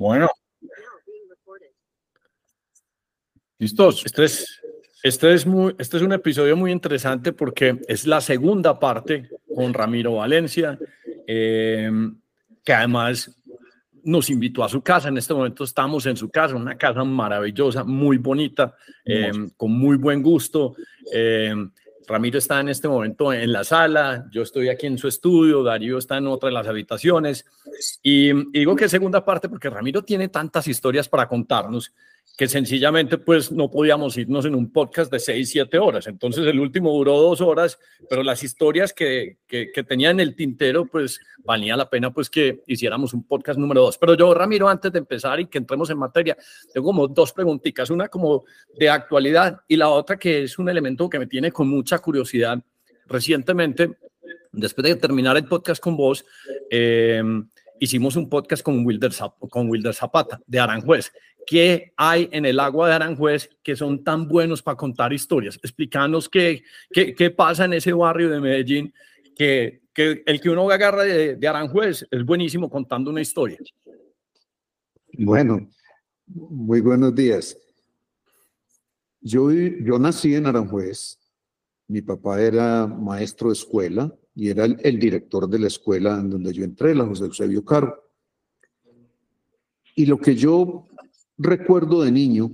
Bueno. ¿Listos? Este es, este es, muy, este es un episodio muy interesante porque es la segunda parte con Ramiro Valencia, eh, que además nos invitó a su casa. En este momento estamos en su casa, una casa maravillosa, muy bonita, eh, con muy buen gusto. Eh, Ramiro está en este momento en la sala, yo estoy aquí en su estudio, Darío está en otra de las habitaciones. Y, digo que segunda parte porque Ramiro tiene tantas historias para contarnos que sencillamente pues no podíamos irnos en un podcast de seis, siete horas. Entonces el último duró dos horas, pero las historias que, que, que tenía en el tintero pues valía la pena pues que hiciéramos un podcast número dos. Pero yo, Ramiro, antes de empezar y que entremos en materia, tengo como dos preguntitas, una como de actualidad y la otra que es un elemento que me tiene con mucha curiosidad. Recientemente, después de terminar el podcast con vos, eh, hicimos un podcast con Wilder, Zapata de Aranjuez ¿Qué hay en el agua de Aranjuez que son tan buenos para contar historias? Explícanos qué, qué, qué pasa en ese barrio de Medellín, que, que el que uno agarra de, de, Aranjuez es buenísimo contando una historia. Bueno, muy buenos días. Yo, yo nací en Aranjuez. Mi papá era maestro de escuela y era el, director de la escuela en donde yo entré, la José Eusebio Caro. Y lo que yo recuerdo de niño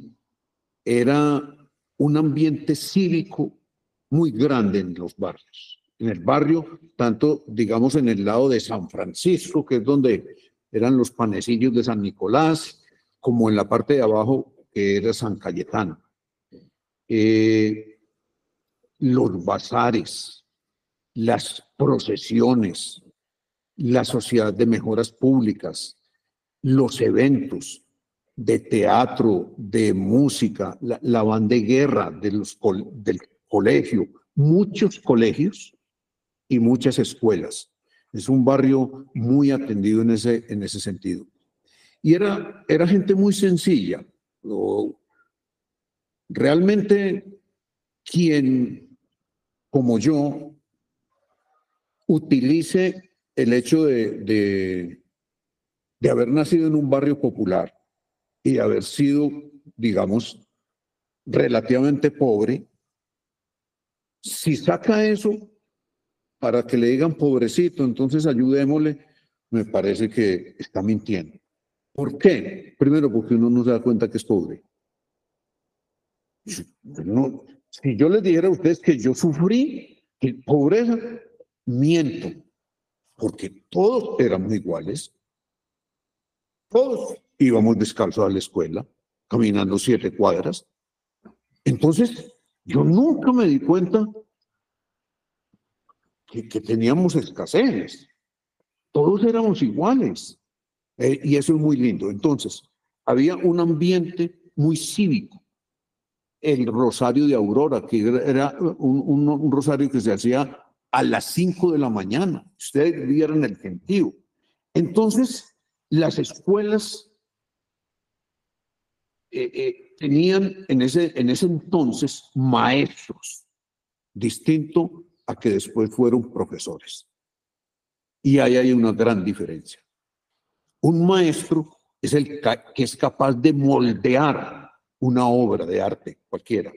era un ambiente cívico muy grande en los barrios. En el barrio, tanto digamos en el lado de San Francisco, que es donde eran los panecillos de San Nicolás, como en la parte de abajo, que era San Cayetano. Eh, los bazares, las procesiones, la sociedad de mejoras públicas, los eventos, de teatro, de música, la, la banda de guerra de los, del colegio, muchos colegios y muchas escuelas. Es un barrio muy atendido en ese, en ese sentido. Y era, era gente muy sencilla. Realmente quien, como yo, utilice el hecho de, de, haber nacido en un barrio popular y haber sido, digamos, relativamente pobre, si saca eso para que le digan pobrecito, entonces ayudémosle, me parece que está mintiendo. ¿Por qué? Primero, porque uno no se da cuenta que es pobre. No, si yo les dijera a ustedes que yo sufrí que pobreza, miento, porque todos éramos iguales. Todos íbamos descalzos a la escuela, caminando siete cuadras. Entonces, yo nunca me di cuenta que, teníamos escasez. Todos éramos iguales. Eh, y eso es muy lindo. Entonces, había un ambiente muy cívico. El rosario de Aurora, que era un rosario que se hacía a las cinco de la mañana. Ustedes vieron el gentío. Entonces, las escuelas eh, eh, tenían en ese, en ese entonces maestros, distinto a que después fueron profesores. Y ahí hay una gran diferencia. Un maestro es el que es capaz de moldear una obra de arte cualquiera.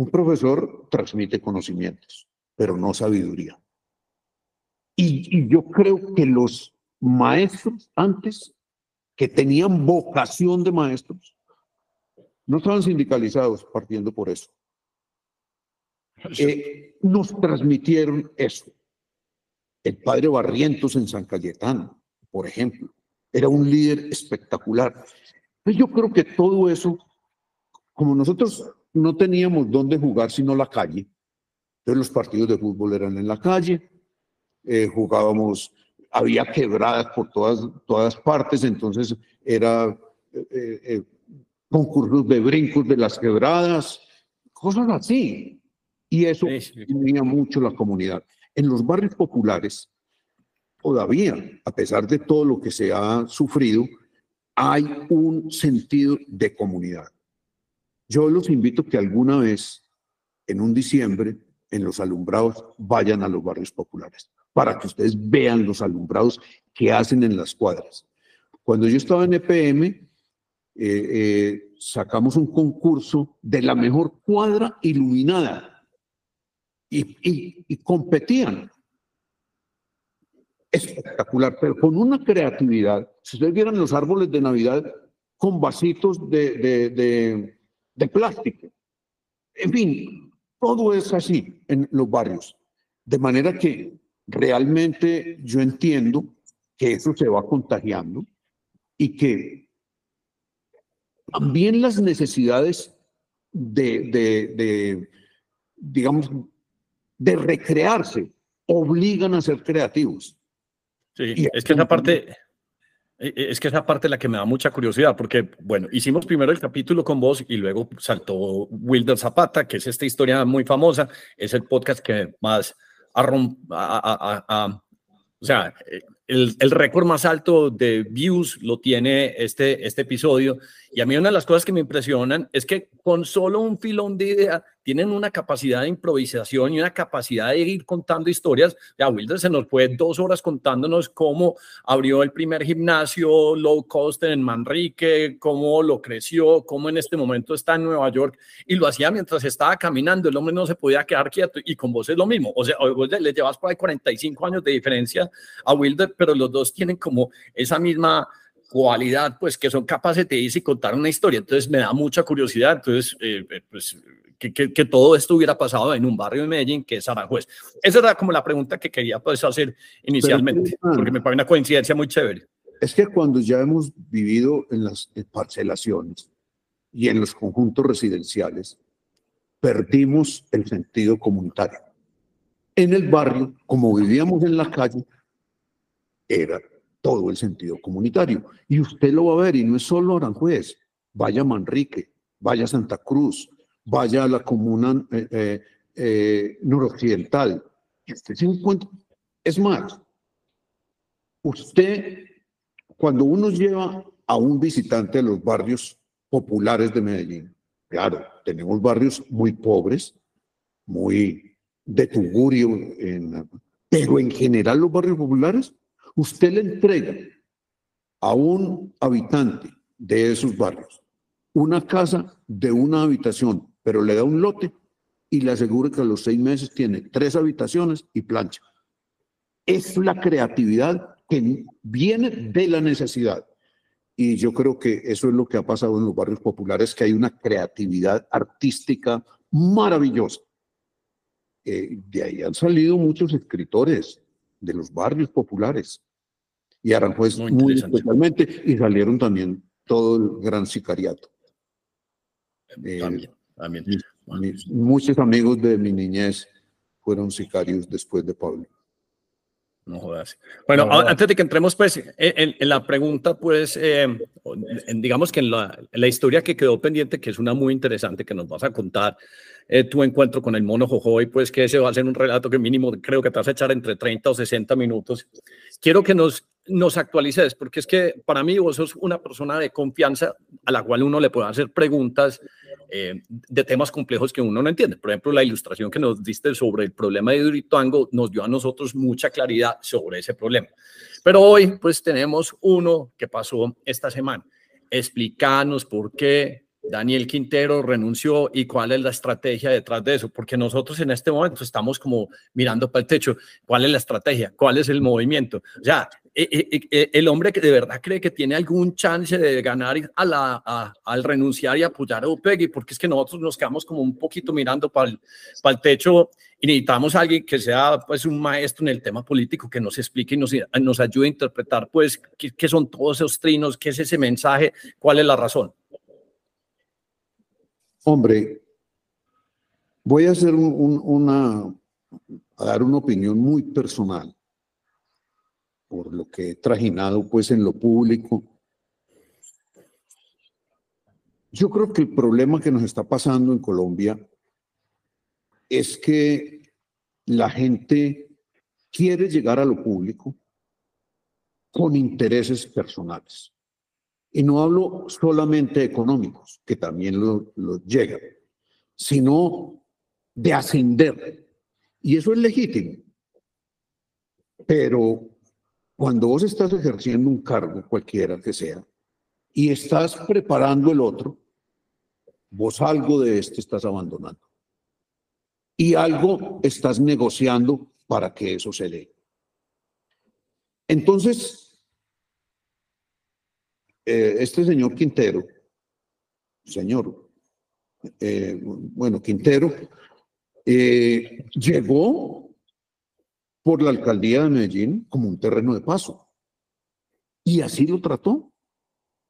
Un profesor transmite conocimientos, pero no sabiduría. Y, y yo creo que los maestros antes que tenían vocación de maestros, no estaban sindicalizados partiendo por eso. Eh, nos transmitieron eso. El padre Barrientos en San Cayetano, por ejemplo, era un líder espectacular. Pues yo creo que todo eso, como nosotros no teníamos dónde jugar sino la calle, entonces los partidos de fútbol eran en la calle, eh, jugábamos había quebradas por todas, todas partes, entonces era eh, eh, concursos de brincos de las quebradas, cosas así. Y eso unía mucho la comunidad. En los barrios populares, todavía, a pesar de todo lo que se ha sufrido, hay un sentido de comunidad. Yo los invito que alguna vez, en un diciembre, en los alumbrados, vayan a los barrios populares para que ustedes vean los alumbrados que hacen en las cuadras. Cuando yo estaba en EPM, eh, eh, sacamos un concurso de la mejor cuadra iluminada y, competían espectacular, pero con una creatividad. Si ustedes vieran los árboles de Navidad con vasitos de, plástico. En fin, todo es así en los barrios. De manera que realmente yo entiendo que eso se va contagiando y que también las necesidades de, de, de, digamos, de recrearse obligan a ser creativos. Sí, es que esa parte, es que esa parte es la que me da mucha curiosidad, porque, bueno, hicimos primero el capítulo con vos y luego saltó Wilder Zapata, que es esta historia muy famosa, es el podcast que más a, a, o sea, el, el récord más alto de views lo tiene este, este episodio. Y a mí una de las cosas que me impresionan es que con solo un filón de idea tienen una capacidad de improvisación y una capacidad de ir contando historias. Ya Wilder se nos fue dos horas contándonos cómo abrió el primer gimnasio low cost en Manrique, cómo lo creció, cómo en este momento está en Nueva York y lo hacía mientras estaba caminando. El hombre no se podía quedar quieto y con vos es lo mismo. O sea, le llevas por ahí 45 años de diferencia a Wilder, pero los dos tienen como esa misma cualidad, pues que son capaces de irse y contar una historia. Entonces me da mucha curiosidad. Entonces, eh, eh, pues que, todo esto hubiera pasado en un barrio de Medellín que es Aranjuez. Esa era como la pregunta que quería pues, hacer inicialmente, porque me parece una coincidencia muy chévere. Es que cuando ya hemos vivido en las parcelaciones y en los conjuntos residenciales, perdimos el sentido comunitario. En el barrio, como vivíamos en la calle, era todo el sentido comunitario. Y usted lo va a ver, y no es solo Aranjuez, vaya Manrique, vaya Santa Cruz, vaya a la comuna eh, eh, eh, noroccidental. Usted se encuentra. Es más, usted, cuando uno lleva a un visitante a los barrios populares de Medellín, claro, tenemos barrios muy pobres, muy de tugurio, pero en general los barrios populares, usted le entrega a un habitante de esos barrios una casa de una habitación pero le da un lote y le asegura que a los seis meses tiene tres habitaciones y plancha. Es la creatividad que viene de la necesidad. Y yo creo que eso es lo que ha pasado en los barrios populares, que hay una creatividad artística maravillosa. Eh, de ahí han salido muchos escritores de los barrios populares. Y Aranjuez muy, muy especialmente, y salieron también todo el gran sicariato. también. Muchos amigos de mi niñez fueron sicarios después de Pablo. No jodas. Bueno, antes de que entremos pues en, la pregunta, pues eh, digamos que en la, historia que quedó pendiente, que es una muy interesante que nos vas a contar, eh, tu encuentro con el mono Jojoy, pues que ese va a ser un relato que mínimo creo que te vas a echar entre 30 o 60 minutos. Quiero que nos, nos actualices, porque es que para mí vos sos una persona de confianza a la cual uno le puede hacer preguntas eh, de temas complejos que uno no entiende. Por ejemplo, la ilustración que nos diste sobre el problema de Hidroituango nos dio a nosotros mucha claridad sobre ese problema. Pero hoy, pues tenemos uno que pasó esta semana. Explícanos por qué Daniel Quintero renunció y cuál es la estrategia detrás de eso, porque nosotros en este momento estamos como mirando para el techo, cuál es la estrategia, cuál es el movimiento. O sea, eh, eh, eh, el hombre que de verdad cree que tiene algún chance de ganar al renunciar y apoyar a Upegui, porque es que nosotros nos quedamos como un poquito mirando para el, techo y necesitamos a alguien que sea pues un maestro en el tema político, que nos explique y nos, ayude a interpretar pues qué son todos esos trinos, qué es ese mensaje, cuál es la razón. Hombre, voy a hacer una, a dar una opinión muy personal por lo que he trajinado pues en lo público. Yo creo que el problema que nos está pasando en Colombia es que la gente quiere llegar a lo público con intereses personales. Y no hablo solamente económicos, que también lo, llegan, sino de ascender. Y eso es legítimo. Pero cuando vos estás ejerciendo un cargo, cualquiera que sea, y estás preparando el otro, vos algo de este estás abandonando. Y algo estás negociando para que eso se dé. Entonces, eh, este señor Quintero, señor, eh, bueno, Quintero, eh, llegó por la alcaldía de Medellín como un terreno de paso. Y así lo trató.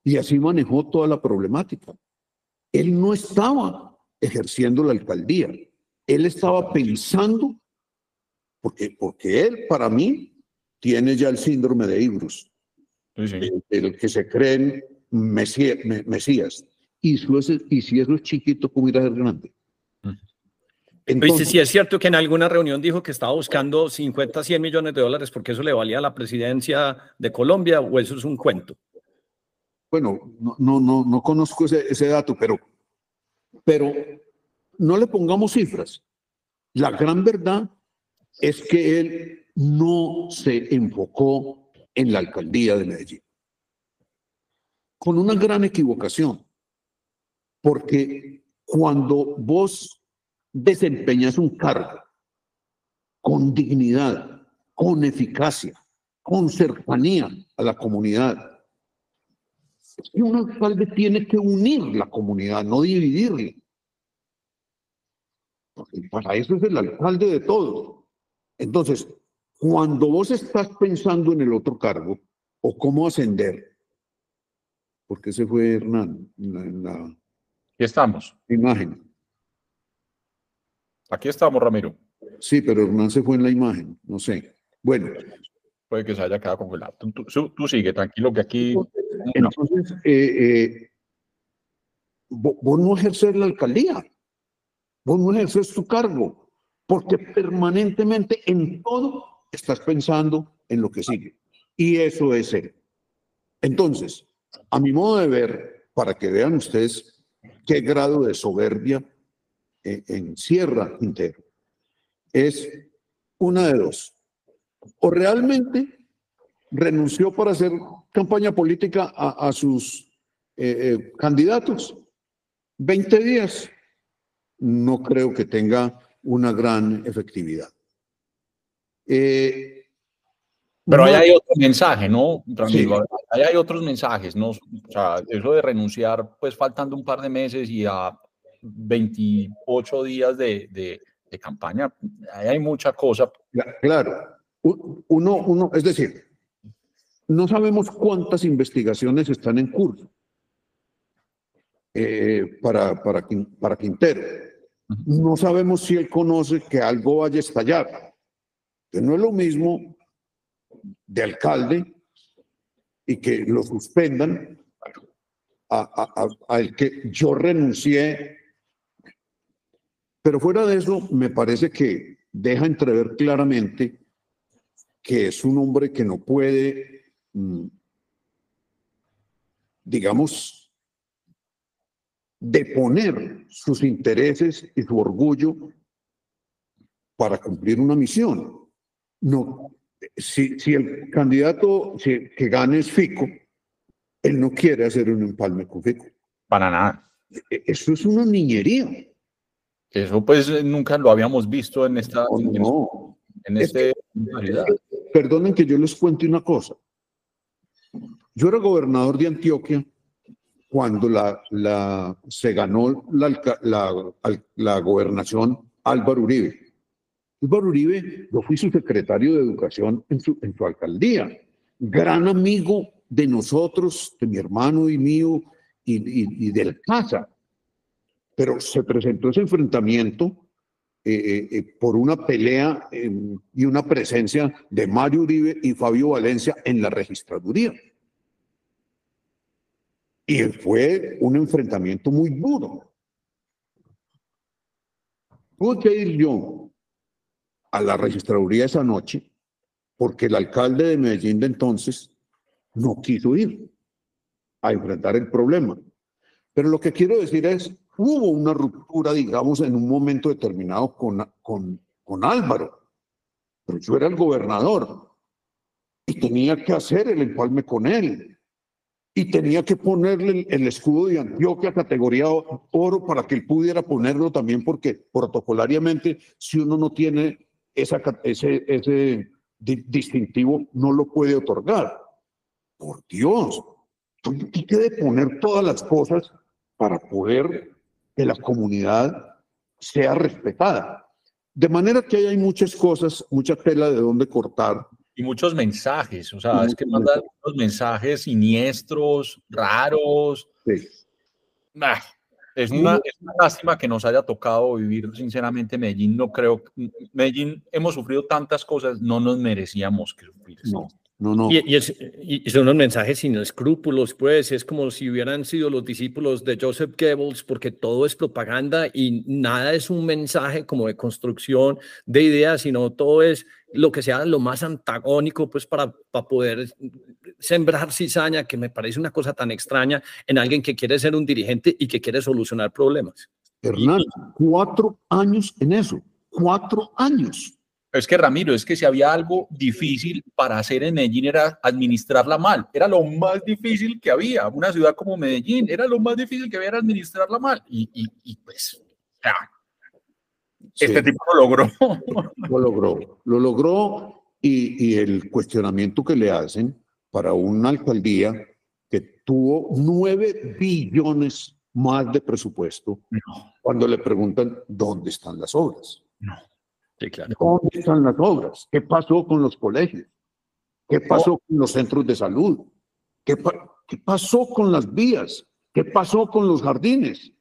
Y así manejó toda la problemática. Él no estaba ejerciendo la alcaldía. Él estaba pensando, porque, porque él, para mí, tiene ya el síndrome de Ibrus, El, que se creen mesías. Y, y si eso es chiquito, ¿cómo irá a ser grande? Entonces, sí es cierto que en alguna reunión dijo que estaba buscando 50, 100 millones de dólares porque eso le valía a la presidencia de Colombia o eso es un cuento. Bueno, no, no, no, no conozco ese, ese dato, pero, pero no le pongamos cifras. La gran verdad es que él no se enfocó en la alcaldía de Medellín. Con una gran equivocación, porque cuando vos desempeñas un cargo con dignidad, con eficacia, con cercanía a la comunidad. Y un alcalde tiene que unir la comunidad, no dividirla. Para eso es el alcalde de todos. Entonces, cuando vos estás pensando en el otro cargo o cómo ascender, porque se fue Hernán en la, en estamos. imagen. Aquí estamos, Ramiro. Sí, pero Hernán se fue en la imagen, no sé. Bueno. Puede que se haya quedado congelado. Tú, sigue, tranquilo, que aquí... Entonces, eh, eh, vos, no ejerces la alcaldía, vos no ejerces tu cargo, porque permanentemente en todo estás pensando en lo que sigue. Y eso es él. Entonces, a mi modo de ver, para que vean ustedes qué grado de soberbia en Sierra Quintero es una de dos. O realmente renunció para hacer campaña política a, sus eh, eh, candidatos. 20 días. No creo que tenga una gran efectividad. Eh, Pero ahí hay otro mensaje, ¿no, Ahí hay otros mensajes, ¿no? O sea, eso de renunciar, pues faltando un par de meses y a 28 días de, de, campaña, hay mucha cosa. Claro, uno, uno, es decir, no sabemos cuántas investigaciones están en curso eh, para, para, para Quintero. No sabemos si él conoce que algo vaya a estallar. No es lo mismo de alcalde y que lo suspendan al que yo renuncié pero fuera de eso, me parece que deja entrever claramente que es un hombre que no puede, mm, digamos, deponer sus intereses y su orgullo para cumplir una misión. No, si, si el candidato que gane es Fico, él no quiere hacer un empalme con Fico. Para nada. E, eso es una niñería. Eso pues nunca lo habíamos visto en esta... No, en, este... perdonen que yo les cuente una cosa. Yo era gobernador de Antioquia cuando la, la, se ganó la, la, la gobernación Álvaro Uribe. Álvaro Uribe, yo fui su secretario de Educación en su, en su alcaldía, gran amigo de nosotros, de mi hermano y mío, y, del casa. Pero se presentó ese enfrentamiento eh, eh, eh, por una pelea em, y una presencia de Mario Uribe y Fabio Valencia en la registraduría. Y fue un enfrentamiento muy duro. Tuve que ir yo a la registraduría esa noche porque el alcalde de Medellín de entonces no quiso ir a enfrentar el problema. Pero lo que quiero decir es, hubo una ruptura, digamos, en un momento determinado con, con, con Álvaro, pero yo era el gobernador. y tenía que hacer el empalme con él. Y tenía que ponerle el, escudo de Antioquia categoría oro para que él pudiera ponerlo también, porque protocolariamente, si uno no tiene esa, ese, ese distintivo, no lo puede otorgar. Por Dios, hay que poner todas las cosas para poder que la comunidad sea respetada. De manera que hay muchas cosas, mucha tela de dónde cortar. Y muchos mensajes, o sea, es que mandan unos mensajes siniestros, raros. Sí. Es, una, es, una, lástima que nos haya tocado vivir, sinceramente, Medellín. No creo, Medellín, hemos sufrido tantas cosas, no nos merecíamos que sufrir. No. No, no. Y, y, son unos mensajes sin escrúpulos, pues es como si hubieran sido los discípulos de Joseph Goebbels, porque todo es propaganda y nada es un mensaje como de construcción de ideas, sino todo es lo que sea lo más antagónico, pues para, para poder sembrar cizaña, que me parece una cosa tan extraña en alguien que quiere ser un dirigente y que quiere solucionar problemas. Hernán, cuatro años en eso, cuatro años. Es que Ramiro, es que si había algo difícil para hacer en Medellín era administrarla mal. Era lo más difícil que había. Una ciudad como Medellín era lo más difícil que había era administrarla mal. Y, y, pues, ya. Este tipo lo logró. Lo logró. Lo logró y, y el cuestionamiento que le hacen para una alcaldía que tuvo nueve billones más de presupuesto, cuando le preguntan dónde están las obras. No. ¿Dónde están las obras? ¿Qué pasó con los colegios? ¿Qué pasó con los centros de salud? ¿Qué, ¿Qué, pasó con las vías? ¿Qué pasó con los jardines?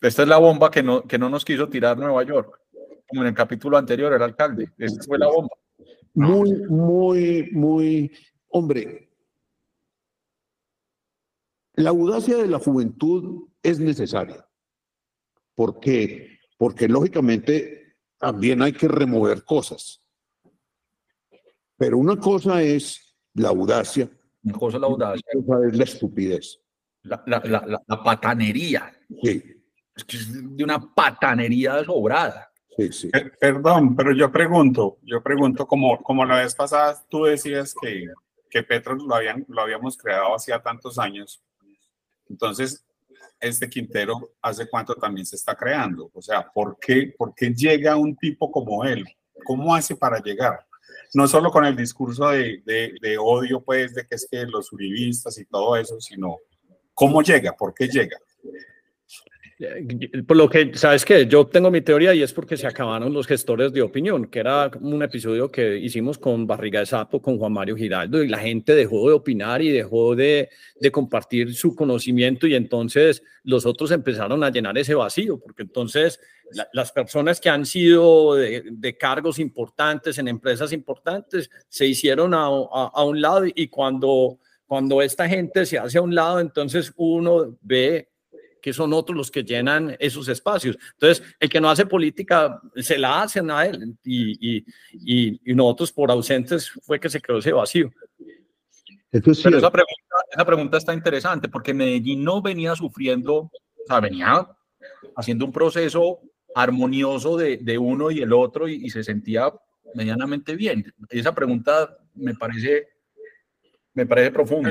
Esta es la bomba que no, que no nos quiso tirar Nueva York, como en el capítulo anterior, el alcalde. Esta fue la bomba. Muy, muy, muy. Hombre, la audacia de la juventud es necesaria. ¿Por qué? Porque lógicamente también hay que remover cosas. Pero una cosa es la audacia. Una cosa es la audacia. Otra cosa es la estupidez. La, la, la, la patanería. Sí. Es que es de una patanería desobrada. Sí, sí. perdón, pero yo pregunto, yo pregunto, como, como la vez pasada tú decías que, que Petro lo, habían, lo habíamos creado hacía tantos años. Entonces, este Quintero hace cuánto también se está creando. O sea, ¿por qué, ¿por qué llega un tipo como él? ¿Cómo hace para llegar? No solo con el discurso de, de, de odio, pues, de que es que los uribistas y todo eso, sino cómo llega, por qué llega. Por lo que, sabes que yo tengo mi teoría y es porque se acabaron los gestores de opinión, que era un episodio que hicimos con Barriga de Sapo, con Juan Mario Giraldo, y la gente dejó de opinar y dejó de, de compartir su conocimiento y entonces los otros empezaron a llenar ese vacío, porque entonces las personas que han sido de, de, cargos importantes en empresas importantes se hicieron a, a, a un lado y cuando, cuando esta gente se hace a un lado, entonces uno ve que son otros los que llenan esos espacios. Entonces, el que no hace política se la hacen a él y, y, y, nosotros por ausentes fue que se creó ese vacío. Pero esa pregunta, esa pregunta está interesante porque Medellín no venía sufriendo, o sea, venía haciendo un proceso armonioso de, de uno y el otro y, y se sentía medianamente bien. Esa pregunta me parece me parece profundo.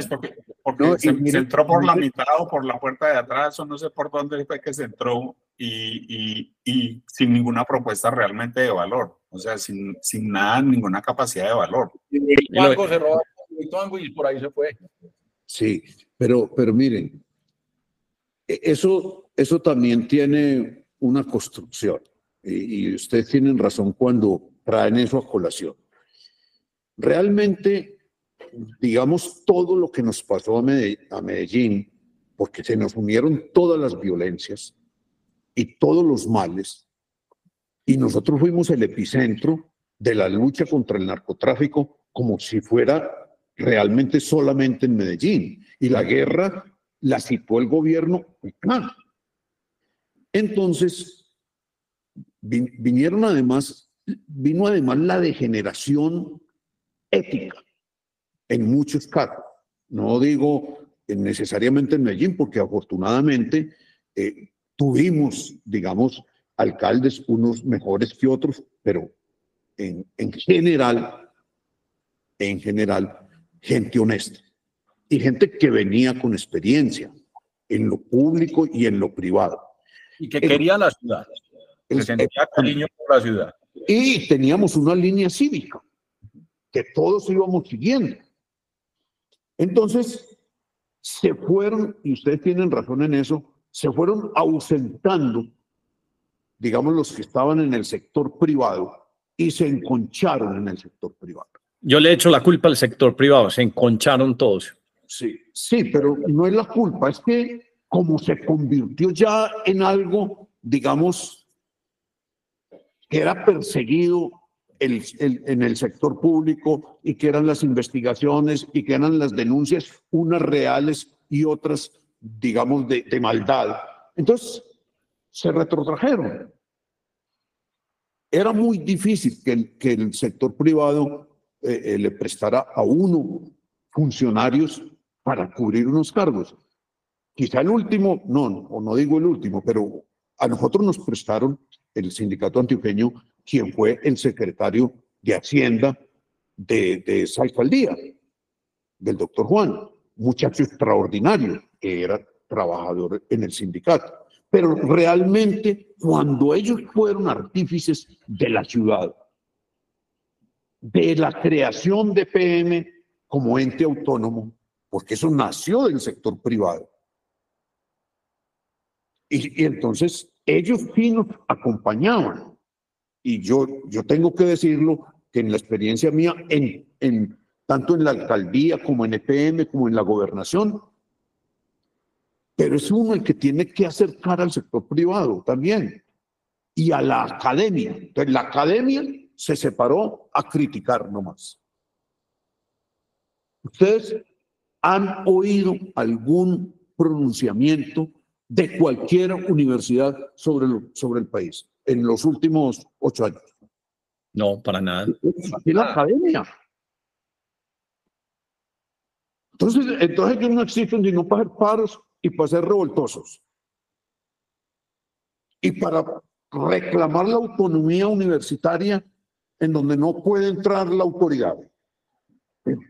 porque, se, entró por la mitad o por la puerta de atrás, o no sé por dónde fue que se entró y, y, y sin ninguna propuesta realmente de valor. O sea, sin, sin nada, ninguna capacidad de valor. Y algo se robó y por ahí se fue. Sí, pero, pero miren, e, eso, eso también tiene una construcción. Y, y ustedes tienen razón cuando traen eso a colación. Realmente digamos, todo lo que nos pasó a Medellín, porque se nos unieron todas las violencias y todos los males, y nosotros fuimos el epicentro de la lucha contra el narcotráfico como si fuera realmente solamente en Medellín, y la guerra la situó el gobierno Entonces, vinieron además, vino además la degeneración ética en muchos casos. No digo necesariamente en Medellín, porque afortunadamente eh, tuvimos, digamos, alcaldes unos mejores que otros, pero en, en general en general, gente honesta y gente que venía con experiencia en lo público y en lo privado. Y que quería la ciudad. Que sentía cariño por la ciudad. Y teníamos una línea cívica que todos íbamos siguiendo. Entonces, se fueron, y ustedes tienen razón en eso, se fueron ausentando, digamos, los que estaban en el sector privado y se enconcharon en el sector privado. Yo le echo la culpa al sector privado, se enconcharon todos. Sí, sí, pero no es la culpa, es que como se convirtió ya en algo, digamos, que era perseguido el, en el sector público y que eran las investigaciones y que eran las denuncias, unas reales y otras, digamos, de, maldad. Entonces, se retrotrajeron. Era muy difícil que el, que el sector privado eh, eh, le prestara a uno funcionarios para cubrir unos cargos. Quizá el último, no, o no digo el último, pero a nosotros nos prestaron el sindicato antioqueño, quien fue el secretario de Hacienda de, de esa alcaldía, del doctor Juan, muchacho extraordinario, que era trabajador en el sindicato. Pero realmente, cuando ellos fueron artífices de la ciudad, de la creación de PM como ente autónomo, porque eso nació del sector privado. Y, entonces ellos sí nos acompañaban. Y yo, yo tengo que decirlo que en la experiencia mía, en, en, tanto en la alcaldía como en EPM, como en la gobernación, pero es uno el que tiene que acercar al sector privado también y a la academia. Entonces, la academia se separó a criticar nomás. Ustedes han oído algún pronunciamiento de cualquier universidad sobre el, sobre el país en los últimos ocho años. No, para nada. Y la academia. Entonces, entonces ellos no existen sino para hacer paros y para ser revoltosos. Y para reclamar la autonomía universitaria en donde no puede entrar la autoridad.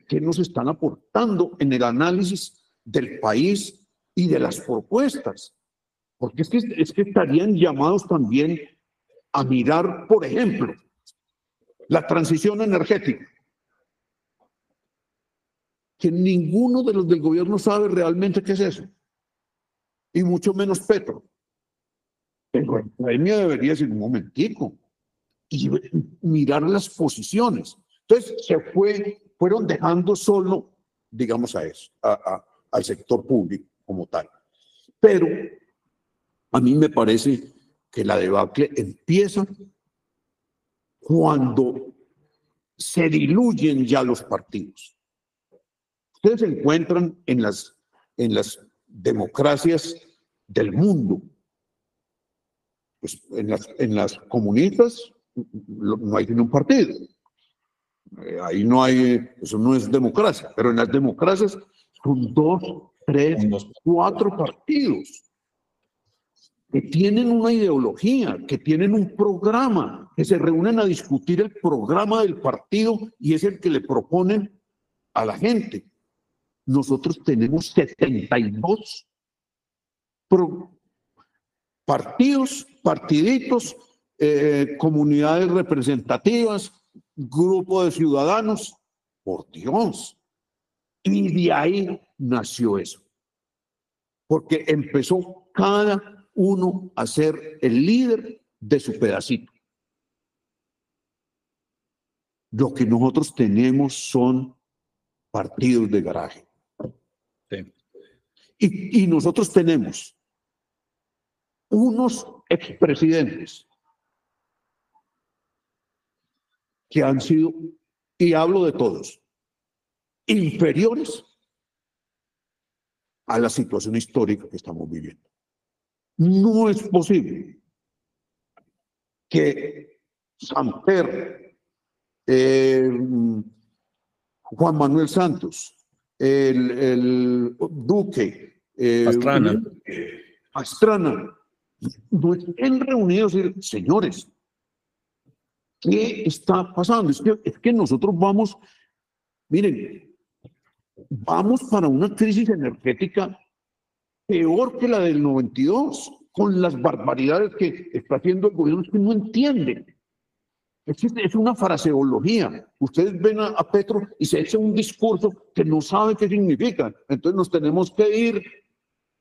¿Qué nos están aportando en el análisis del país y de las propuestas? Porque es que, es que estarían llamados también a mirar, por ejemplo, la transición energética, que ninguno de los del gobierno sabe realmente qué es eso, y mucho menos Petro. Pero la debería decir un momentico y mirar las posiciones. Entonces se fue fueron dejando solo, digamos, a eso, a, al sector público como tal. Pero a mí me parece que la debacle empieza cuando se diluyen ya los partidos. Ustedes se encuentran en las, en las democracias del mundo. Pues en las, en las comunistas no hay ningún partido. Eh, ahí no hay, eso no es democracia, pero en las democracias son dos, tres, cuatro partidos que tienen una ideología, que tienen un programa, que se reúnen a discutir el programa del partido y es el que le proponen a la gente. Nosotros tenemos 72 partidos, partiditos, eh, comunidades representativas, grupo de ciudadanos, por Dios. Y de ahí nació eso. Porque empezó cada uno a ser el líder de su pedacito. Lo que nosotros tenemos son partidos de garaje. Y, y nosotros tenemos unos expresidentes que han sido, y hablo de todos, inferiores a la situación histórica que estamos viviendo. No es posible que Samper, eh, Juan Manuel Santos, el, el Duque, eh, Pastrana. Pastrana, no estén reunidos, señores, ¿Qué está pasando? Es que, es que nosotros vamos Miren, vamos para una crisis energética peor que la del 92, con las barbaridades que está haciendo el gobierno, que no entiende. Es, una fraseología. Ustedes ven a, Petro y se echa un discurso que no sabe qué significa. Entonces nos tenemos que ir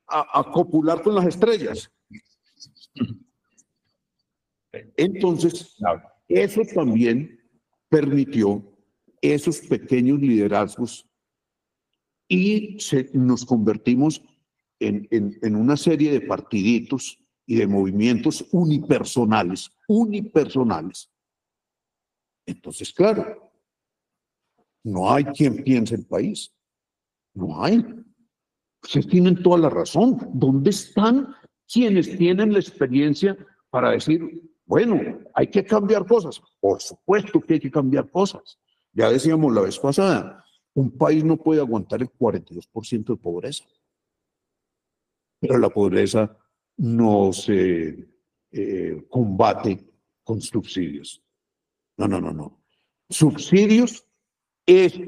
a, a copular con las estrellas. Entonces, eso también permitió esos pequeños liderazgos y nos convertimos en, en, una serie de partiditos y de movimientos unipersonales, unipersonales. Entonces, claro, no hay quien piense el país. No hay. Ustedes tienen toda la razón. ¿Dónde están quienes tienen la experiencia para decir, bueno, hay que cambiar cosas? Por supuesto que hay que cambiar cosas. Ya decíamos la vez pasada, un país no puede aguantar el 42% de pobreza. Pero la pobreza no se eh, combate con subsidios. No, no, no, no. Subsidios es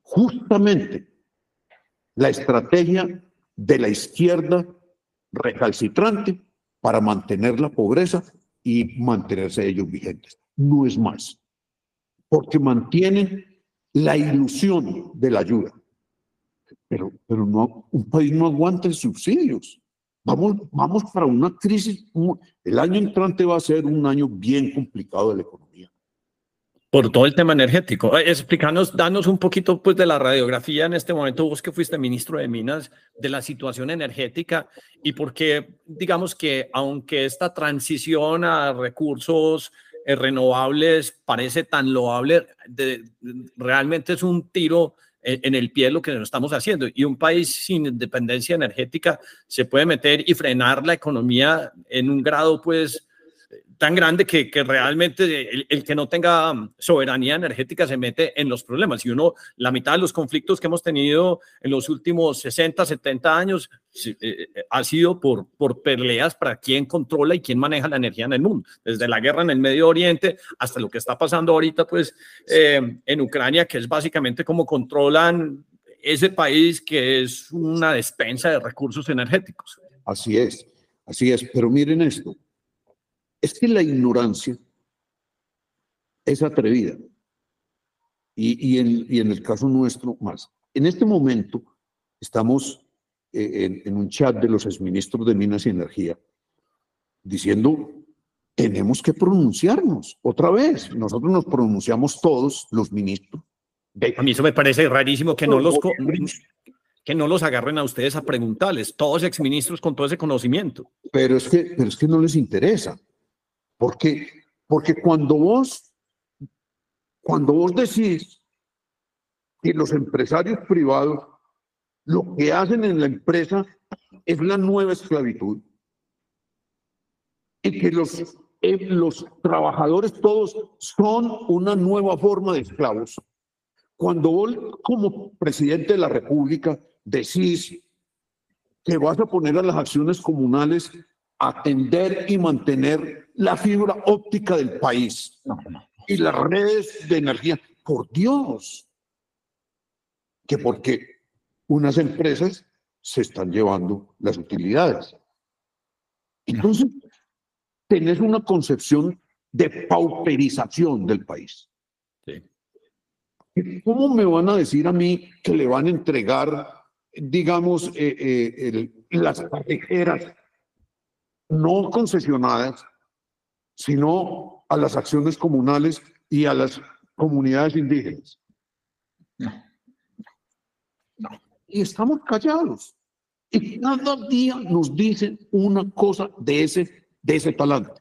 justamente la estrategia de la izquierda recalcitrante para mantener la pobreza y mantenerse ellos vigentes. No es más, porque mantienen la ilusión de la ayuda. Pero, pero no, un país no aguanta subsidios. Vamos, vamos para una crisis. El año entrante va a ser un año bien complicado de la economía. Por todo el tema energético. Eh, explícanos, danos un poquito pues, de la radiografía en este momento, vos que fuiste ministro de Minas, de la situación energética y por qué, digamos que aunque esta transición a recursos renovables parece tan loable, realmente es un tiro en el pie lo que estamos haciendo. Y un país sin independencia energética se puede meter y frenar la economía en un grado, pues, tan grande que, que realmente el, que no tenga soberanía energética se mete en los problemas. Y uno, la mitad de los conflictos que hemos tenido en los últimos 60, 70 años eh, eh, ha sido por, por peleas para quién controla y quién maneja la energía en el mundo. Desde la guerra en el Medio Oriente hasta lo que está pasando ahorita, pues, eh, en Ucrania, que es básicamente como controlan ese país que es una despensa de recursos energéticos. Así es, así es. Pero miren esto es que la ignorancia es atrevida. Y, en, el caso nuestro, más. En este momento estamos eh, en, un chat de los exministros de Minas y Energía diciendo, tenemos que pronunciarnos otra vez. Nosotros nos pronunciamos todos, los ministros. a mí eso me parece rarísimo que no los, que no los agarren a ustedes a preguntarles, todos exministros con todo ese conocimiento. Pero es que, pero es que no les interesa. Porque, porque cuando vos, cuando vos decís que los empresarios privados lo que hacen en la empresa es la nueva esclavitud, y que los, eh, los trabajadores todos son una nueva forma de esclavos. Cuando vos como presidente de la República decís que vas a poner a las acciones comunales atender y mantener la fibra óptica del país y las redes de energía. Por Dios, que porque unas empresas se están llevando las utilidades. Entonces, tenés una concepción de pauperización del país. ¿Cómo me van a decir a mí que le van a entregar, digamos, eh, eh, las carreteras no concesionadas, sino a las acciones comunales y a las comunidades indígenas. Y estamos callados. Y cada día nos dicen una cosa de ese, de ese talante.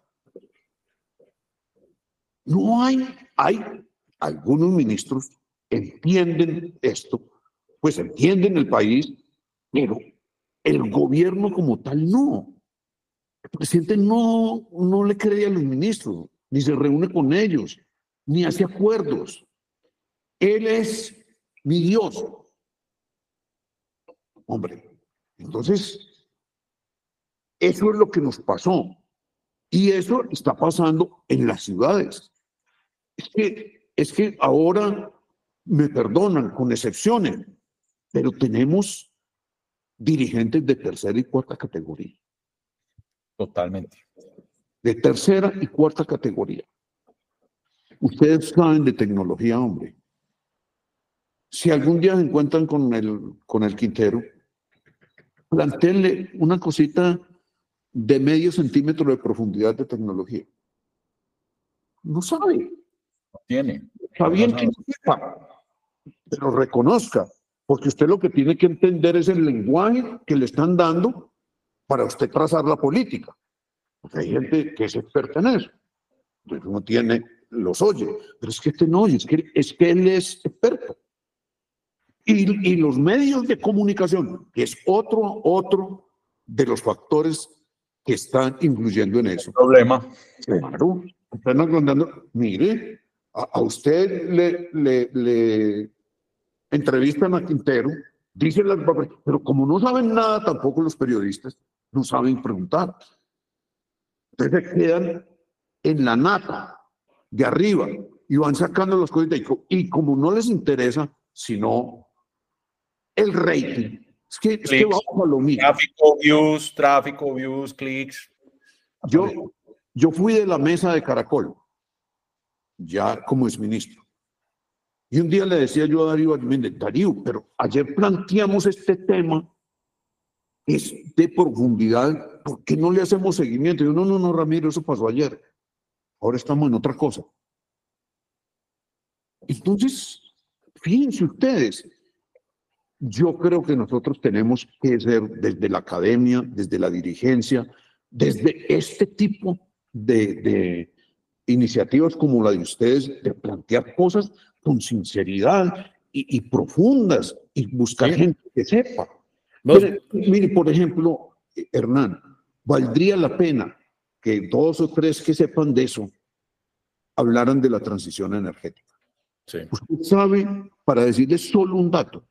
No hay, hay algunos ministros entienden esto, pues entienden el país, pero el gobierno como tal no. Presidente no, no le cree a los ministros, ni se reúne con ellos, ni hace acuerdos. Él es mi Dios. Hombre, entonces, eso es lo que nos pasó. Y eso está pasando en las ciudades. Es que, es que ahora me perdonan, con excepciones, pero tenemos dirigentes de tercera y cuarta categoría. Totalmente. De tercera y cuarta categoría. Ustedes saben de tecnología, hombre. Si algún día se encuentran con el, con el Quintero, planteenle una cosita de medio centímetro de profundidad de tecnología. No sabe. No tiene. Está bien que no sepa, pero reconozca, porque usted lo que tiene que entender es el lenguaje que le están dando para usted trazar la política. Porque hay gente que es experta en eso. Entonces uno tiene, los oye, pero es que este no oye, es que, es que él es experto. Y, y los medios de comunicación, que es otro, otro de los factores que están influyendo en eso. Problema. Claro, están agrandando. Mire, a, a usted le, le, le entrevistan a Quintero, dicen las pero como no saben nada tampoco los periodistas, no saben preguntar. Entonces se quedan en la nata de arriba y van sacando los cosas y como no les interesa, sino el rating. Es que, es que vamos a lo mismo. Tráfico, views, tráfico, views, clics. Yo, yo fui de la mesa de Caracol, ya como exministro. Y un día le decía yo a Darío Darío, pero ayer planteamos este tema, es de profundidad, ¿por qué no le hacemos seguimiento? Y yo, no, no, no, Ramiro, eso pasó ayer. Ahora estamos en otra cosa. Entonces, fíjense ustedes, yo creo que nosotros tenemos que ser desde la academia, desde la dirigencia, desde este tipo de, de iniciativas como la de ustedes, de plantear cosas con sinceridad y, y profundas y buscar Sí. gente que sepa. No, Mire, mire, por ejemplo, Hernán, valdría la pena que dos o tres que sepan de eso hablaran de la transición energética. sí. Usted sabe, para decirle solo un dato,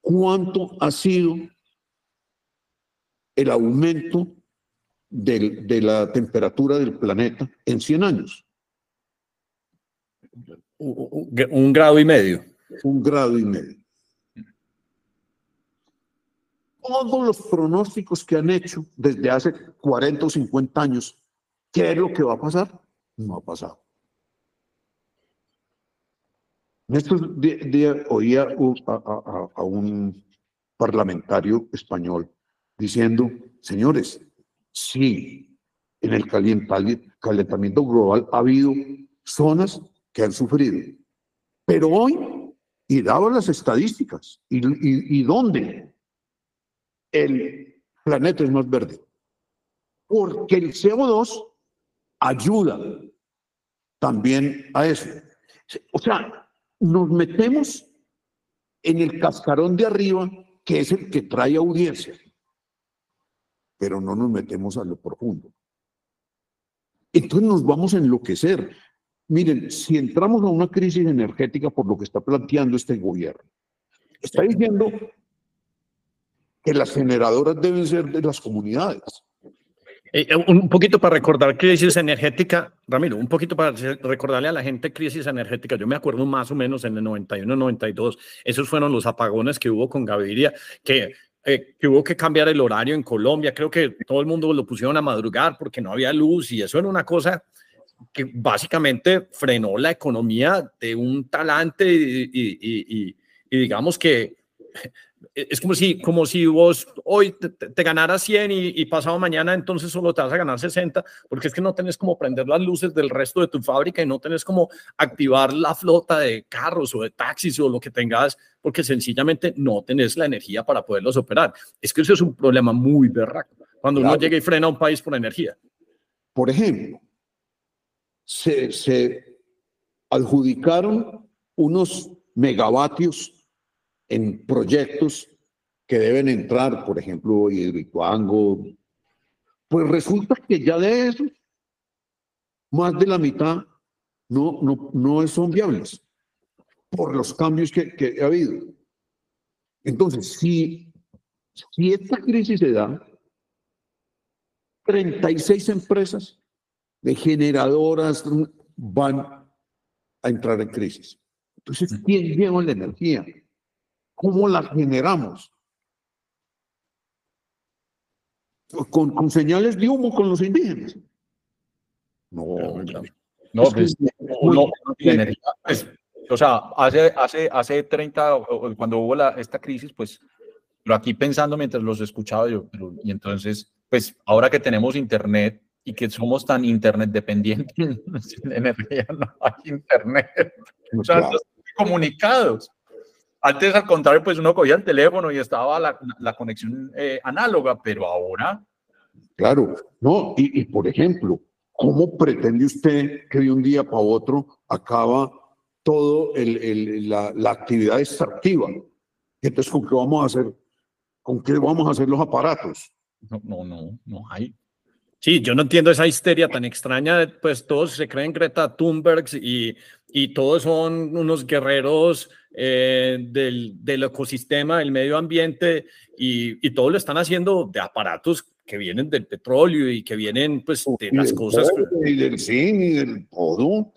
cuánto ha sido el aumento del- de la temperatura del planeta en 100 años. Un grado y medio. Un grado y medio. Todos los pronósticos que han hecho desde hace 40 o 50 años, ¿qué es lo que va a pasar? No ha pasado. En estos días oía a, un parlamentario español diciendo, señores, sí, en el calentamiento global ha habido zonas que han sufrido, pero hoy, y daba las estadísticas, ¿y, y, y dónde? El planeta es más verde. Porque el CO2 ayuda también a eso. O sea, nos metemos en el cascarón de arriba, que es el que trae audiencia, pero no nos metemos a lo profundo. Entonces nos vamos a enloquecer. Miren, si entramos a una crisis energética por lo que está planteando este gobierno, está diciendo que las generadoras deben ser de las comunidades. Eh, eh, un poquito para recordar crisis energética, Ramiro, un poquito para re- recordarle a la gente crisis energética. Yo me acuerdo más o menos en el 91, 92, esos fueron los apagones que hubo con Gaviria, que, eh, que hubo que cambiar el horario en Colombia. Creo que todo el mundo lo pusieron a madrugar porque no había luz y eso era una cosa que básicamente frenó la economía de un talante y- y digamos que es como si, como si vos hoy te, te- ganaras 100 y, y pasado mañana entonces solo te vas a ganar 60, porque es que no tenés como prender las luces del resto de tu fábrica y no tenés como activar la flota de carros o de taxis o lo que tengas, porque sencillamente no tenés la energía para poderlos operar. Es que eso es un problema muy berraco, cuando uno llega y frena a un país por energía. Por ejemplo, se, se adjudicaron unos megavatios en proyectos que deben entrar, por ejemplo, Hidroituango. Pues resulta que ya de eso, más de la mitad no, no, no son viables por los cambios que, que ha habido. Entonces, si, si esta crisis se da, 36 empresas de generadoras van a entrar en crisis. Entonces, ¿quién lleva la energía? ¿Cómo la generamos? Con, con señales de humo con los indígenas. No, no, pues, no, tiene energía. Pues, o sea, hace, hace, hace 30, cuando hubo la, esta crisis, pues, pero aquí pensando mientras los escuchaba yo, y entonces, pues, ahora que tenemos internet y que somos tan internet dependientes, sin energía no hay internet. O sea, comunicados. Antes, al contrario, pues uno cogía el teléfono y estaba la, la conexión eh, análoga, pero ahora. Claro, no, y, y, por ejemplo, ¿cómo pretende usted que de un día para otro acaba el, la, la, actividad extractiva? Entonces, ¿con qué vamos a hacer? ¿Con qué vamos a hacer los aparatos? No, no, no, no hay. Sí, yo no entiendo esa histeria tan extraña, pues todos se creen Greta Thunberg y, y todos son unos guerreros eh, del, del, ecosistema, del medio ambiente y, y todo lo están haciendo de aparatos que vienen del petróleo y que vienen pues de las cosas. Y del zinc y del todo.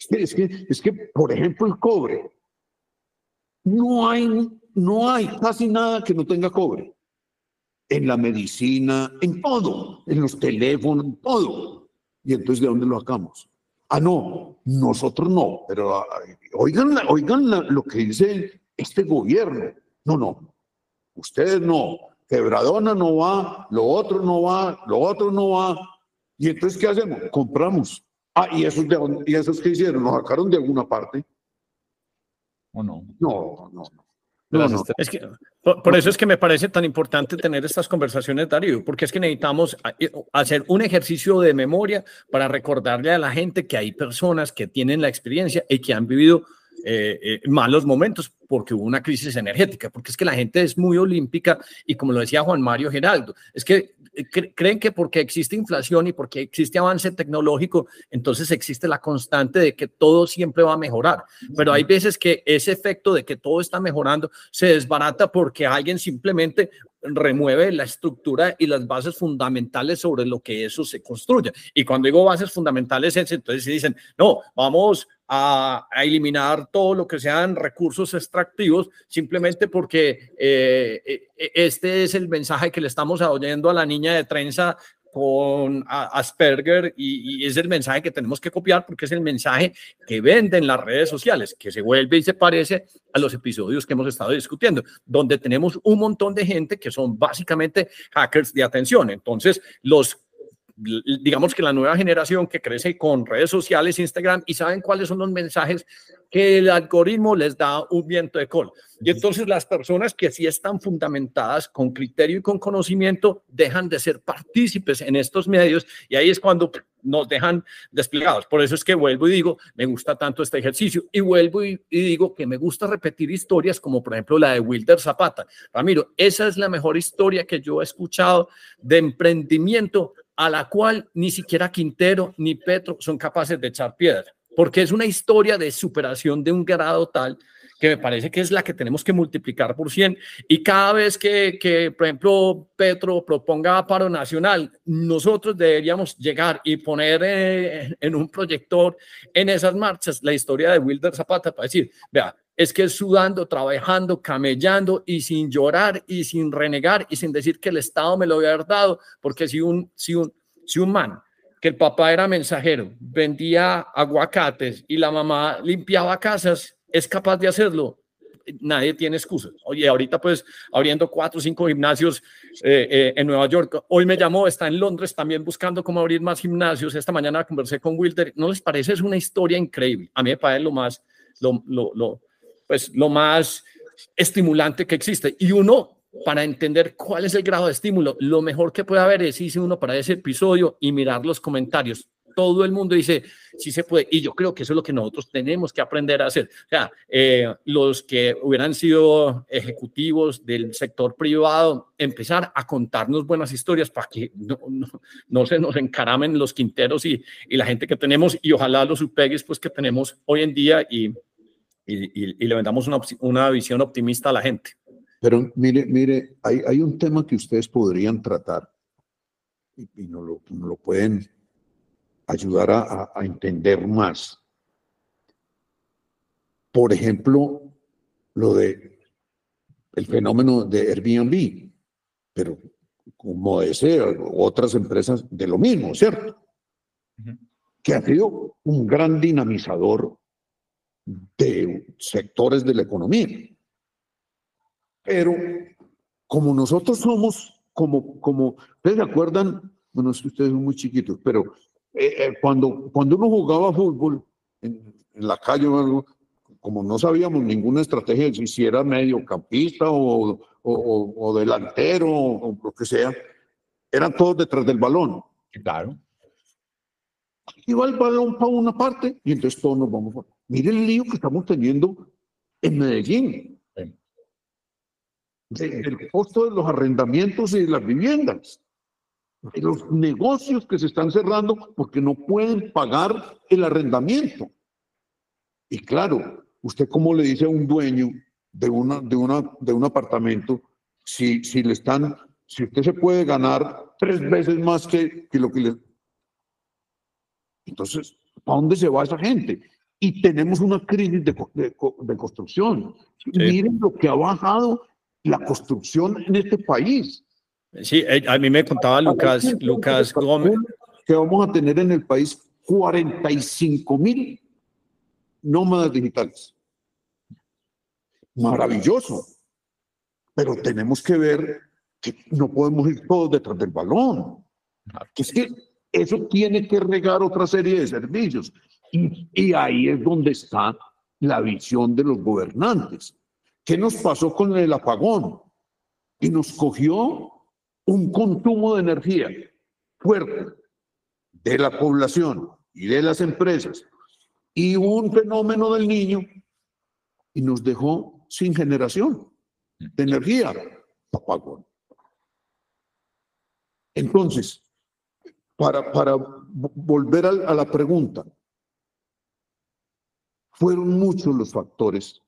Es que, es, que, es que, por ejemplo, el cobre. No hay, no hay casi nada que no tenga cobre en la medicina, en todo, en los teléfonos, en todo. Y entonces, ¿de dónde lo sacamos? Ah, no, nosotros no, pero oigan, oigan lo que dice este gobierno. No, no, ustedes no, quebradona no va, lo otro no va, lo otro no va. Y entonces, ¿qué hacemos? Compramos. Ah, ¿y esos, de, y esos que hicieron? ¿Nos sacaron de alguna parte? ¿O no? No, no, no. No, no. Es que, por, por, eso es que me parece tan importante tener estas conversaciones, Darío, porque es que necesitamos eh, hacer un ejercicio de memoria para recordarle a la gente que hay personas que tienen la experiencia y que han vivido eh, eh, malos momentos porque hubo una crisis energética, porque es que la gente es muy olímpica y como lo decía Juan Mario Geraldo, es que creen que porque existe inflación y porque existe avance tecnológico, entonces existe la constante de que todo siempre va a mejorar. Pero hay veces que ese efecto de que todo está mejorando se desbarata porque alguien simplemente remueve la estructura y las bases fundamentales sobre lo que eso se construye. Y cuando digo bases fundamentales, entonces se dicen, no, vamos a, eliminar todo lo que sean recursos extractivos, simplemente porque eh, eh, este es el mensaje que le estamos oyendo a la niña de trenza con Asperger y, y, es el mensaje que tenemos que copiar porque es el mensaje que venden las redes sociales, que se vuelve y se parece a los episodios que hemos estado discutiendo, donde tenemos un montón de gente que son básicamente hackers de atención. Entonces, los digamos que la nueva generación que crece con redes sociales, Instagram, y saben cuáles son los mensajes que el algoritmo les da un viento de cola. Y entonces las personas que sí están fundamentadas con criterio y con conocimiento dejan de ser partícipes en estos medios y ahí es cuando nos dejan desplegados. Por eso es que vuelvo y digo, me gusta tanto este ejercicio y vuelvo y, y digo que me gusta repetir historias como por ejemplo la de Wilder Zapata. Ramiro, esa es la mejor historia que yo he escuchado de emprendimiento a la cual ni siquiera Quintero ni Petro son capaces de echar piedra, porque es una historia de superación de un grado tal que me parece que es la que tenemos que multiplicar por 100. Y cada vez que, que, por ejemplo, Petro proponga paro nacional, nosotros deberíamos llegar y poner eh, en un proyector en esas marchas la historia de Wilder Zapata para decir, vea, es que sudando, trabajando, camellando y sin llorar y sin renegar y sin decir que el Estado me lo había dado, porque si un, si un, si un man, que el papá era mensajero, vendía aguacates y la mamá limpiaba casas, es capaz de hacerlo, nadie tiene excusas. Oye, ahorita pues abriendo cuatro o cinco gimnasios eh, eh, en Nueva York. Hoy me llamó, está en Londres también buscando cómo abrir más gimnasios. Esta mañana conversé con Wilder. ¿No les parece? Es una historia increíble. A mí me parece lo más, pues, lo más estimulante que existe. Y uno, para entender cuál es el grado de estímulo, lo mejor que puede haber es irse uno para ese episodio y mirar los comentarios. Todo el mundo dice, sí se puede. Y yo creo que eso es lo que nosotros tenemos que aprender a hacer. O sea, eh, los que hubieran sido ejecutivos del sector privado, empezar a contarnos buenas historias para que no, no, se nos encaramen los quinteros y, y, la gente que tenemos y ojalá los UPEGs pues, que tenemos hoy en día y y, y, y, le vendamos una, una, visión optimista a la gente. Pero mire, mire, hay, hay un tema que ustedes podrían tratar y, y nos, lo, nos lo pueden ayudar a, a, a entender más. por ejemplo, lo de el fenómeno de Airbnb, pero como ese, otras empresas de lo mismo, ¿cierto? Que ha sido un gran dinamizador de sectores de la economía. Pero como nosotros somos, como, como, ¿ustedes se acuerdan? Bueno, ustedes son muy chiquitos, pero eh, eh, cuando, cuando uno jugaba fútbol en, la calle o algo, como no sabíamos ninguna estrategia, si era mediocampista o, o, delantero o lo que sea, eran todos detrás del balón. Claro. Y va el balón para una parte y entonces todos nos vamos. Mire el lío que estamos teniendo en Medellín. el costo de los arrendamientos y de las viviendas. De los negocios que se están cerrando porque no pueden pagar el arrendamiento. Y claro, ¿usted cómo le dice a un dueño de, una, de, una, de un apartamento si, si le están, si usted se puede ganar tres veces más que, que lo que le... Entonces, ¿a dónde se va esa gente? Y tenemos una crisis de, de, construcción. Miren lo que ha bajado la construcción en este país. Sí, eh, a mí me contaba Lucas, Lucas Gómez. Que vamos a tener en el país 45 mil nómadas digitales. Maravilloso. Pero tenemos que ver que no podemos ir todos detrás del balón. Es que eso tiene que regar otra serie de servicios. Y, ahí es donde está la visión de los gobernantes. ¿Qué nos pasó con el apagón? Y nos cogió un consumo de energía fuerte de la población y de las empresas y un fenómeno del niño y nos dejó sin generación de energía. Apagón. Entonces, para, para volver a la pregunta, fueron muchos los factores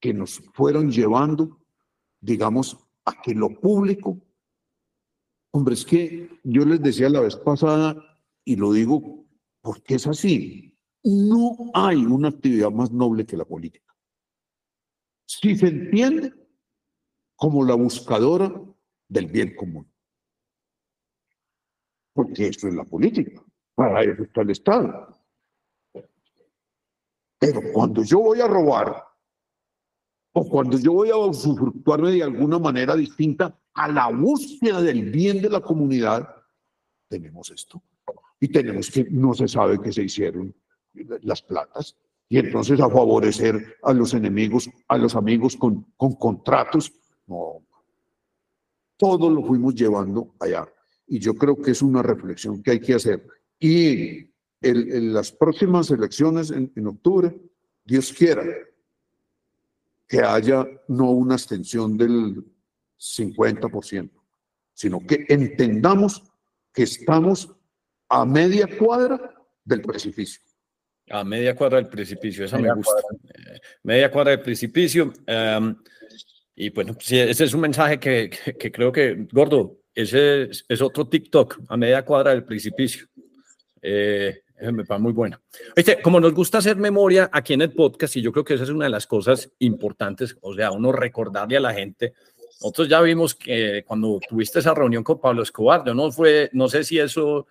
que nos fueron llevando, digamos, a que lo público, hombre, es que yo les decía la vez pasada, y lo digo porque es así, no hay una actividad más noble que la política. Si se entiende como la buscadora del bien común. Porque eso es la política, para eso está el Estado. Pero cuando yo voy a robar, o cuando yo voy a usufructuarme de alguna manera distinta a la búsqueda del bien de la comunidad, tenemos esto. Y tenemos que, no se sabe que se hicieron las platas, y entonces a favorecer a los enemigos, a los amigos con, con contratos. No, todo lo fuimos llevando allá. Y yo creo que es una reflexión que hay que hacer. Y en, las próximas elecciones en, en octubre, Dios quiera, que haya no una extensión del 50%, sino que entendamos que estamos a media cuadra del precipicio. A media cuadra del precipicio, esa me gusta. Eh, media cuadra del precipicio. Em, y bueno, sí, ese es un mensaje que, que, creo que, gordo, ese es, otro TikTok, a media cuadra del precipicio. Eh, muy buena. Este, como nos gusta hacer memoria aquí en el podcast, y yo creo que esa es una de las cosas importantes, o sea, uno recordarle a la gente. Nosotros ya vimos que cuando tuviste esa reunión con Pablo Escobar, yo no fue, no sé si eso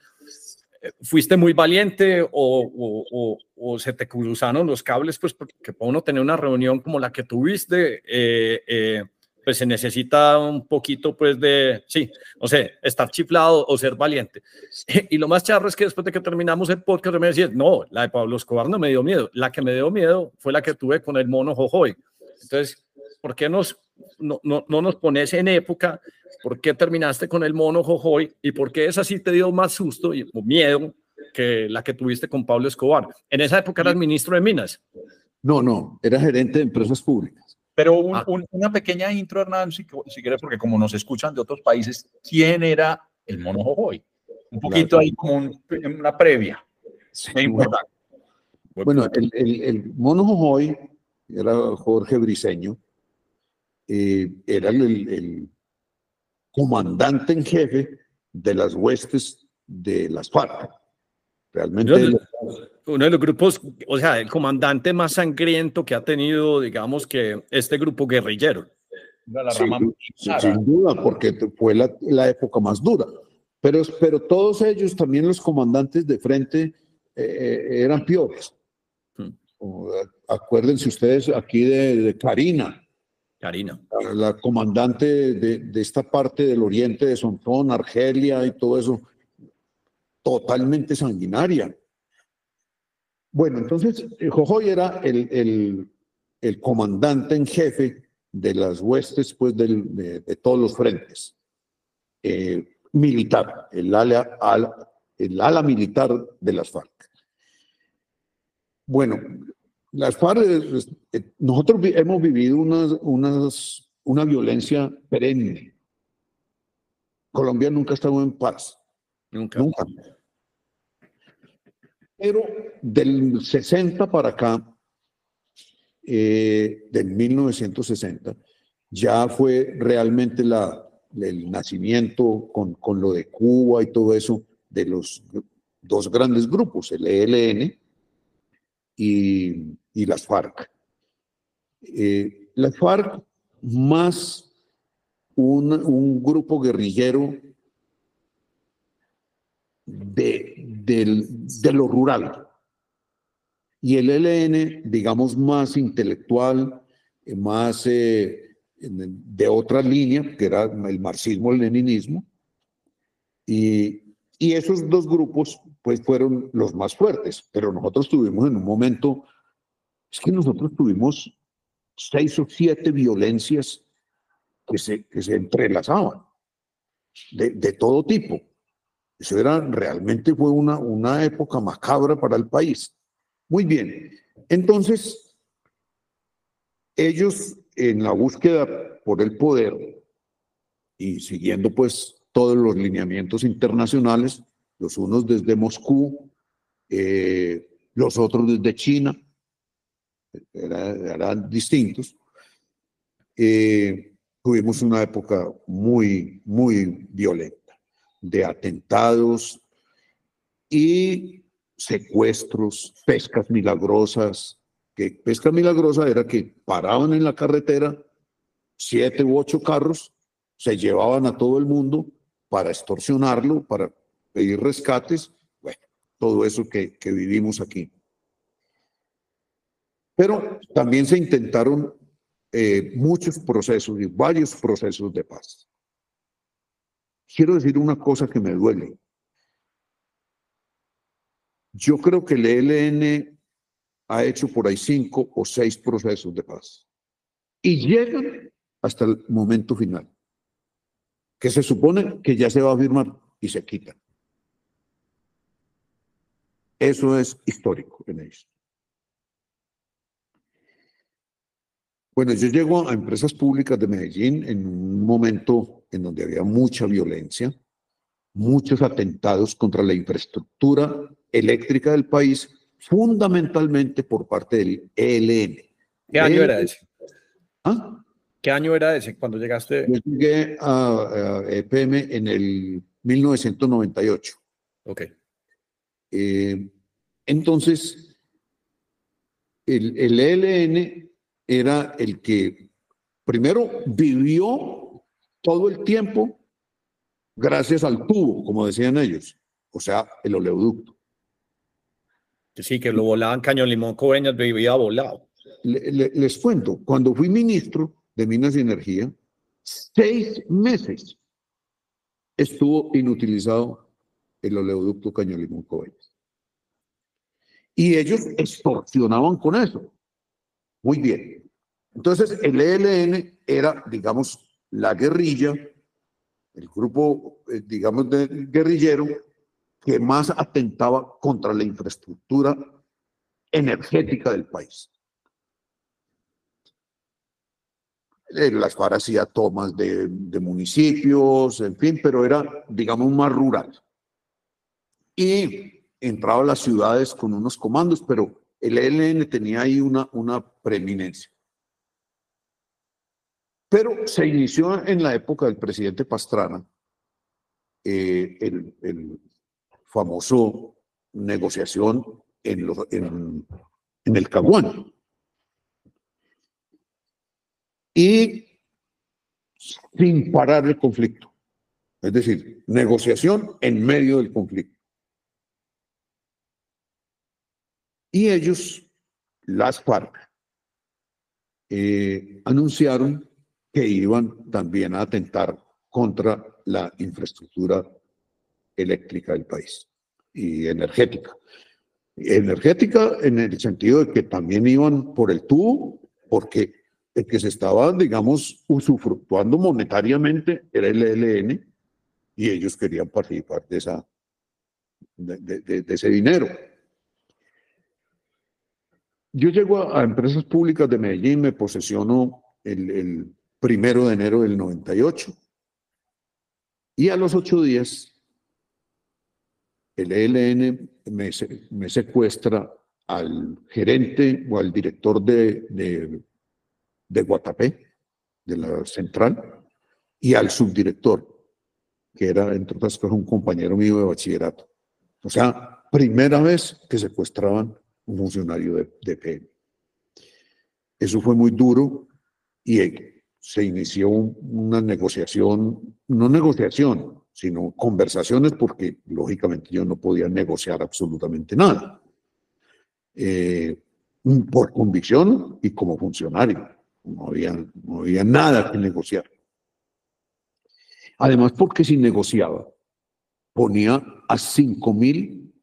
eh, fuiste muy valiente o, o, o, se te cruzaron los cables, pues porque para uno tener una reunión como la que tuviste, eh, eh pues se necesita un poquito, pues, de, sí, no sé, estar chiflado o ser valiente. Y lo más charro es que después de que terminamos el podcast, me decías, no, la de Pablo Escobar no me dio miedo. La que me dio miedo fue la que tuve con el mono Jojoy. Entonces, ¿por qué nos, no, no, no nos pones en época? ¿Por qué terminaste con el mono Jojoy? ¿Y por qué esa sí te dio más susto y miedo que la que tuviste con Pablo Escobar? En esa época eras ministro de Minas. No, no, era gerente de empresas públicas. Pero ah. una pequeña intro, Hernán, si, quieres, porque como nos escuchan de otros países, ¿quién era el mono Jojoy? Un poquito ahí como una previa. Bueno, el, el, mono Jojoy era Jorge Briseño, eh, era el, comandante en jefe de las huestes de las FARC. Realmente. Uno de los grupos, o sea, el comandante más sangriento que ha tenido, digamos, que este grupo guerrillero. sin duda, porque fue la, la, época más dura. Pero, pero todos ellos, también los comandantes de frente, eh, eh, eran peores. Hmm. Acuérdense ustedes aquí de, de Karina. Karina. La, comandante de, de, esta parte del oriente de Sontón, Argelia y todo eso, totalmente sanguinaria. Bueno, entonces eh, Jojoy era el, el, el, comandante en jefe de las huestes pues, del, de, todos los frentes. Eh, militar, el ala, el ala militar de las FARC. Bueno, las FARC, eh, nosotros hemos vivido unas, unas, una violencia perenne. Colombia nunca ha estado en paz. Nunca. Nunca. Pero del 60 para acá, eh, del 1960, ya fue realmente la, el nacimiento con, con, lo de Cuba y todo eso de los dos grandes grupos, el ELN y, y las FARC. Eh, las FARC más un, un grupo guerrillero de, de, lo rural. Y el ELN, digamos, más intelectual, eh, más eh, de otra línea, que era el marxismo-leninismo. Y, y esos dos grupos, pues, fueron los más fuertes. Pero nosotros tuvimos en un momento, es que nosotros tuvimos seis o siete violencias que se, que se entrelazaban, de, de todo tipo. Eso era, realmente fue una, una época macabra para el país. Muy bien. Entonces, ellos en la búsqueda por el poder y siguiendo pues todos los lineamientos internacionales, los unos desde Moscú, eh, los otros desde China, eran distintos. Eh, tuvimos una época muy, muy violenta de atentados y secuestros, pescas milagrosas, que pesca milagrosa era que paraban en la carretera siete u ocho carros, se llevaban a todo el mundo para extorsionarlo, para pedir rescates, bueno, todo eso que, que vivimos aquí. Pero también se intentaron eh, muchos procesos y varios procesos de paz. Quiero decir una cosa que me duele. Yo creo que el ELN ha hecho por ahí cinco o seis procesos de paz y llegan hasta el momento final, que se supone que ya se va a firmar y se quitan. Eso es histórico en ellos. Bueno, yo llego a empresas públicas de Medellín en un momento en donde había mucha violencia, muchos atentados contra la infraestructura eléctrica del país, fundamentalmente por parte del ELN. ¿Qué año era ese? ¿Ah? ¿Qué año era ese cuando llegaste? Yo llegué a, EPM en el 1998. Ok. Eh, entonces, el, el ELN era el que primero vivió todo el tiempo gracias al tubo, como decían ellos, o sea, el oleoducto. Sí, que lo volaban Cañón Limón Coveñas, vivía volado. les cuento, cuando fui ministro de Minas y Energía, seis meses estuvo inutilizado el oleoducto Cañón Limón Coveñas. Y ellos extorsionaban con eso. Muy bien. Entonces, el ELN era, digamos, la guerrilla, el grupo, eh, digamos, de guerrillero que más atentaba contra la infraestructura energética del país. Las FARC hacía tomas de, de, municipios, en fin, pero era, digamos, más rural. Y entraba a las ciudades con unos comandos, pero el ELN tenía ahí una, una preeminencia. Pero se inició en la época del presidente Pastrana eh, el, famoso negociación en, el Caguán. Y sin parar el conflicto. Es decir, negociación en medio del conflicto. Y ellos, las FARC, eh, anunciaron que iban también a atentar contra la infraestructura eléctrica del país y energética. Energética en el sentido de que también iban por el tubo, porque el que se estaba, digamos, usufructuando monetariamente era el ELN y ellos querían participar de, esa, de, ese dinero. Yo llego a, empresas públicas de Medellín, me posesiono el, el primero de enero del 98 y a los ocho días el ELN me, me secuestra al gerente o al director de, de, de Guatapé, de la central, y al subdirector, que era, entre otras cosas, un compañero mío de bachillerato. O sea, primera vez que secuestraban un funcionario de, de. Eso fue muy duro y se inició una negociación, no negociación, sino conversaciones porque lógicamente yo no podía negociar absolutamente nada. Eh, por convicción y como funcionario. No había, no había nada que negociar. Además, porque si negociaba, ponía a 5.000 mil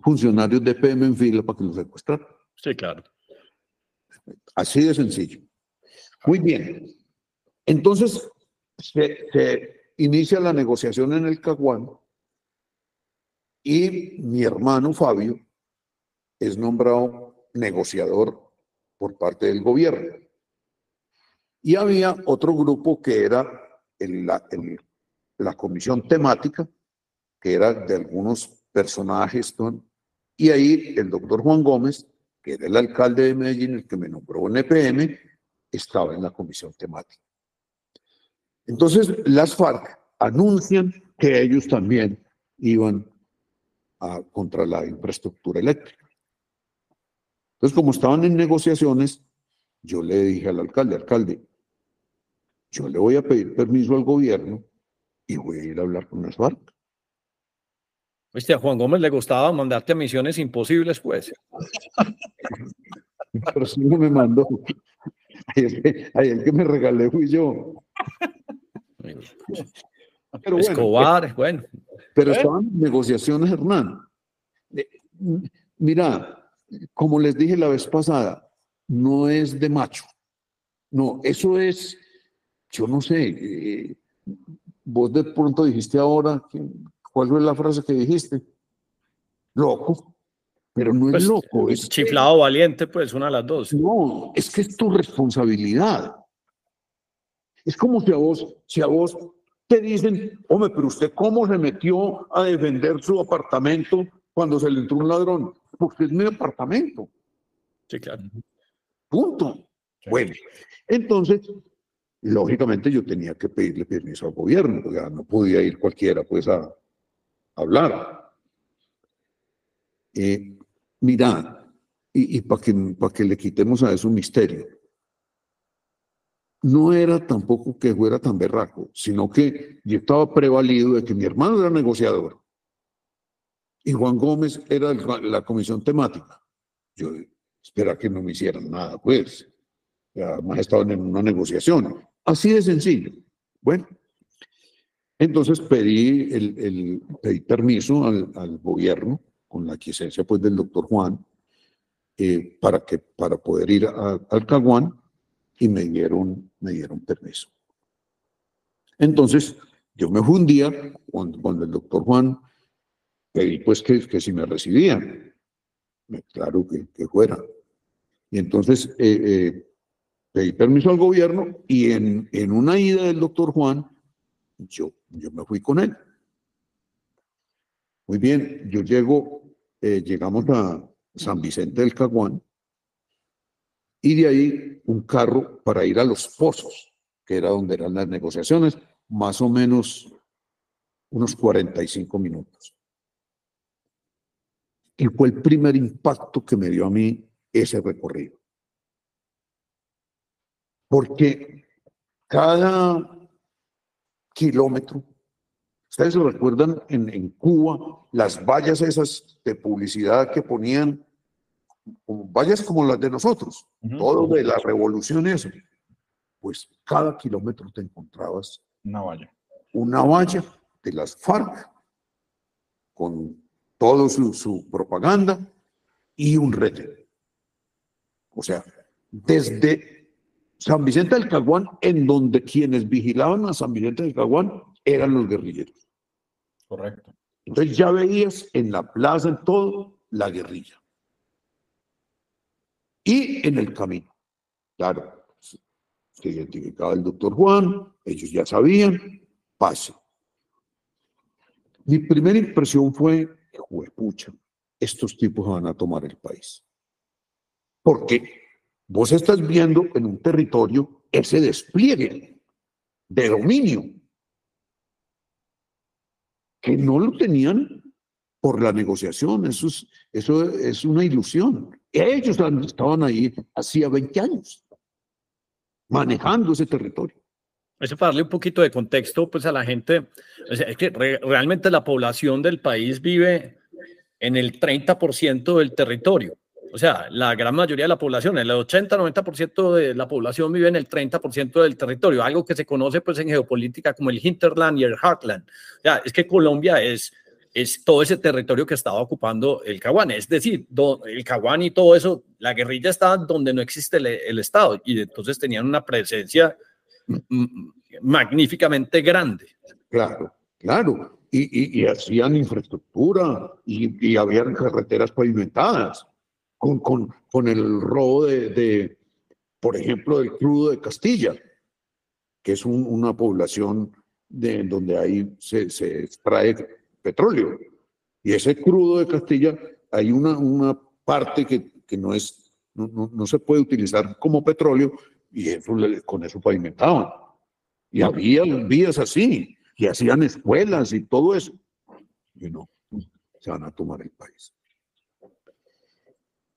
funcionarios de PM en fila para que los secuestraran. Sí, claro. Así de sencillo. Muy bien. Entonces, se, inicia la negociación en el Caguán y mi hermano Fabio es nombrado negociador por parte del gobierno. Y había otro grupo que era la, la, comisión temática, que era de algunos personajes, y ahí el doctor Juan Gómez, que era el alcalde de Medellín, el que me nombró en EPM, estaba en la comisión temática. Entonces, las FARC anuncian que ellos también iban a, contra la infraestructura eléctrica. Entonces, como estaban en negociaciones, yo le dije al alcalde, alcalde, yo le voy a pedir permiso al gobierno y voy a ir a hablar con las FARC. Viste, a Juan Gómez le gustaba mandarte a misiones imposibles, pues. Pero no me mandó. Ahí el, que me regalé fui yo. Pero Escobar, bueno. Pero estaban negociaciones, Hernán. Eh, mira, como les dije la vez pasada, no es de macho. No, eso es yo no sé, eh, vos de pronto dijiste ahora, ¿cuál fue la frase que dijiste? Loco, pero no es pues, loco. Es chiflado valiente, pues una de las dos. No, es que es tu responsabilidad. Es como si a vos, si a vos te dicen, hombre, pero usted cómo se metió a defender su apartamento cuando se le entró un ladrón, porque es mi apartamento. Sí, claro. Punto. Bueno, entonces lógicamente yo tenía que pedirle permiso al gobierno, porque no podía ir cualquiera pues a, hablar. Eh, mira, y, para que, para que le quitemos a eso un misterio, no era tampoco que fuera tan berraco, sino que yo estaba prevalido de que mi hermano era negociador y Juan Gómez era la comisión temática. Yo espera que no me hicieran nada, pues. Además estaban en una negociación. Así de sencillo. Bueno, entonces pedí, el, pedí permiso al, gobierno, con la quiesencia pues, del doctor Juan, eh, para, que, para poder ir al Caguán y me dieron, me dieron permiso. Entonces, yo me fui un día cuando, el doctor Juan pedí pues que, que si me recibían. Claro que, que fuera. Y entonces eh, eh, pedí permiso al gobierno y en, en una ida del doctor Juan, yo, yo me fui con él. Muy bien, yo llego, eh, llegamos a San Vicente del Caguán y de ahí un carro para ir a los pozos, que era donde eran las negociaciones, más o menos unos 45 minutos. Y fue el primer impacto que me dio a mí ese recorrido. Porque cada kilómetro, ustedes lo recuerdan en, en Cuba, las vallas esas de publicidad que ponían, como vallas como las de nosotros, todo de la revolución eso. Pues cada kilómetro te encontrabas una valla. Una valla de las FARC con toda su, su propaganda y un rete. O sea, desde San Vicente del Caguán, en donde quienes vigilaban a San Vicente del Caguán eran los guerrilleros. Correcto. Entonces ya veías en la plaza, en todo, la guerrilla. Y en el camino. Claro, se identificaba el doctor Juan, ellos ya sabían, pase. Mi primera impresión fue, pucha, estos tipos van a tomar el país. Porque vos estás viendo en un territorio ese despliegue de dominio que no lo tenían por la negociación. Eso es, eso es una ilusión. Ellos estaban ahí hacía 20 años, manejando ese territorio. Eso para darle un poquito de contexto pues, a la gente, es que realmente la población del país vive en el 30% del territorio. O sea, la gran mayoría de la población, el 80-90% de la población vive en el 30% del territorio, algo que se conoce pues en geopolítica como el hinterland y el heartland. O sea, es que Colombia es, es todo ese territorio que estaba ocupando el Caguán. Es decir, el Caguán y todo eso, la guerrilla estaba donde no existe el, Estado y entonces tenían una presencia magníficamente grande. Claro, claro. Y, hacían infraestructura y, y había carreteras pavimentadas con, con, con el robo de, de, por ejemplo, del crudo de Castilla, que es una población de, donde ahí se, se, extrae petróleo. Y ese crudo de Castilla, hay una, una parte que, que no, es, no, no, se puede utilizar como petróleo y eso, con eso pavimentaban. Y había vías así, y hacían escuelas y todo eso. Y no, se van a tomar el país.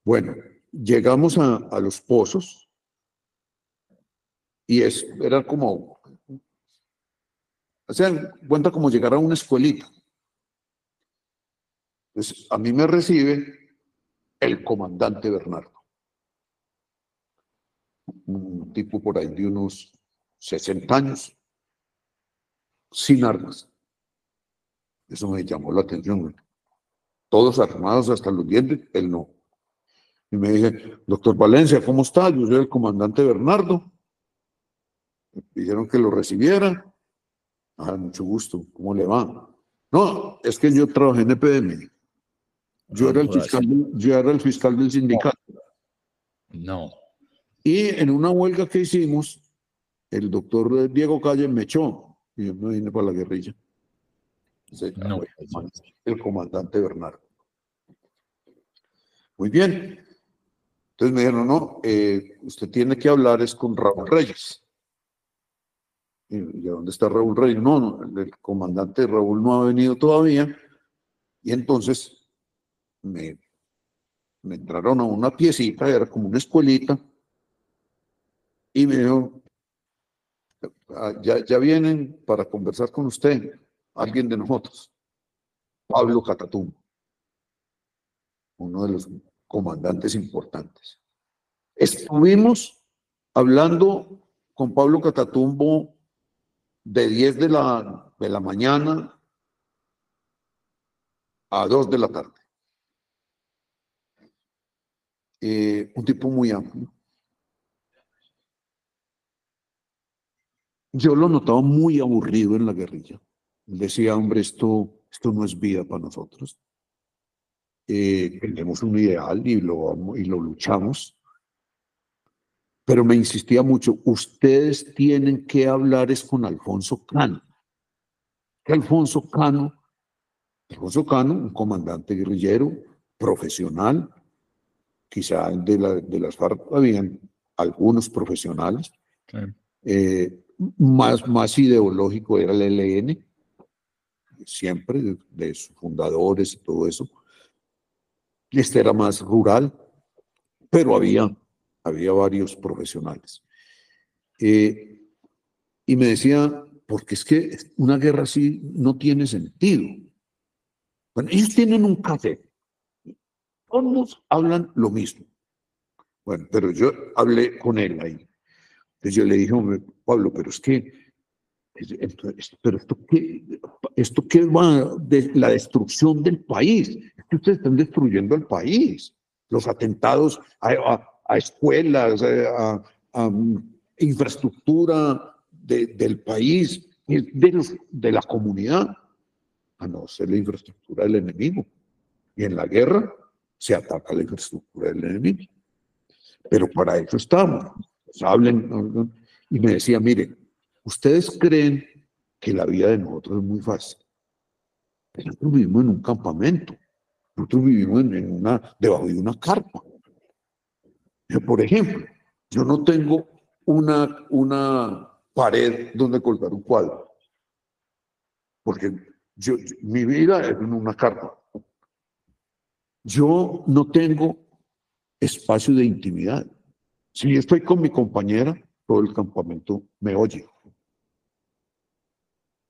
Bueno, llegamos a, los pozos y es, era como, o sea, cuenta como llegar a una escuelita. A mí me recibe el comandante Bernardo, un tipo por ahí de unos 60 años, sin armas. Eso me llamó la atención. Todos armados hasta los dientes, él no. Y me dice, doctor Valencia, ¿cómo está? Yo soy el comandante Bernardo. Me pidieron que lo recibiera. Ah, mucho gusto. ¿Cómo le va? No, es que yo trabajé en EPM. Yo era el fiscal, yo era el fiscal del sindicato. No. Y en una huelga que hicimos, el doctor Diego Calle me echó y yo me vine para la guerrilla. no, el comandante Bernardo. Muy bien. Entonces me dijeron, no, eh, usted tiene que hablar es con Raúl Reyes. ¿Y dónde está Raúl Reyes? No, no, el comandante Raúl no ha venido todavía. Y entonces me, entraron a una piecita, era como una escuelita, y me dijo, ah, ya, ya vienen para conversar con usted, alguien de nosotros, Pablo Catatum, uno de los comandantes importantes. Estuvimos hablando con Pablo Catatumbo de 10 de la, de la mañana a 2 de la tarde. Eh, un tipo muy amplio. Yo lo notaba muy aburrido en la guerrilla. Decía, hombre, esto, esto no es vida para nosotros eh, tenemos un ideal y lo, y lo luchamos, pero me insistía mucho, ustedes tienen que hablar es con Alfonso Cano. Alfonso Cano, Alfonso Cano, un comandante guerrillero, profesional, quizá de, la, de las FARC habían algunos profesionales, eh, más, más ideológico era el ELN, siempre de, de sus fundadores y todo eso, Este era más rural, pero había, había varios profesionales. Eh, y me decía, porque es que una guerra así no tiene sentido. Bueno, ellos tienen un café. Todos hablan lo mismo. Bueno, pero yo hablé con él ahí. Entonces yo le dije, Pablo, pero es que, pero esto qué, esto qué va de la destrucción del país. Ustedes están destruyendo el país. Los atentados a, escuelas, a, infraestructura del país, de, de la comunidad, a no ser la infraestructura del enemigo. Y en la guerra se ataca la infraestructura del enemigo. Pero para eso estamos. Pues hablen. Y me decía, mire, ustedes creen que la vida de nosotros es muy fácil. Nosotros vivimos en un campamento. Nosotros vivimos en, una, debajo de una carpa. Por ejemplo, yo no tengo una, una pared donde colgar un cuadro. Porque yo, mi vida es en una carpa. Yo no tengo espacio de intimidad. Si estoy con mi compañera, todo el campamento me oye.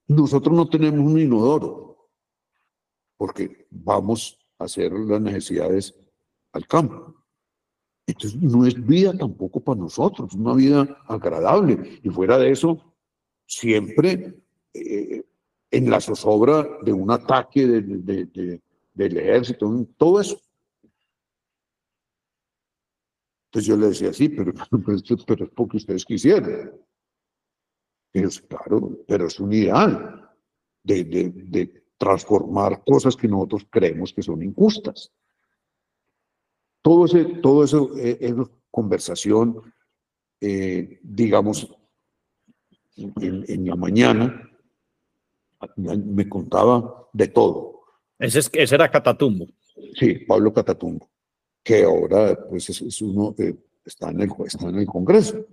Nosotros no tenemos un inodoro, porque vamos hacer las necesidades al campo. Entonces, no es vida tampoco para nosotros, una vida agradable. Y fuera de eso, siempre eh, en la zozobra de un ataque del ejército, todo eso. Entonces yo le decía, sí, pero, pero, es porque ustedes quisieron. Y claro, pero es un ideal de, de, transformar cosas que nosotros creemos que son injustas. Todo, ese, todo eso eh, es, conversación, eh, digamos, en, la mañana, me contaba de todo. Ese, ese era Catatumbo. Sí, Pablo Catatumbo que ahora pues es, uno que está en, el, está en el Congreso.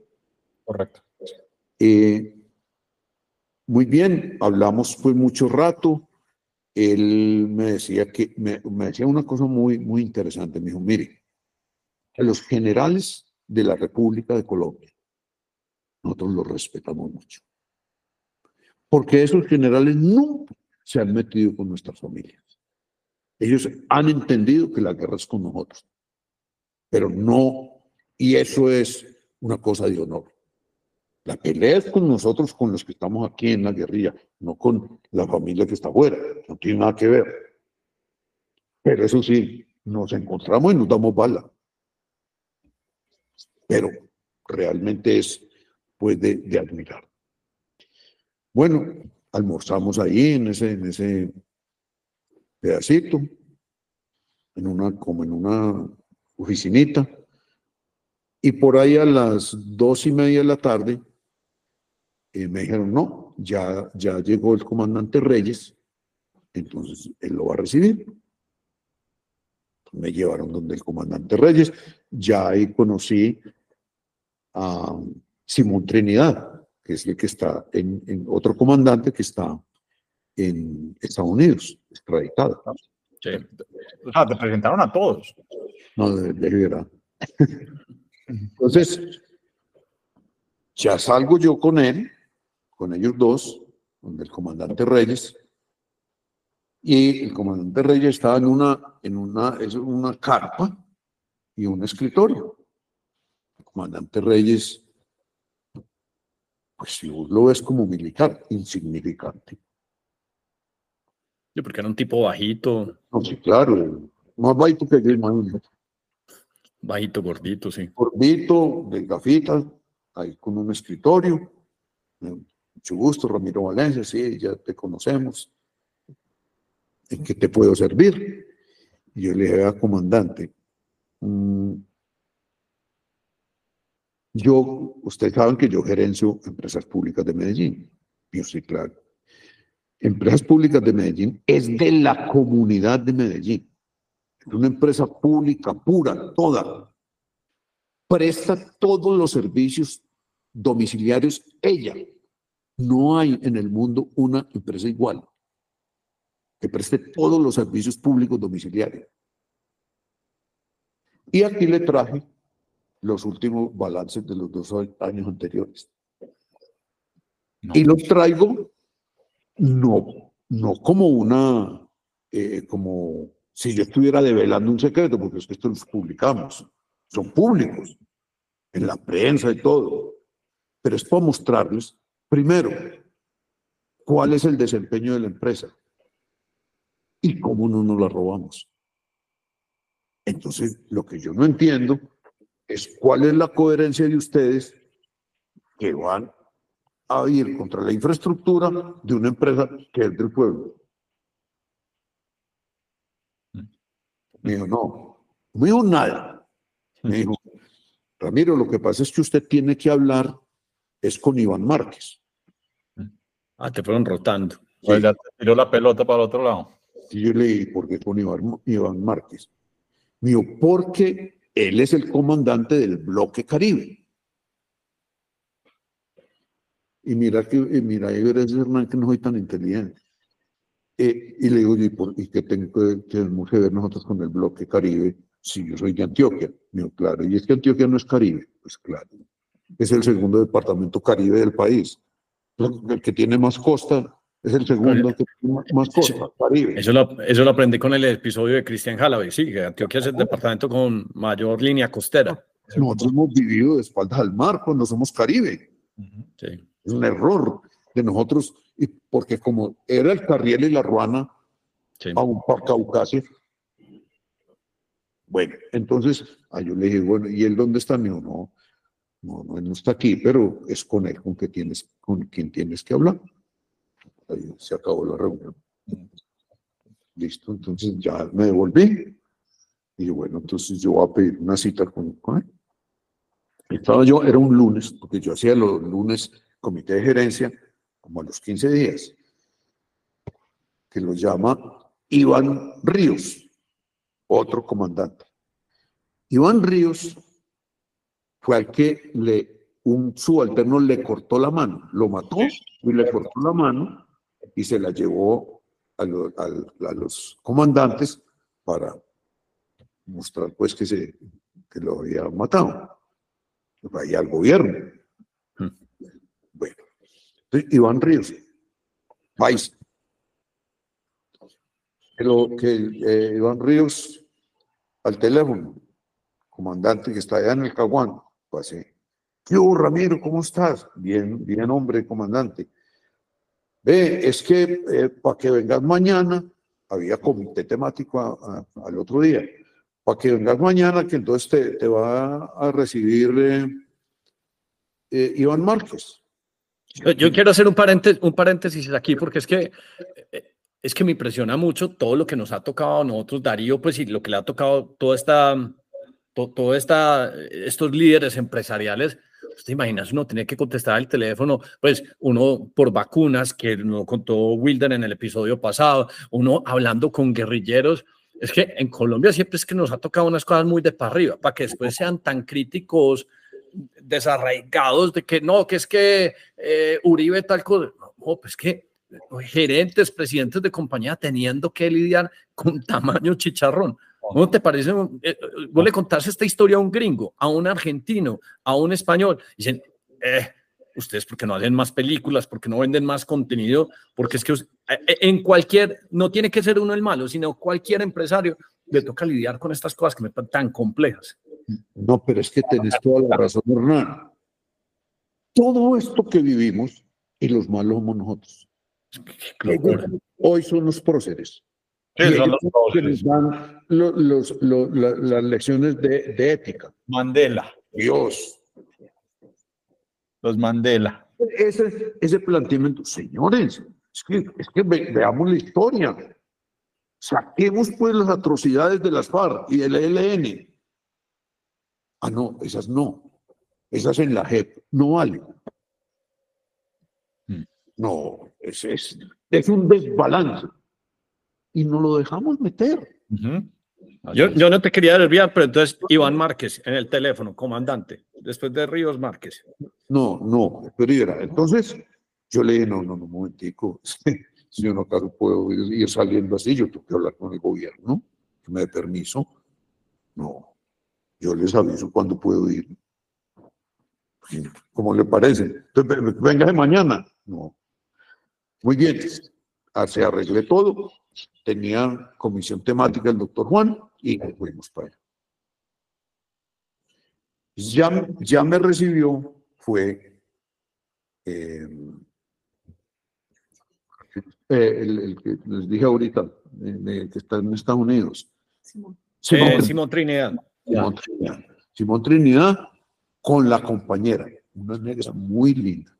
Correcto. Eh, muy bien, hablamos pues mucho rato. Él me decía que me, me, decía una cosa muy muy interesante. Me dijo, mire, los generales de la República de Colombia, nosotros los respetamos mucho. Porque esos generales nunca se han metido con nuestras familias. Ellos han entendido que la guerra es con nosotros pero no, y eso es una cosa de honor. La pelea es con nosotros, con los que estamos aquí en la guerrilla, no con la familia que está afuera, no tiene nada que ver. Pero eso sí, nos encontramos y nos damos bala. Pero realmente es, pues, de, admirar. Bueno, almorzamos ahí en ese, en ese pedacito, en una, como en una oficinita. Y por ahí a las dos y media de la tarde eh, me dijeron, no, ya, ya llegó el comandante Reyes, entonces él lo va a recibir. Me llevaron donde el comandante Reyes, ya ahí conocí a Simón Trinidad, que es el que está en, otro comandante que está en Estados Unidos, extraditado. Sí. O sea, te presentaron a todos. No, de, de Entonces, ya salgo yo con él, con ellos dos, con el comandante Reyes, y el comandante Reyes estaba en una, en una, es una carpa y un escritorio. El comandante Reyes, pues si vos lo ves como militar, insignificante. Sí, porque era un tipo bajito. No, sí, claro, más bajito que yo, imagínate. Bajito, gordito, sí. Gordito, de gafitas, ahí con un escritorio. Mucho gusto, Ramiro Valencia, sí, ya te conocemos. ¿En qué te puedo servir? Y yo le dije, a comandante, mm, yo, ustedes saben que yo gerencio empresas públicas de Medellín. Yo sí, claro. Empresas públicas de Medellín es de la comunidad de Medellín una empresa pública pura, toda, presta todos los servicios domiciliarios ella. No hay en el mundo una empresa igual que preste todos los servicios públicos domiciliarios. Y aquí le traje los últimos balances de los dos años anteriores. Y los traigo no, no como una, eh, como si yo estuviera develando un secreto, porque es que esto los publicamos, son públicos, en la prensa y todo. Pero es para mostrarles, primero, cuál es el desempeño de la empresa y cómo no nos la robamos. Entonces, lo que yo no entiendo es cuál es la coherencia de ustedes que van a ir contra la infraestructura de una empresa que es del pueblo. Me dijo, no, no dijo nada. Me dijo, Ramiro, lo que pasa es que usted tiene que hablar es con Iván Márquez. Ah, te fueron rotando. Pues ya te tiró la pelota para el otro lado. Y yo le dije, ¿por qué con Iván, Iván Márquez? Dijo, porque él es el comandante del bloque Caribe. Y mira que, y mira, Hernán, que no soy tan inteligente. Eh, y le digo, ¿y, por, y qué tengo que, que ver nosotros con el bloque Caribe si yo soy de Antioquia? Digo, claro, y es que Antioquia no es Caribe. Pues claro, es el segundo departamento Caribe del país. El que tiene más costa es el segundo que tiene más costa, Caribe. Eso lo, eso lo aprendí con el episodio de Cristian Jalavey, sí, que Antioquia es el departamento con mayor línea costera. Nosotros hemos vivido de espaldas al mar cuando somos Caribe. Sí. Es un error de nosotros, y porque como era el Carriel y la Ruana, aún por Caucasia. Bueno, entonces a yo le dije, bueno, ¿y él dónde está? mío? no, no, no, no está aquí, pero es con él con, que tienes, con quien tienes que hablar. Ahí se acabó la reunión. Listo, entonces ya me devolví. Y bueno, entonces yo voy a pedir una cita con, con él. Estaba yo, era un lunes, porque yo hacía los lunes comité de gerencia, como a los 15 días, que lo llama Iván Ríos, otro comandante. Iván Ríos fue al que le, un subalterno le cortó la mano, lo mató y le cortó la mano y se la llevó a, a los comandantes para mostrar pues que, se, que lo había matado. Vaya al gobierno. Iván Ríos, país. Pero que eh, Iván Ríos al teléfono, comandante que está allá en el Caguán, así. Yo, Ramiro, ¿cómo estás? Bien, bien, hombre, comandante. Ve, es que eh, para que vengas mañana, había comité temático al otro día, para que vengas mañana, que entonces te, va a recibir eh, Iván Márquez. Yo, quiero hacer un paréntesis, un paréntesis aquí porque es que eh, es que me impresiona mucho todo lo que nos ha tocado a nosotros, Darío, pues y lo que le ha tocado toda esta, todo, esta, estos líderes empresariales. ¿Usted imagina uno tiene que contestar el teléfono? Pues uno por vacunas, que nos contó Wilder en el episodio pasado, uno hablando con guerrilleros. Es que en Colombia siempre es que nos ha tocado unas cosas muy de para arriba, para que después sean tan críticos desarraigados de que no, que es que eh, Uribe tal cosa. No, pues que gerentes, presidentes de compañía teniendo que lidiar con tamaño chicharrón. ¿No te parece? Eh, vos le contás esta historia a un gringo, a un argentino, a un español. Dicen, eh, ustedes porque no hacen más películas, porque no venden más contenido, porque es que en cualquier, no tiene que ser uno el malo, sino cualquier empresario le toca lidiar con estas cosas que me tan complejas. No, pero es que tenés toda la razón, Hernán. Todo esto que vivimos y los malos somos nosotros. hoy son los próceres. Sí, son los próceres. dan las lecciones de, de, ética. Mandela. Dios. Los Mandela. Ese, ese planteamiento, señores, es que, es que veamos la historia. Saquemos pues las atrocidades de las FARC y del ELN Ah, no, esas no. Esas en la JEP no valen. Hmm. No, es, es, es un desbalance. Y no lo dejamos meter. yo, yo, no te quería desviar, pero entonces Iván Márquez en el teléfono, comandante, después de Ríos Márquez. No, no, pero era. Entonces yo le dije, no, no, no, un momentico, si yo no acaso puedo ir saliendo así, yo tengo que hablar con el gobierno, que me dé permiso. No, Yo les aviso cuándo puedo ir. ¿Cómo le parece? Entonces, venga de mañana. No. Muy bien. Se arreglé todo. Tenía comisión temática el doctor Juan y fuimos para allá. Ya, ya me recibió, fue eh, eh, el, que les dije ahorita, que está en Estados Unidos. Simón, eh, Simón, Trinidad. Simón Trinidad. con la compañera, una negra muy linda,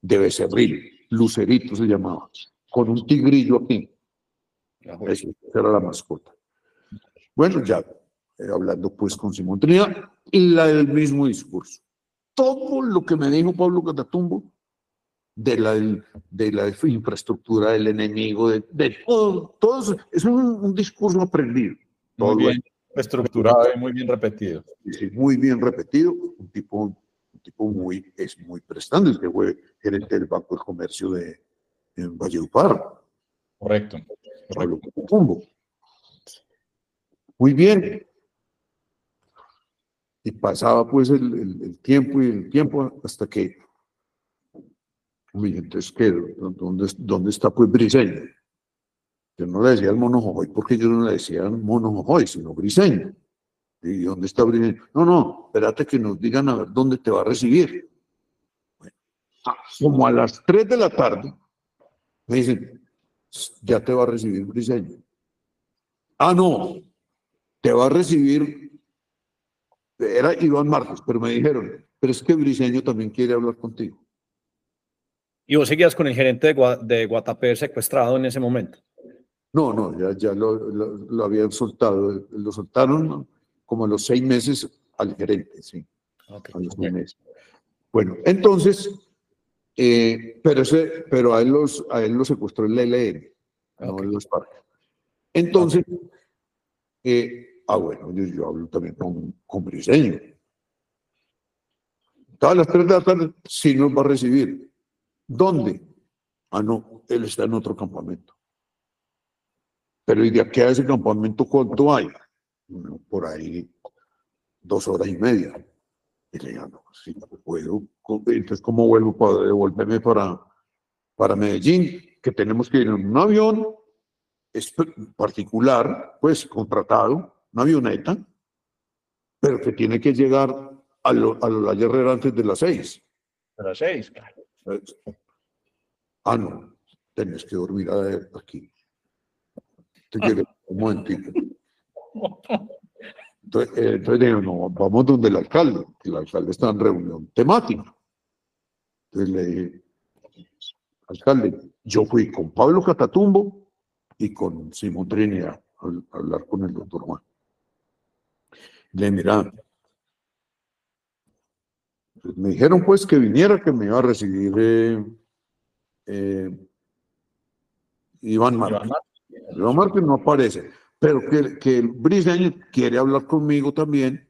de Becerril, Lucerito se llamaba, con un tigrillo aquí. Esa era la mascota. Bueno, ya eh, hablando pues con Simón Trinidad, y la del mismo discurso. Todo lo que me dijo Pablo Catatumbo de la, de la infraestructura del enemigo, de, de todo, todo es un, discurso aprendido. Muy bien estructurado y muy bien repetido. Sí, muy bien repetido, un tipo, un tipo muy, es muy prestante, que fue gerente del Banco de Comercio de en Valledupar. Correcto. correcto. Muy bien. Y pasaba pues el, el tiempo y el tiempo hasta que Uy, entonces, ¿qué? ¿Dónde, dónde está pues Briseño? Yo no le decía el mono Jojoy porque yo no le decía el mono Jojoy, sino Briseño. ¿Y dónde está Briseño? No, no, espérate que nos digan a ver dónde te va a recibir. Bueno, como a las 3 de la tarde, me dicen, ya te va a recibir Briseño. Ah, no, te va a recibir, era Iván Marcos, pero me dijeron, pero es que Briseño también quiere hablar contigo. ¿Y vos seguías con el gerente de, de Guatapé secuestrado en ese momento? No, no, ya, ya lo, lo, habían soltado. Lo soltaron como a los seis meses al gerente, sí. A los meses. Bueno, entonces, eh, pero, ese, pero a, él los, a él lo secuestró el LLN, no los parques. Entonces, eh, ah, bueno, yo, yo, hablo también con, con Briseño. Todas las tres de la tarde, sí nos va a recibir. ¿Dónde? Ah, no, él está en otro campamento. Pero ¿y de aquí a ese campamento cuánto hay? por ahí dos horas y media. Y le digo, no, si no puedo. Entonces, ¿cómo vuelvo para devolverme para, para Medellín? Que tenemos que ir en un avión particular, pues contratado, una avioneta, pero que tiene que llegar a, lo, a la Herrera antes de las seis. De las seis, claro. Ah, no, tenés que dormir aquí. Te quiero un momentito. Entonces, eh, entonces no, vamos donde el alcalde. El alcalde está en reunión temática. Entonces le dije, alcalde, yo fui con Pablo Catatumbo y con Simón Trinidad a, hablar con el doctor Juan. Le mira, me dijeron pues que viniera, que me iba a recibir eh, eh, Iván Márquez. Iván Márquez no aparece, pero que, que el Briseño quiere hablar conmigo también.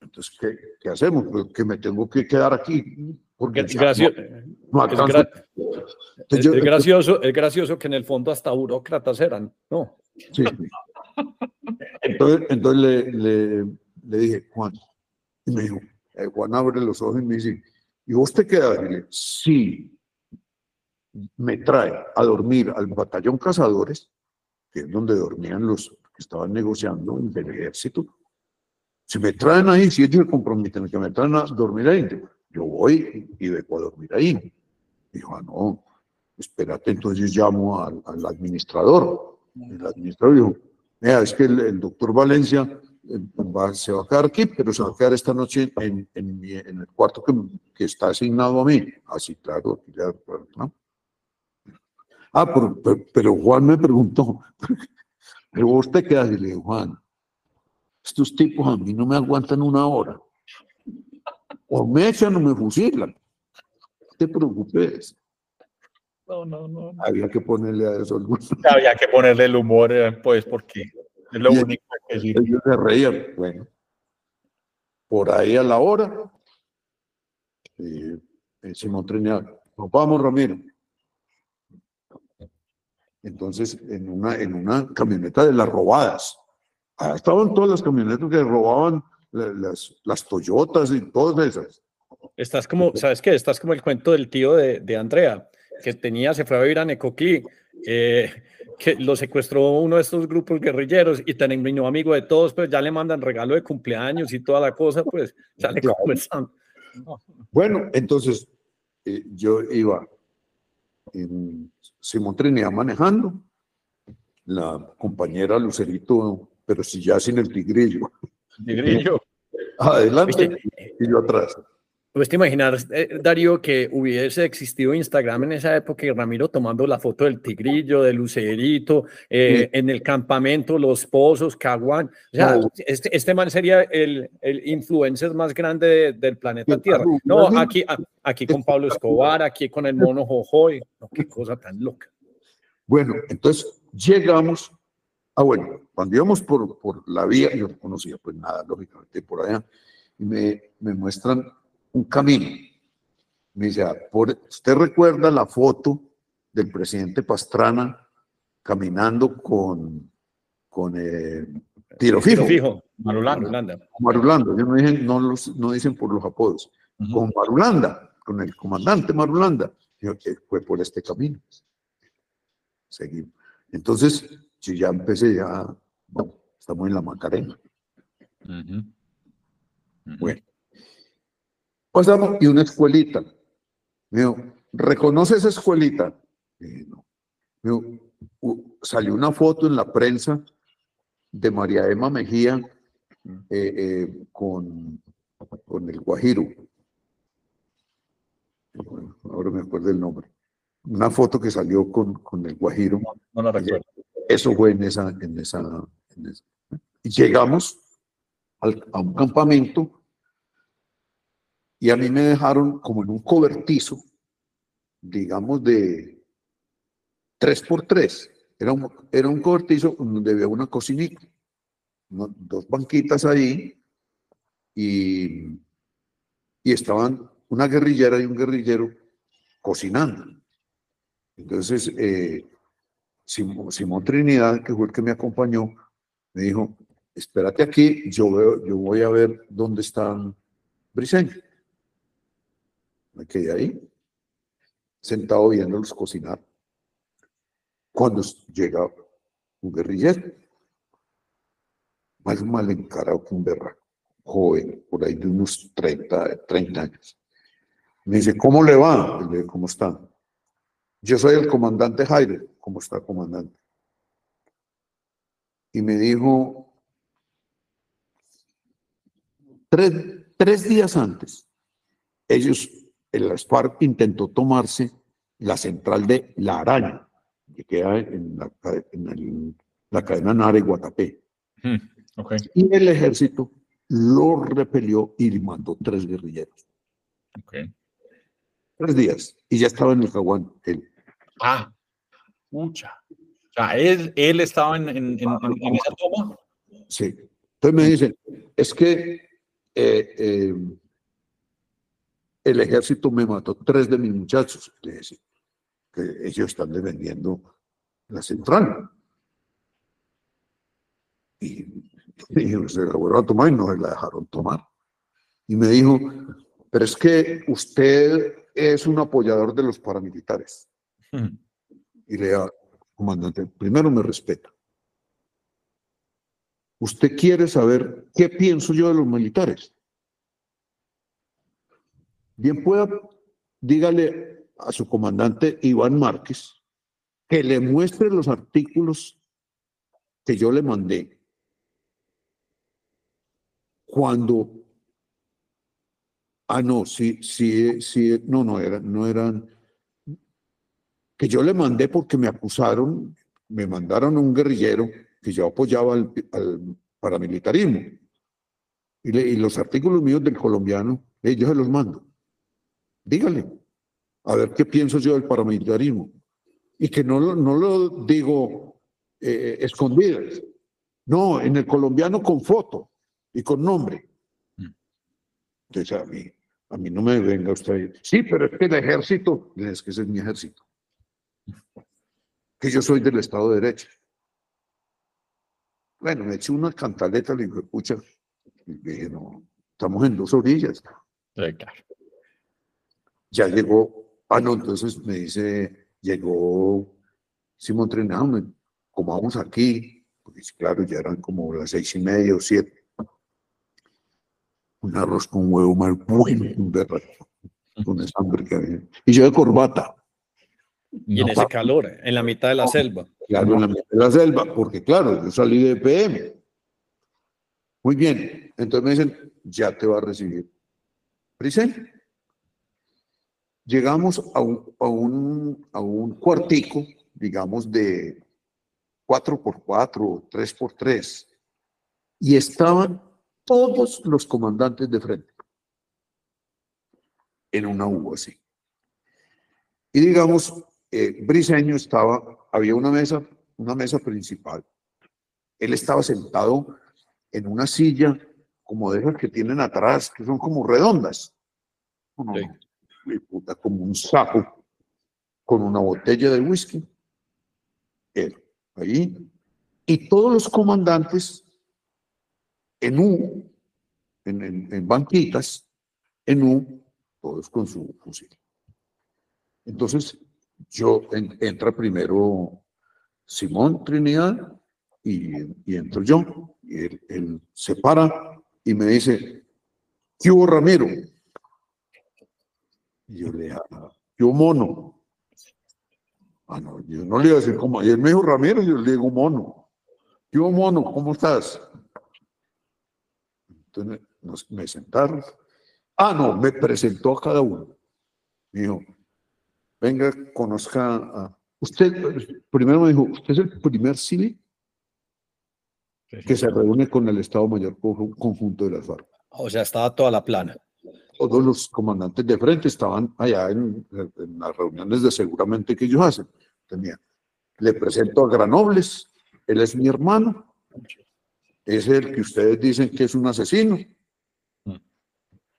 Entonces, ¿qué, qué hacemos? Pues que me tengo que quedar aquí. Porque es, gracioso, es, gracioso, es gracioso que en el fondo hasta burócratas eran, ¿no? Sí. Entonces, entonces le, le, le dije, Juan, y me dijo, eh, Juan abre los ojos y me dice, ¿y vos te quedas? Y le sí, me trae a dormir al batallón cazadores, que es donde dormían los que estaban negociando en el ejército. Si me traen ahí, si ellos se comprometen que me traen a dormir ahí, yo voy y vengo a dormir ahí. Dijo, ah, no, espérate, entonces llamo al, administrador. El administrador dijo, mira, es que el doctor Valencia se va a quedar aquí, pero se va a quedar esta noche en, en, el cuarto que, que, está asignado a mí. Así, claro, ¿no? Ah, pero, Juan me preguntó, pero vos te quedas y le digo, Juan, estos tipos a mí no me aguantan una hora. O me echan o me fusilan. No te preocupes. No, no, no. Había que ponerle a eso algún... Había que ponerle el humor, eh, pues, porque es lo único que sí. Ellos se reían. Bueno, por ahí a la hora, eh, Simón Trinidad, nos vamos, Ramiro. Entonces, en una, en una camioneta de las robadas, Ah, estaban todas las camionetas que robaban las, las Toyotas y todas esas. Estás como, ¿sabes qué? Estás como el cuento del tío de, de Andrea, que tenía, se fue a vivir a Necoclí, eh, que lo secuestró uno de estos grupos guerrilleros y terminó amigo de todos, pues ya le mandan regalo de cumpleaños y toda la cosa, pues Claro. conversando. Bueno, entonces eh, yo iba en Simón Trinidad manejando, la compañera Lucerito, pero si ya sin el tigrillo, Tigrillo. adelante ¿Viste? y yo atrás. Pues te imaginar, eh, Darío, que hubiese existido Instagram en esa época y Ramiro tomando la foto del tigrillo, del lucerito, eh, en el campamento, los pozos, Caguán. O sea, No. este, este man sería el, el influencer más grande de- del planeta Sí, Tierra. No, aquí, a- aquí con Pablo Escobar, aquí con el mono Jojoy. No, qué cosa tan loca. Bueno, entonces llegamos, ah bueno, cuando íbamos por, por la vía, yo no conocía pues nada, lógicamente, por allá, y me, me muestran un camino. Me dice, ah, por, ¿usted recuerda la foto del presidente Pastrana caminando con, con eh, tiro fijo, Tiro fijo. Marulanda. Marulanda. Marulanda, yo no, dicen, no, los, no dicen por los apodos, Ujú. con Marulanda, con el comandante Marulanda. Yo, que fue por este camino. Seguimos. Entonces, yo ya empecé, ya, no, estamos en la Macarena. Bueno. Pasamos y una escuelita. Me dijo, ¿reconoce esa escuelita? Dije, no. Me dijo, "U- salió una foto en la prensa de María Emma Mejía eh, eh, con, con el Guajiro. Bueno, ahora me acuerdo el nombre. Una foto que salió con, con el Guajiro. No, no la recuerdo. Eso fue en esa, en esa, en esa. Y llegamos al- a un campamento y a mí me dejaron como en un cobertizo, digamos de tres por tres. Era un, era un cobertizo donde había una cocinita, dos banquitas ahí y, y estaban una guerrillera y un guerrillero cocinando. Entonces, eh, Simón, Simón Trinidad, que fue el que me acompañó, me dijo, espérate aquí, yo, veo, yo voy a ver dónde están Briseño. Me quedé ahí, sentado viéndolos cocinar. Cuando llega un guerrillero, más mal encarado que un berraco, joven, por ahí de unos 30, 30 años. Me dice, ¿cómo le va? ¿cómo está? Yo soy el comandante Jairo. ¿Cómo está, comandante? Y me dijo, tres, tres días antes, ellos, el FARC intentó tomarse la central de La Araña, que queda en la, en el- la cadena Nare Guatapé. Mm, Ok. Y el ejército lo repelió y le mandó tres guerrilleros. ok. Tres días. Y ya estaba en el Caguán. él. Ah, mucha. O sea, él, él estaba en, en, en- en- en esa toma. Sí. Entonces me dicen, es que eh, eh, el ejército me mató tres de mis muchachos. Le decía, que ellos están defendiendo la central. Y, y se la vuelvo a tomar y no se la dejaron tomar. Y me dijo, pero es que usted es un apoyador de los paramilitares. Mm, Y le digo, comandante, primero me respeta. ¿Usted quiere saber qué pienso yo de los militares? Bien pueda, dígale a su comandante Iván Márquez que le muestre los artículos que yo le mandé cuando ah no sí sí sí no no eran no eran que yo le mandé porque me acusaron, me mandaron a un guerrillero que yo apoyaba al, al paramilitarismo. Y, le- los artículos míos del colombiano, eh, yo se los mando. Dígale, a ver qué pienso yo del paramilitarismo. Y que no, lo- no lo digo eh, escondidas. No, en el colombiano con foto y con nombre. Mm. Entonces a mí, a mí no me venga usted. Sí, pero es que el ejército, es que ese es mi ejército que yo soy del Estado de Derecho. Bueno, me eché una cantaleta, le dije, pucha, y dije, no, estamos en dos orillas. Ya llegó, ah, no, entonces me dice, llegó Simón Trenado, como vamos aquí, porque claro, ya eran como las seis y media o siete. Un arroz con huevo mal bueno, un con esa hambre que había. Y yo de corbata. Y en ese calor, en la mitad de la selva. Claro, en la mitad de la selva, porque claro, yo salí de PM. Muy bien, entonces me dicen, ya te va a recibir. Prisen. Llegamos a un, a un, a un cuartico, digamos, de 4x4, 3x3, y estaban todos los comandantes de frente en una U así. Y digamos, eh, Briseño estaba, había una mesa, una mesa principal. Él estaba sentado en una silla como de esas que tienen atrás, que son como redondas. Como, como un saco con una botella de whisky. Él, ahí. Y todos los comandantes en U, en, en banquitas, en U, todos con su fusil. Entonces, yo entra primero Simón Trinidad y, y entro yo. Y él, se para y me dice, ¿qué hubo Ramiro? Y yo le digo, yo mono. Ah, no, yo no le iba a decir cómo. Y él me dijo Ramiro, y yo le digo mono. ¿Qué hubo mono? ¿Cómo estás? Entonces me sentaron. Ah, no, me presentó a cada uno. Dijo, venga, conozca a... Usted, primero me dijo, usted es el primer civil que se reúne con el Estado Mayor Conjunto de las FARC. O sea, estaba toda la plana. Todos los comandantes de frente estaban allá en, las reuniones de seguramente que ellos hacen. Tenía. Le presento a Granobles, él es mi hermano, es el que ustedes dicen que es un asesino.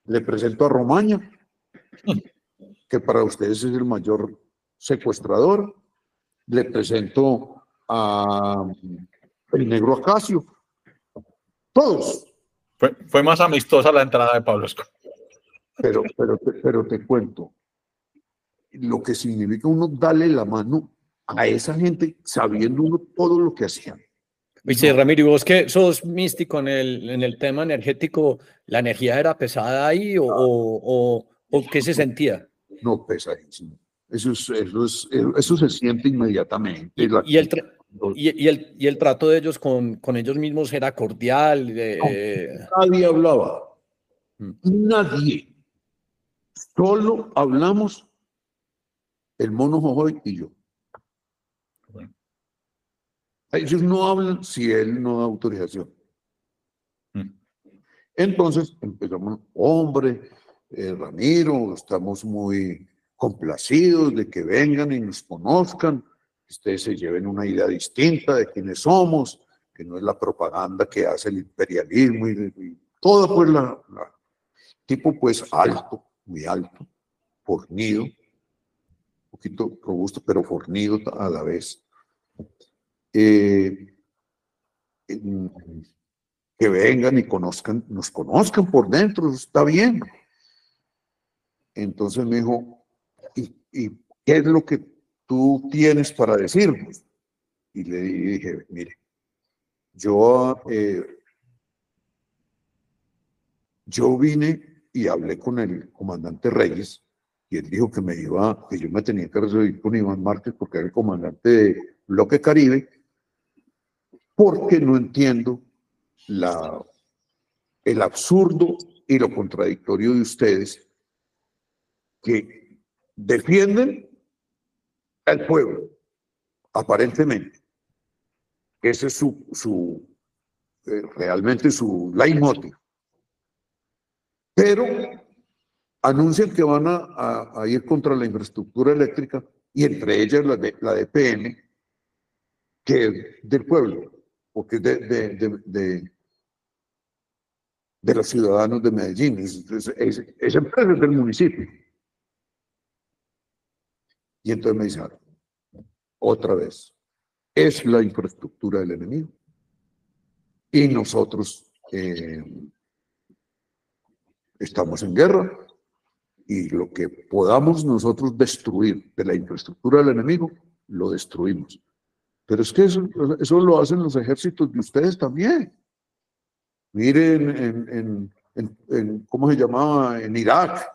Le presento a Romaña, que para ustedes es el mayor secuestrador. Le presento a el negro Acacio. Todos. Fue, más amistosa la entrada de Pablo Escobar. Pero, pero, pero te cuento, lo que significa uno darle la mano a esa gente sabiendo uno todo lo que hacían. Dice Ramiro, ¿y vos que sos místico en el, en el tema energético, la energía era pesada ahí o, o, o, qué se sentía? No, pesadísimo. Eso, es, eso, es, eso se siente inmediatamente. Y, el, y, el, y el trato de ellos con, con ellos mismos era cordial. nadie hablaba. Mm. Nadie. Solo hablamos el mono Jojoy y yo. Ellos no hablan si él no da autorización. Mm. Entonces empezamos, hombre, eh, Ramiro, estamos muy complacidos de que vengan y nos conozcan, que ustedes se lleven una idea distinta de quiénes somos, que no es la propaganda que hace el imperialismo y, todo pues la, tipo pues alto, muy alto, fornido, un poquito robusto, pero fornido a la vez. Eh, que vengan y conozcan, nos conozcan por dentro, está bien. Entonces me dijo, ¿y, qué es lo que tú tienes para decirnos? Y le dije, mire, yo, eh, yo vine y hablé con el comandante Reyes y él dijo que me iba, que yo me tenía que recibir con Iván Márquez porque era el comandante de Bloque Caribe porque no entiendo el absurdo y lo contradictorio de ustedes que defienden al pueblo, aparentemente. Ese es su, su eh, realmente su leitmotiv. Pero anuncian que van a, ir contra la infraestructura eléctrica y entre ellas la de, la de PM, que es del pueblo porque es de, de, de, de, los ciudadanos de Medellín, es, es, empresa del municipio. Y entonces me dice, otra vez, es la infraestructura del enemigo. y nosotros eh, estamos en guerra y lo que podamos nosotros destruir de la infraestructura del enemigo, lo destruimos. Pero es que eso, lo hacen los ejércitos de ustedes también. Miren en, en, ¿cómo se llamaba? En Irak.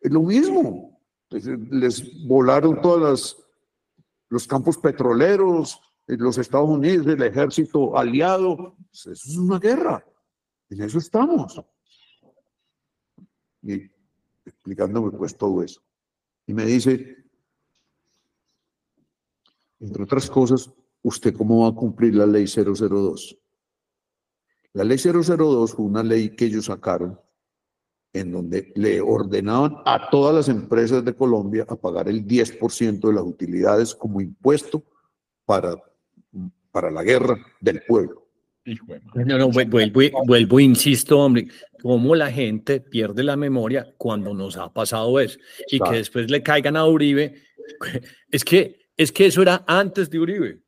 Es lo mismo. Les volaron todos los campos petroleros, los Estados Unidos, el ejército aliado. Eso es una guerra. En eso estamos y explicándome pues todo eso. Y me dice, entre otras cosas, ¿usted cómo va a cumplir la ley 002? La ley 002 fue una ley que ellos sacaron en donde le ordenaban a todas las empresas de Colombia a pagar el 10% de las utilidades como impuesto para, para la guerra del pueblo. No, no, vuelvo, vuelvo, insisto, hombre, cómo la gente pierde la memoria cuando nos ha pasado eso y que después le caigan a Uribe. Es que, es que eso era antes de Uribe.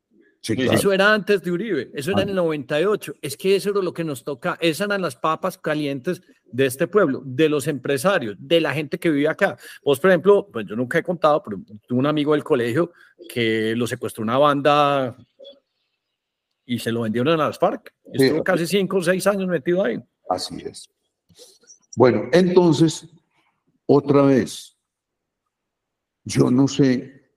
Eso era antes de Uribe, eso era en el 98. Es que eso era lo que nos toca, esas eran las papas calientes de este pueblo, de los empresarios, de la gente que vive acá. Vos, por ejemplo, pues yo nunca he contado, pero tuve un amigo del colegio que lo secuestró una banda y se lo vendieron a las FARC. Estuvo casi cinco o seis años metido ahí. Así es. Bueno, entonces, otra vez, yo no sé,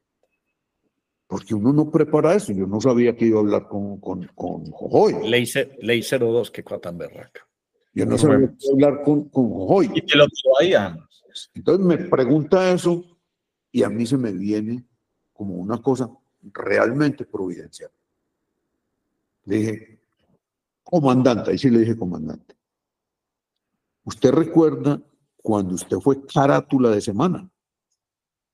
porque uno no prepara eso, yo no sabía que iba a hablar con, con, con Jojoy. Ley, ley 02, que tan berraca. Yo no sabía que iba a hablar con, con Jojoy. Y te lo ahí, Entonces me pregunta eso y a mí se me viene como una cosa realmente providencial. Le dije, comandante, ahí sí le dije comandante. ¿Usted recuerda cuando usted fue carátula de semana?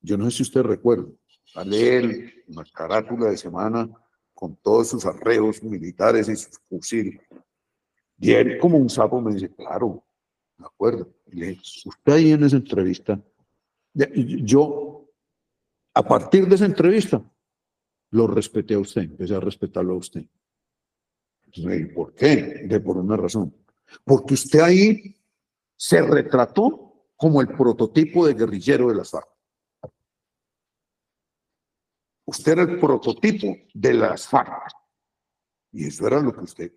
Yo no sé si usted recuerda. Sale él, una carátula de semana con todos sus arreos militares y sus fusiles. Y él, como un sapo, me dice, claro, de acuerdo. Y le dije, usted ahí en esa entrevista, yo, a partir de esa entrevista, lo respeté a usted, empecé a respetarlo a usted. ¿Por qué? De por una razón. Porque usted ahí se retrató como el prototipo de guerrillero de las FARC. Usted era el prototipo de las FARC. Y eso era lo que usted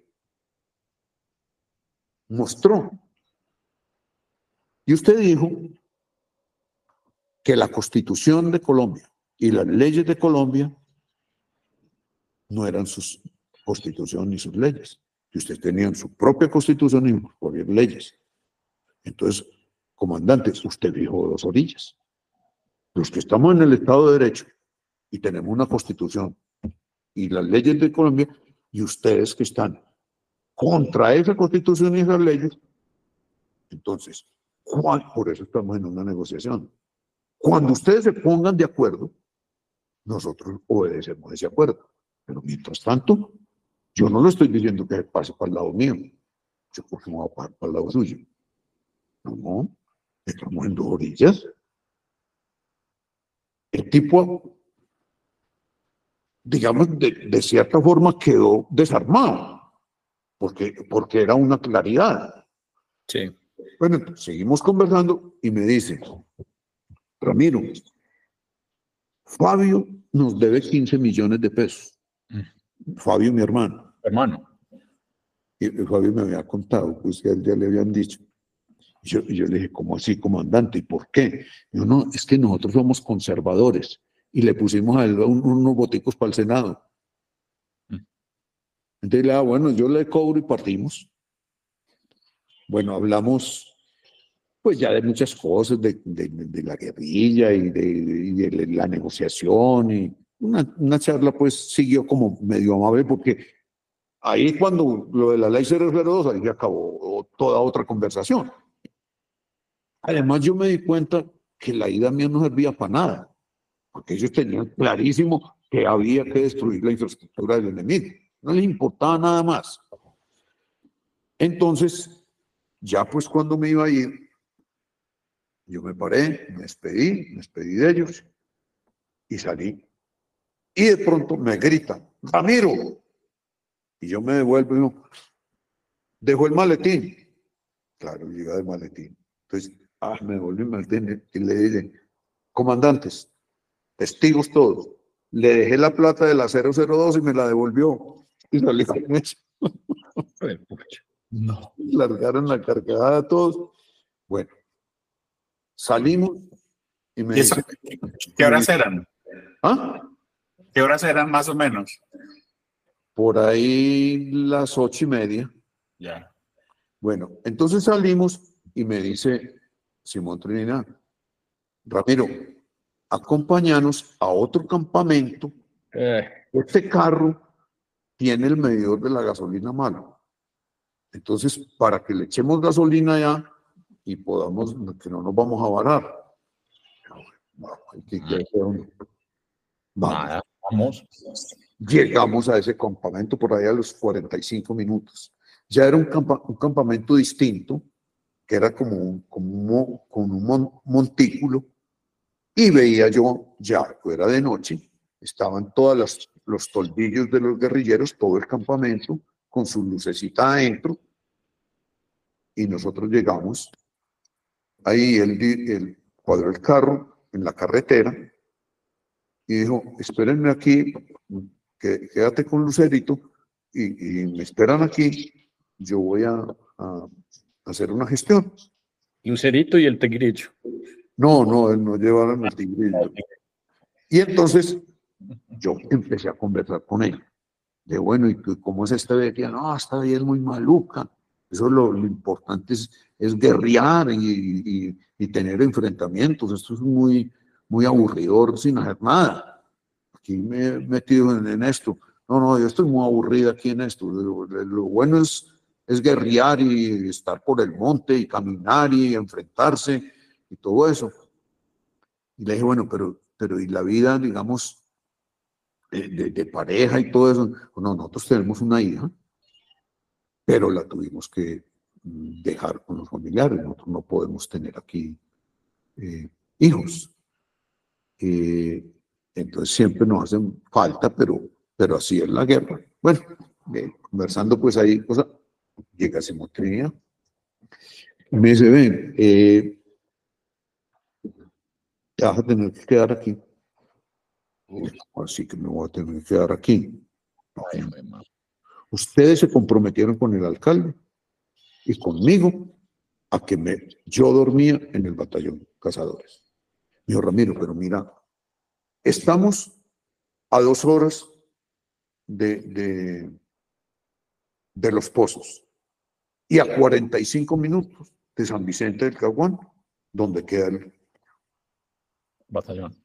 mostró. Y usted dijo que la constitución de Colombia y las leyes de Colombia no eran sus constitución ni sus leyes. Que ustedes tenían su propia constitución y sus propias leyes. Entonces, comandante, usted dijo dos orillas. Los que estamos en el Estado de Derecho y tenemos una constitución y las leyes de Colombia, y ustedes que están contra esa constitución y esas leyes, entonces, por eso estamos en una negociación. Cuando ustedes se pongan de acuerdo, nosotros obedecemos ese acuerdo. Pero mientras tanto, yo no le estoy diciendo que pase para el lado mío. Yo porque me voy a pasar para el lado suyo. No, no. Estamos en dos orillas. El tipo, digamos, de, cierta forma quedó desarmado. Porque, porque era una claridad. Sí. Bueno, seguimos conversando y me dice, Ramiro, Fabio nos debe 15 millones de pesos. Mm. Fabio, mi hermano hermano. Y Fabio me había contado, pues ya, ya le habían dicho. Y yo, yo, le dije, ¿cómo así, comandante? ¿Y por qué? Yo, no, es que nosotros somos conservadores y le pusimos a él unos boticos para el Senado. Mm. Entonces le dije, ah, bueno, yo le cobro y partimos. Bueno, hablamos pues ya de muchas cosas, de, de, de la guerrilla y de, y de, la negociación y una, una charla pues siguió como medio amable porque Ahí cuando lo de la ley 002, ahí acabó toda otra conversación. Además, yo me di cuenta que la idea mía no servía para nada, porque ellos tenían clarísimo que había que destruir la infraestructura del enemigo. No les importaba nada más. Entonces, ya pues cuando me iba a ir, yo me paré, me despedí, me despedí de ellos y salí. Y de pronto me gritan, Ramiro, Y yo me devuelvo y digo, dejó el maletín. Claro, llega el maletín. Entonces, ah, me devuelve el maletín y le dije, comandantes, testigos todos, le dejé la plata de la 002 y me la devolvió. Y salí con eso. No. Largaron la cargada a todos. Bueno, salimos y me ¿Y eso, dice, ¿Qué horas eran? ¿ah? ¿Qué horas eran más o menos? Por ahí las ocho y media. Ya. Bueno, entonces salimos y me dice Simón Trinidad, Ramiro, acompáñanos a otro campamento. Eh, Este carro tiene el medidor de la gasolina malo. Entonces, para que le echemos gasolina allá y podamos, que no nos vamos a varar. Vamos, hay que- que hacer un- Vamos. Vamos. Llegamos a ese campamento por ahí a los 45 minutos. Ya era un, un campamento distinto, que era como un, como un mo- con un mon- montículo, y veía yo, ya fuera de noche, estaban todos los toldillos de los guerrilleros, todo el campamento, con su lucecita adentro, y nosotros llegamos. Ahí él, él cuadró el carro en la carretera y dijo, espérenme aquí, que, quédate con Lucerito y, y me esperan aquí, yo voy a, a hacer una gestión. Lucerito y el Tegrillo. No, no, él no llevaron el tigrillo. Y entonces yo empecé a conversar con él. De bueno, ¿y cómo es esta vieja? No, esta vieja es muy maluca. Eso lo, lo importante es, es guerrear y, y- y tener enfrentamientos. Esto es muy, muy aburridor sin hacer nada. Aquí me he metido en, esto. No, no, yo estoy muy aburrida aquí en esto. Lo, bueno es, es guerrear y estar por el monte y caminar y enfrentarse y todo eso. Y le dije, bueno, pero, pero y la vida, digamos, de, pareja y todo eso. Bueno, nosotros tenemos una hija, pero la tuvimos que dejar con los familiares. Nosotros no podemos tener aquí eh, hijos. Eh, entonces siempre nos hacen falta, pero, pero así es la guerra. Bueno, eh, conversando pues ahí, cosa, llega Simón Trinidad. Y me dice, ven, eh, te vas a tener que quedar aquí. Así que me voy a tener que quedar aquí. Ustedes se comprometieron con el alcalde y conmigo a que me, yo dormía en el batallón cazadores. Dijo, Ramiro, pero mira, estamos a dos horas de, de, de los pozos y a 45 minutos de San Vicente del Caguán, donde queda el, Batallón.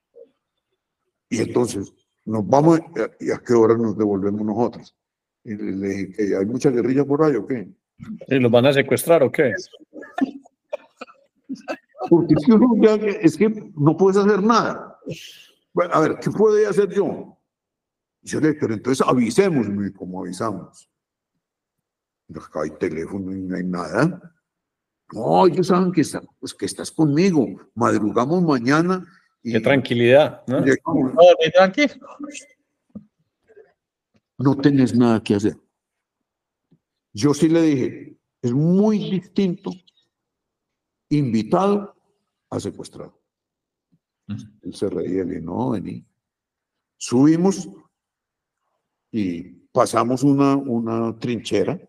Y entonces, nos vamos, ¿y a qué hora nos devolvemos nosotros? Y le dije, ¿que ¿hay mucha guerrilla por ahí o qué? ¿Y los van a secuestrar o qué? Porque es que no puedes hacer nada. Bueno, a ver, ¿qué puedo hacer yo? Le dije, pero entonces avisemos, y ¿cómo avisamos? Acá hay teléfono y no hay nada. No, ellos saben que, está- pues, que estás conmigo. Madrugamos mañana y Qué tranquilidad, ¿no? llegamos. No tenés nada que hacer. Yo sí le dije, es muy distinto invitado a secuestrado. Él se reía y le no, vení. Subimos y pasamos una, una trinchera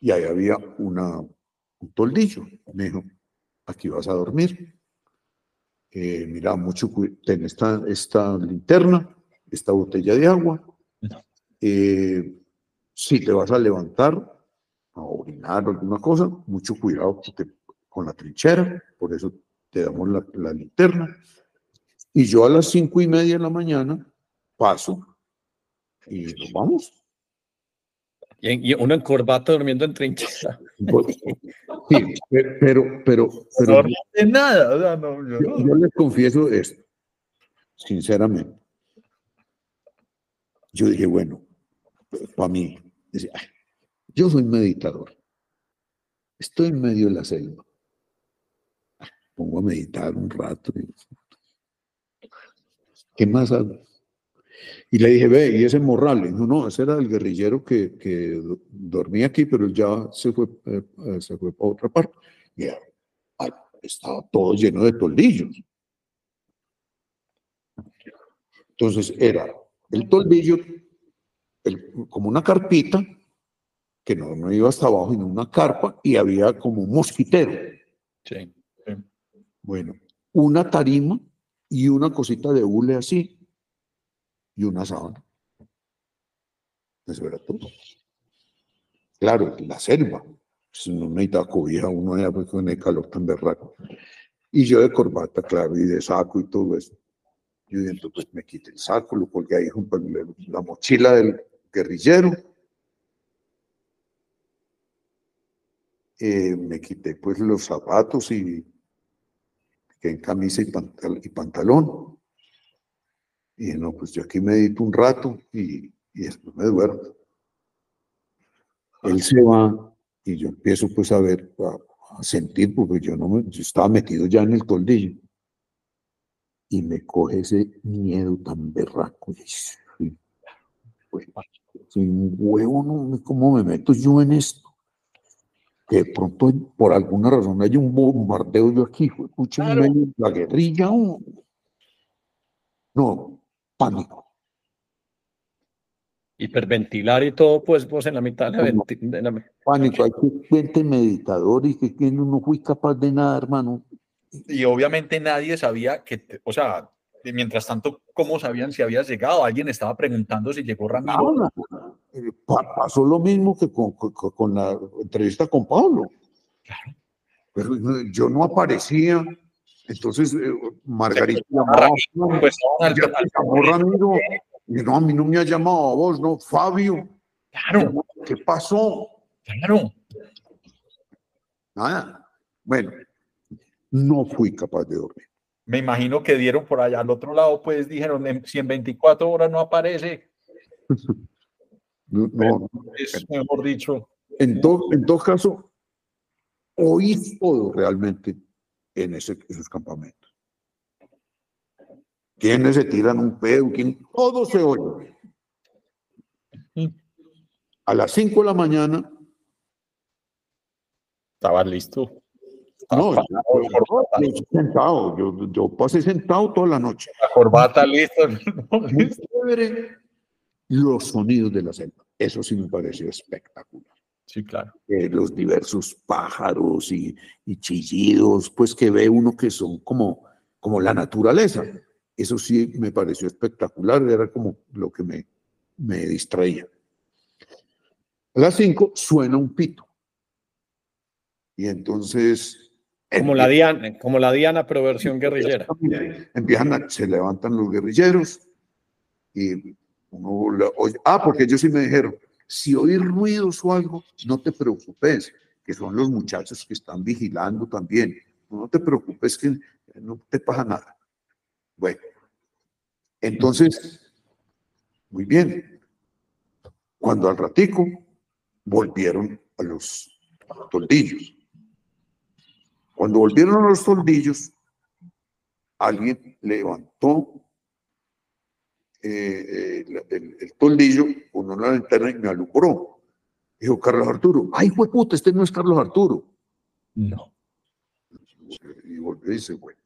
y ahí había una, un toldillo. Me dijo, aquí vas a dormir. Eh, mira, mucho, ten esta, esta linterna, esta botella de agua. Eh, si te vas a levantar a orinar o alguna cosa, mucho cuidado con la trinchera, por eso te damos la, la linterna. Y yo a las cinco y media de la mañana paso y nos vamos. Y, y uno en corbata durmiendo en trinchera. Sí, pe- pero, pero, pero De nada. O sea, no, yo yo, no. yo les confieso esto, sinceramente. Yo dije, bueno, para mí, decía, "Ay, yo soy meditador. Estoy en medio de la selva. Pongo a meditar un rato. ¿Qué más hago? Y le dije, ve, ¿y ese Morrales? No, no, ese era el guerrillero que, que dormía aquí, pero ya se fue, eh, se fue para otra parte. Y estaba todo lleno de toldillos. Entonces era el toldillo como una carpita, que no, no iba hasta abajo, sino una carpa, y había como un mosquitero. Sí. Bueno, una tarima y una cosita de hule así, y una sábana. Eso era todo. Claro, la selva. No necesitaba cobija, uno era pues, con el calor tan berraco. Y yo de corbata, claro, y de saco y todo eso. Yo dentro, pues me quité el saco, lo colgué ahí junto a la mochila del guerrillero. Eh, me quité pues los zapatos y en camisa y, pantalón. Y no, pues yo aquí medito un rato y, y después me duermo. Él se va y yo empiezo pues a ver, a, sentir, porque yo no me, yo estaba metido ya en el toldillo. Y me coge ese miedo tan berraco. Y, soy un huevo, no, ¿cómo me meto yo en esto? Que de pronto, por alguna razón, hay un bombardeo yo aquí, escuchen la guerrilla. No, pánico. Hiperventilar y todo, pues, pues en la mitad de la, Pánico, hay que gente meditador y que, que no fui capaz de nada, hermano. Y obviamente nadie sabía que, o sea, mientras tanto, ¿cómo sabían si habías llegado? Alguien estaba preguntando si llegó Ramiro. Eh, pasó lo mismo que con, la entrevista con Pablo. Claro. Pero yo no aparecía. Entonces, eh, Margarita llamaba, pues, llamó Ramiro. Y no, a mí no me ha llamado a vos, no, Fabio. Claro. ¿Qué pasó? Claro. Nada. Bueno, no fui capaz de dormir me imagino que dieron por allá al otro lado, pues dijeron, si en 24 horas no aparece. No, es mejor dicho. En todo, en todo caso, oí todo realmente en ese, esos campamentos. Quienes se tiran un pedo, ¿Quién? todo se oye. A las 5 de la mañana. Estaba listo. No, yo, sentado, yo, yo, pasé sentado toda la noche. La corbata lista. Los sonidos de la selva, eso sí me pareció espectacular. Sí, claro. Eh, los diversos pájaros y, y, chillidos, pues que ve uno que son como, como la naturaleza. Eso sí me pareció espectacular, era como lo que me, me distraía. A las cinco suena un pito. Y entonces como la Diana, como la Diana, pero versión guerrillera. Empiezan se levantan los guerrilleros y uno ah, porque ellos sí me dijeron, si oís ruidos o algo, no te preocupes, que son los muchachos que están vigilando también. No te preocupes que no te pasa nada. Bueno, entonces, muy bien. Cuando al ratico volvieron a los toldillos cuando volvieron a los toldillos, alguien levantó eh, eh, el, toldillo con una linterna y me alumbró. Dijo Carlos Arturo, ay, puta, este no es Carlos Arturo. No. Y volvió y dice, bueno.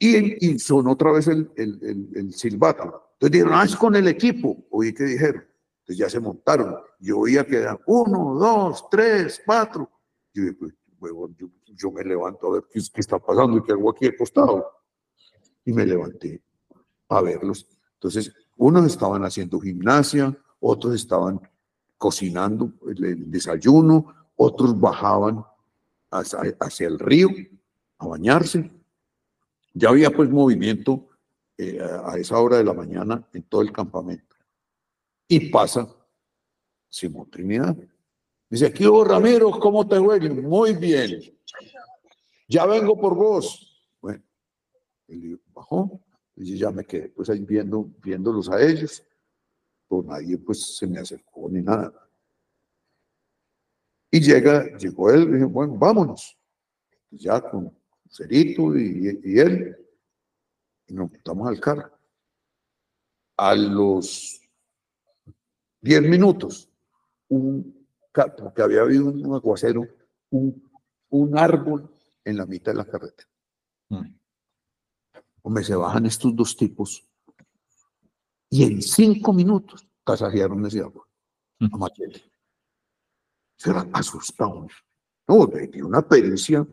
Y, y sonó otra vez el, el, el, silbato. Entonces dijeron, ah, es con el equipo. Oí que dijeron. Entonces ya se montaron. Yo oía que eran uno, dos, tres, cuatro. Yo dije, pues, yo, me levanto a ver qué, está pasando y qué hago aquí al costado. Y me levanté a verlos. Entonces, unos estaban haciendo gimnasia, otros estaban cocinando el, desayuno, otros bajaban hacia, el río a bañarse. Ya había pues movimiento eh, a esa hora de la mañana en todo el campamento. Y pasa Simón Trinidad. Dice, aquí hubo Ramiro, ¿cómo te huele? Muy bien. Ya vengo por vos. Bueno, él bajó y ya me quedé pues ahí viendo, viéndolos a ellos. Pues nadie pues se me acercó ni nada. Y llega, llegó él y dije, bueno, vámonos. Ya con Cerito y, y él, y nos montamos al carro. A los 10 minutos, un, porque había habido un aguacero, un, un árbol en la mitad de la carretera. Mm. Hombre, se bajan estos dos tipos y en cinco minutos tasajearon ese árbol a machete. Se asustados. No, de una pericia.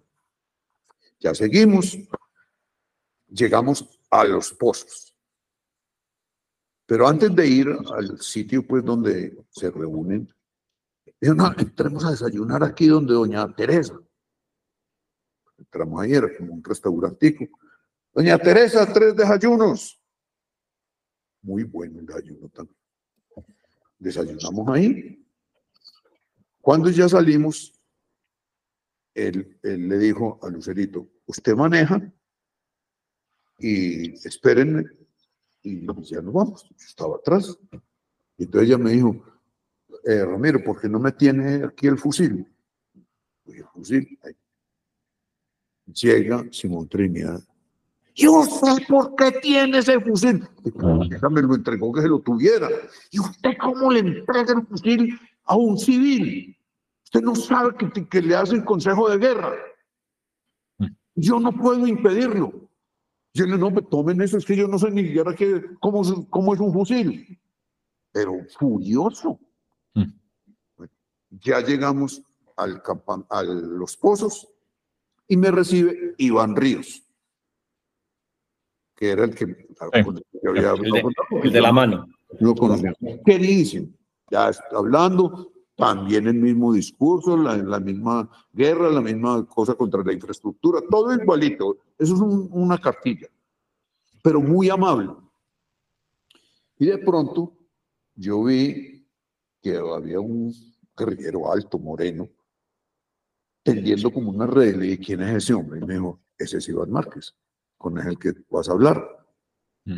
Ya seguimos. Llegamos a los pozos. Pero antes de ir al sitio pues donde se reúnen, no, entremos a desayunar aquí donde doña Teresa. Entramos ayer como un restaurantico. Doña Teresa, tres desayunos. Muy bueno el desayuno también. Desayunamos ahí. Cuando ya salimos, él, él le dijo a Lucerito, usted maneja y espérenme y ya nos vamos. Estaba atrás. Y entonces ella me dijo, eh, Ramiro, ¿por qué no me tiene aquí el fusil? Y el fusil, ahí. Llega Simón Trinidad. Yo sé por qué tiene ese fusil. Déjame lo entregó que se lo tuviera. ¿Y usted cómo le entrega el fusil a un civil? Usted no sabe que, que le hacen consejo de guerra. Yo no puedo impedirlo. Yo le no me tomen eso, es que yo no sé ni siquiera qué, cómo, cómo es un fusil. Pero furioso. Ya llegamos al a los pozos y me recibe Iván Ríos, que era el que, había el, de, la mano. Lo conocía. Queridísimo. Ya está hablando, también el mismo discurso, la, la misma guerra, la misma cosa contra la infraestructura, todo igualito. Eso es una cartilla, pero muy amable. Y de pronto yo vi que había un guerrillero alto, moreno, tendiendo como una red. Le dije, ¿quién es ese hombre? Y me dijo, ese es Iván Márquez, con el que vas a hablar. Mm.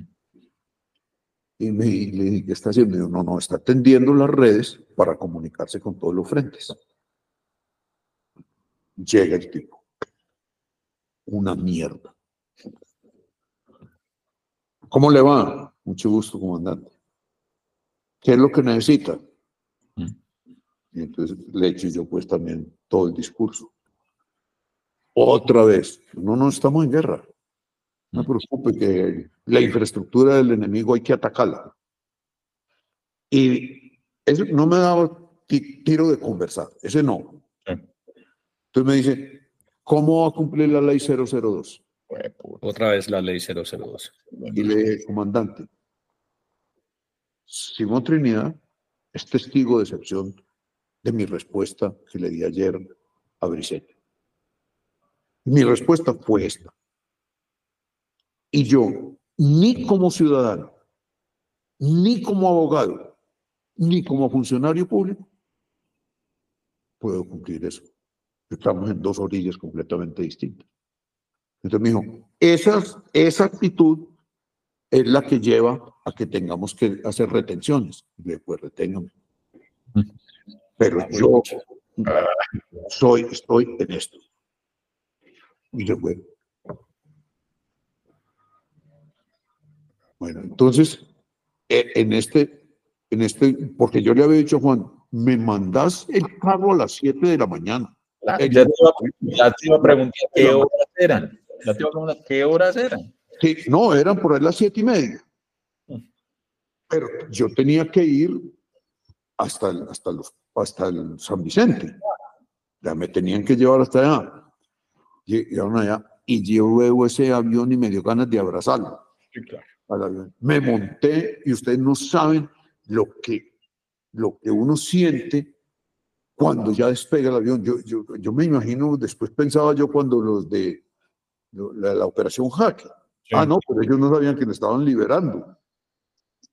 Y, me, le dije, ¿qué está haciendo? Me dijo, no, no, está tendiendo las redes para comunicarse con todos los frentes. Llega el tipo. Una mierda. ¿Cómo le va? Mucho gusto, comandante. ¿Qué es lo que necesita? Y entonces le echo yo pues también todo el discurso. Otra vez, no, no estamos en guerra. No se preocupe que la infraestructura del enemigo hay que atacarla. Y eso no me daba tiro de conversar, ese no. Entonces me dice, ¿cómo va a cumplir la ley 002? Otra vez la ley 002. Y le dije, comandante, Simón Trinidad es testigo de excepción de mi respuesta que le di ayer a Briceño. Mi respuesta fue esta. Y yo, ni como ciudadano, ni como abogado, ni como funcionario público, puedo cumplir eso. Estamos en dos orillas completamente distintas. Entonces me dijo, esa, esa actitud es la que lleva a que tengamos que hacer retenciones. Después reténgame. Pero yo soy, estoy en esto. Y se fue. Bueno, entonces, e, en este, en este, porque yo le había dicho a Juan, me mandas el carro a las 7 de la mañana. Ya, te, iba, a preguntar qué horas eran. Ya te iba a preguntar qué horas eran. Sí, no, eran por ahí las siete y media. Mm. Pero yo tenía que ir hasta, hasta, los, hasta el San Vicente. Ya me tenían que llevar hasta allá. Llegaron allá y yo veo ese avión y me dio ganas de abrazarlo. Sí, claro. Me monté y ustedes no saben lo que, lo que uno siente cuando ya despega el avión. Yo, yo, yo me imagino, después pensaba yo cuando los de la, operación Hack. Ah, no, pero ellos no sabían que me estaban liberando.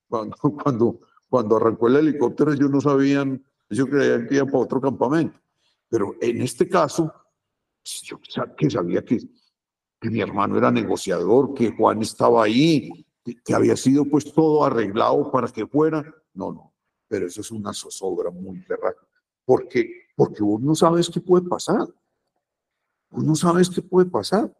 Cuando, cuando, cuando arrancó el helicóptero, ellos no sabían, ellos creían que iban para otro campamento. Pero en este caso, yo que sabía que, que mi hermano era negociador, que Juan estaba ahí, que, había sido pues todo arreglado para que fuera. No, no, pero eso es una zozobra muy berraca. Porque, porque vos no sabes qué puede pasar. Vos no sabes qué puede pasar.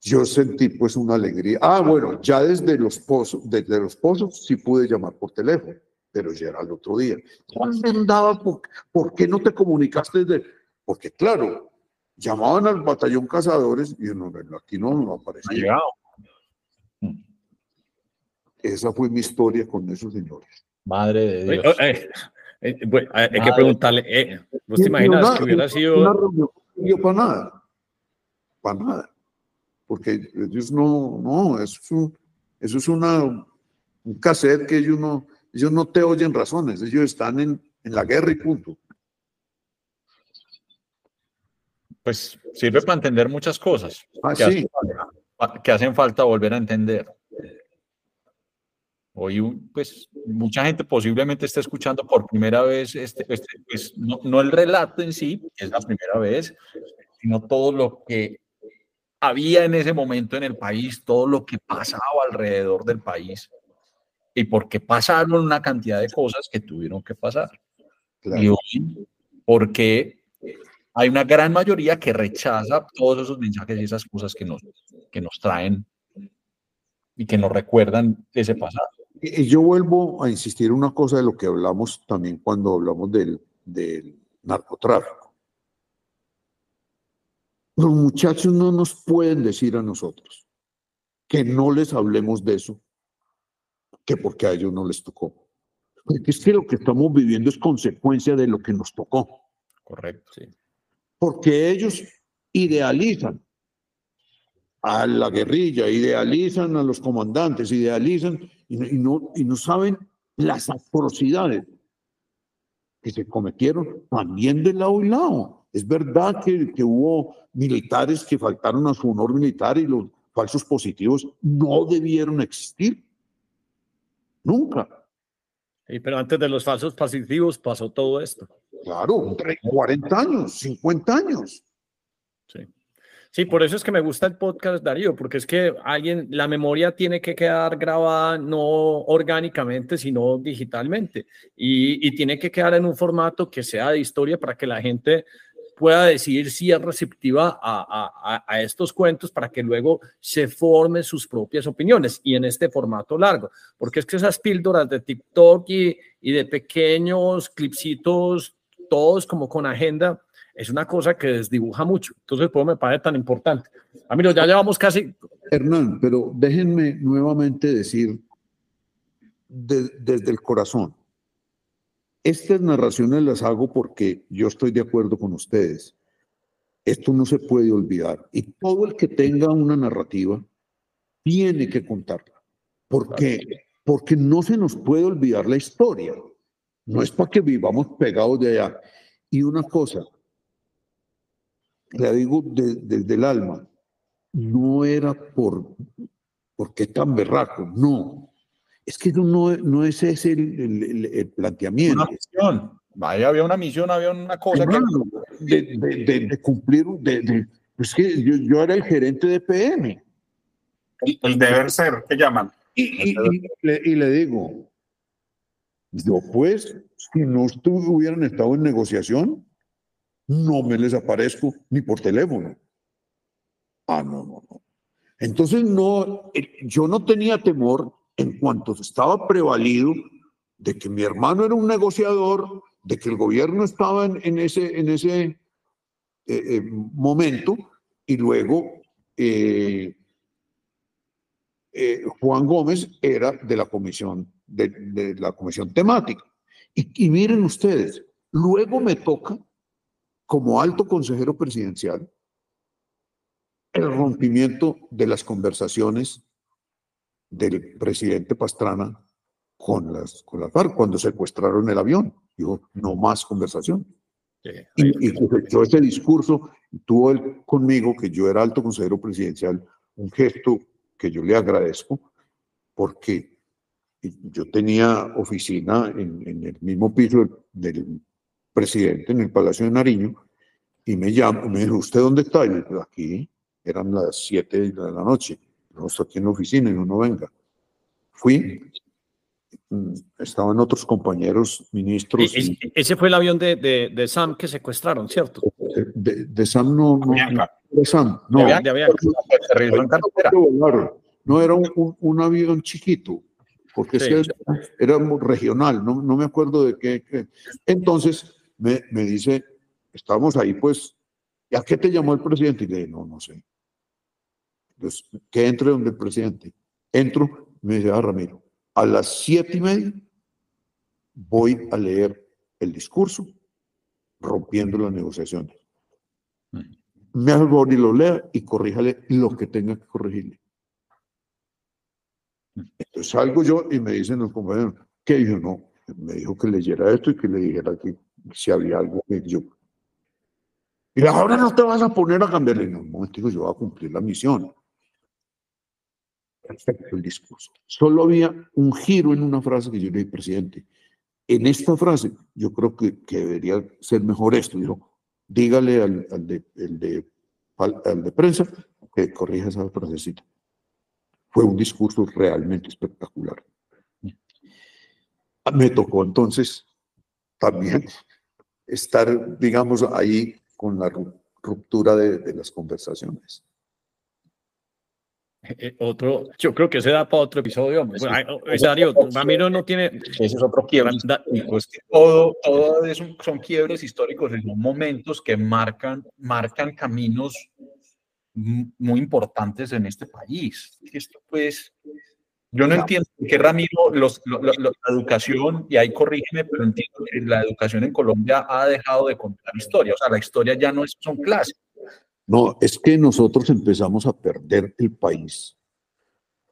yo sentí pues una alegría. Ah, bueno, ya desde los pozos, desde los pozos sí pude llamar por teléfono, pero ya era el otro día. ¿Dónde andaba? ¿Por, ¿Por, qué no te comunicaste desde...? Porque claro, llamaban al batallón cazadores y no, aquí no, no aparecía. Esa fue mi historia con esos señores. Madre de Dios. Eh, eh, bueno, hay que preguntarle, eh, ¿vos te imaginas que hubiera sido... Una reunión no para nada, para nada porque ellos no, no, eso es, un, eso es una, un cassette que ellos no, ellos no te oyen razones, ellos están en, en la guerra y punto. Pues sirve para entender muchas cosas ah, sí. Que hacen falta volver a entender. Hoy, pues, mucha gente posiblemente está escuchando por primera vez, este, este pues, no, no, el relato en sí, es la primera vez, sino todo lo que había en ese momento en el país, todo lo que pasaba alrededor del país y porque pasaron una cantidad de cosas que tuvieron que pasar. Y hoy, porque hay una gran mayoría que rechaza todos esos mensajes y esas cosas que nos, que nos traen y que nos recuerdan ese pasado. Yo vuelvo a insistir en una cosa de lo que hablamos también cuando hablamos del, del narcotráfico los muchachos no nos pueden decir a nosotros que no les hablemos de eso, que porque a ellos no les tocó. Porque es que lo que estamos viviendo es consecuencia de lo que nos tocó. Correcto, sí. Porque ellos idealizan a la guerrilla, idealizan a los comandantes, idealizan y no, y no saben las atrocidades que se cometieron también de lado y lado. Es verdad que, que, hubo militares que faltaron a su honor militar y los falsos positivos no debieron existir. Nunca. Sí, pero antes de los falsos positivos pasó todo esto. Claro, 40 años, 50 años. Sí. Sí, por eso es que me gusta el podcast, Darío, porque es que alguien, la memoria tiene que quedar grabada no orgánicamente, sino digitalmente. Y, y tiene que quedar en un formato que sea de historia para que la gente pueda decidir si es receptiva a, a, estos cuentos para que luego se formen sus propias opiniones y en este formato largo, porque es que esas píldoras de TikTok y, y de pequeños clipsitos, todos como con agenda, es una cosa que desdibuja mucho. Entonces, pues me parece tan importante. Amigos, ya llevamos casi... Hernán, pero déjenme nuevamente decir desde el corazón estas narraciones las hago porque yo estoy de acuerdo con ustedes. Esto no se puede olvidar. Y todo el que tenga una narrativa tiene que contarla. ¿Por qué? Porque no se nos puede olvidar la historia. No es para que vivamos pegados de allá. Y una cosa, le digo desde el alma, no era por, porque tan berraco, no. Es que no, no es ese el, el, planteamiento. Una misión. Vaya, había una misión, había una cosa que... de, de, cumplir, de, pues que yo, yo, era el gerente de PM. El, deber ser, ¿qué llaman? Y, y, le, y, le, digo, yo pues, si no hubieran estado en negociación, no me les aparezco ni por teléfono. Ah, no, no, no. Entonces, no, eh, yo no tenía temor en cuanto estaba prevalido de que mi hermano era un negociador, de que el gobierno estaba en, ese, en ese eh, eh, momento, y luego Juan Gómez era de la comisión, de, la comisión temática. Y miren ustedes, luego me toca, como alto consejero presidencial, el rompimiento de las conversaciones del presidente Pastrana con las, con las FARC cuando secuestraron el avión. Dijo, no más conversación. y, y yo ese discurso, tuvo él conmigo, que yo era alto consejero presidencial, un gesto que yo le agradezco, porque yo tenía oficina en, en el mismo piso del, presidente, en el Palacio de Nariño, y me llamó, me dijo, ¿usted dónde está? Y le dije, aquí, eran las 7 de la noche no estoy aquí en la oficina y no venga. Fui, mm, estaban otros compañeros ministros. ese fue el avión de, de, Sam que secuestraron, ¿cierto? De, Sam no, No, no era un, un, avión chiquito, porque era, regional, no, no, me acuerdo de qué. Entonces me, me, dice, estamos ahí, pues, ¿a qué te llamó el presidente? Y le dije, no, no sé. Entonces, que entre donde el presidente. Entro, me dice, ah, Ramiro, a las siete y media voy a leer el discurso rompiendo las negociaciones. Mm. Me hago y lo lea y corríjale lo que tenga que corregirle. Mm. Entonces salgo yo y me dicen los compañeros, que yo no, me dijo que leyera esto y que le dijera que si había algo que yo. Y ahora no te vas a poner a cambiarle. No, un momento, yo voy a cumplir la misión. Perfecto el discurso. Solo había un giro en una frase que yo le dije, presidente, en esta frase, yo creo que, debería ser mejor esto. Dijo, dígale al, de, de, al, de prensa que corrija esa frasecita. Fue un discurso realmente espectacular. Me tocó entonces también estar, digamos, ahí con la ruptura de las conversaciones. Eh, otro, yo creo que se da para otro episodio. Darío, Ramiro no tiene. Ese es otro quiebre. Pues todo, todo eso son quiebres históricos, son momentos que marcan, marcan caminos muy importantes en este país. Esto, pues, yo no entiendo que Ramiro, los, la educación, y ahí corrígeme, pero entiendo que la educación en Colombia ha dejado de contar historia. O sea, la historia ya no es, son clases no, es que nosotros empezamos a perder el país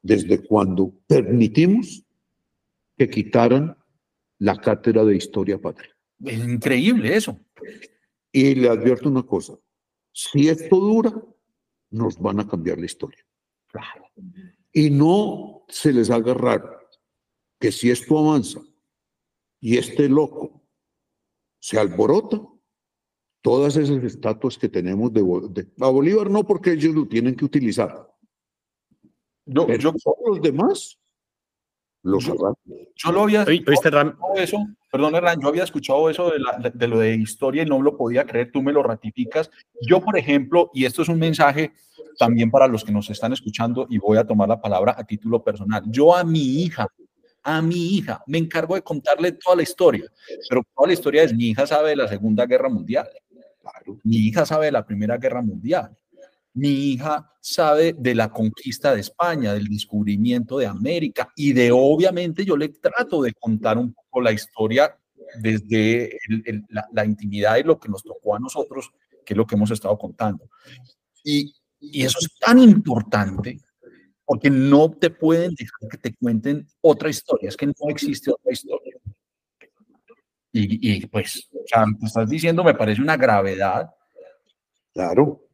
desde cuando permitimos que quitaran la cátedra de historia patria. Es increíble eso. Y le advierto una cosa, si esto dura, nos van a cambiar la historia. Claro. Y no se les haga raro que si esto avanza y este loco se alborota, todas esas estatuas que tenemos de, a Bolívar no porque ellos lo tienen que utilizar. No, yo, todos los demás los yo, yo lo había escuchado eso, perdón, Hernán, yo había escuchado eso de, de, lo de historia y no lo podía creer, tú me lo ratificas. Yo, por ejemplo, y esto es un mensaje también para los que nos están escuchando y voy a tomar la palabra a título personal. Yo a mi hija, a mi hija, me encargo de contarle toda la historia, pero toda la historia es mi hija sabe de la Segunda Guerra Mundial, mi hija sabe de la Primera Guerra Mundial. Mi hija sabe de la conquista de España, del descubrimiento de América y de, obviamente, yo le trato de contar un poco la historia desde la, intimidad y lo que nos tocó a nosotros, que es lo que hemos estado contando. Y, y eso es tan importante porque no te pueden dejar que te cuenten otra historia, es que no existe otra historia. Y, pues, o sea, te estás diciendo, me parece una gravedad. Claro.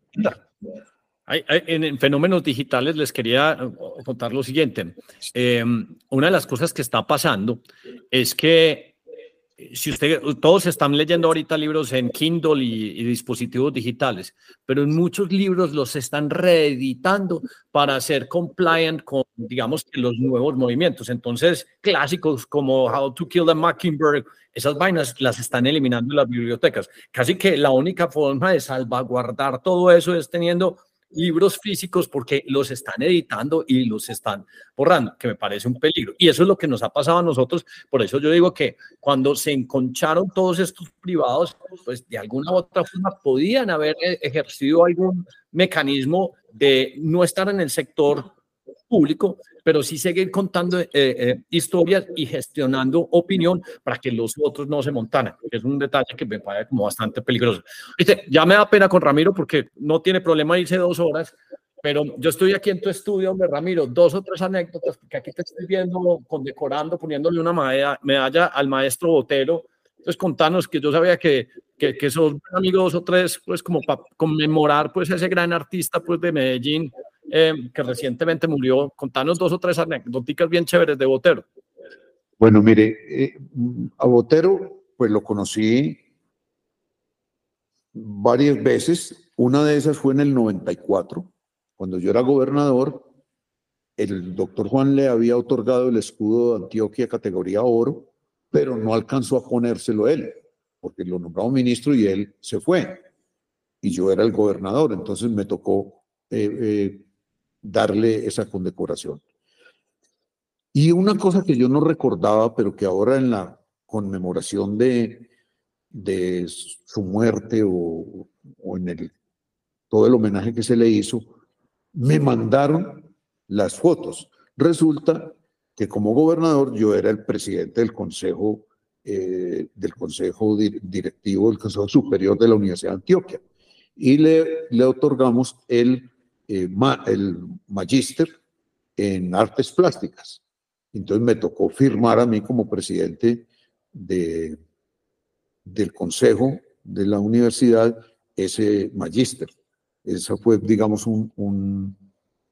En, fenómenos digitales les quería eh, contar lo siguiente. Eh, una de las cosas que está pasando es que si usted, todos están leyendo ahorita libros en Kindle y, dispositivos digitales, pero en muchos libros los están reeditando para ser compliant con, digamos, los nuevos movimientos. Entonces, clásicos como How to Kill a Mockingbird, esas vainas las están eliminando las bibliotecas. Casi que la única forma de salvaguardar todo eso es teniendo libros físicos porque los están editando y los están borrando, que me parece un peligro. Y eso es lo que nos ha pasado a nosotros. Por eso yo digo que cuando se enconcharon todos estos privados, pues de alguna u otra forma podían haber e-, ejercido algún mecanismo de no estar en el sector público, pero sí seguir contando eh, eh, historias y gestionando opinión para que los otros no se montaran. Es un detalle que me parece como bastante peligroso. ya me da pena con Ramiro porque no tiene problema irse dos horas, pero yo estoy aquí en tu estudio, hombre, Ramiro, dos o tres anécdotas, porque aquí te estoy viendo condecorando, poniéndole una medalla, al maestro Botero. Entonces, contanos que yo sabía que, que, que son amigos dos o tres, pues como para conmemorar pues ese gran artista pues de Medellín, Em, que recientemente murió. Contanos dos o tres anécdotas bien chéveres de Botero. Bueno, mire, eh, a Botero, pues lo conocí varias veces. Una de esas fue en el 94, cuando yo era gobernador. El doctor Juan le había otorgado el escudo de Antioquia categoría oro, pero no alcanzó a ponérselo él, porque lo nombramos ministro y él se fue. y yo era el gobernador, entonces me tocó eh, eh, darle esa condecoración. Y una cosa que yo no recordaba, pero que ahora en la conmemoración de, de su muerte o, o en el, todo el homenaje que se le hizo, me mandaron las fotos. Resulta que como gobernador yo era el presidente del consejo, eh, del consejo directivo del Consejo Superior de la Universidad de Antioquia y le, le otorgamos el, eh, el magíster en artes plásticas. Entonces me tocó firmar a mí como presidente de, del consejo de la universidad ese magíster. Ese fue, digamos, un, un,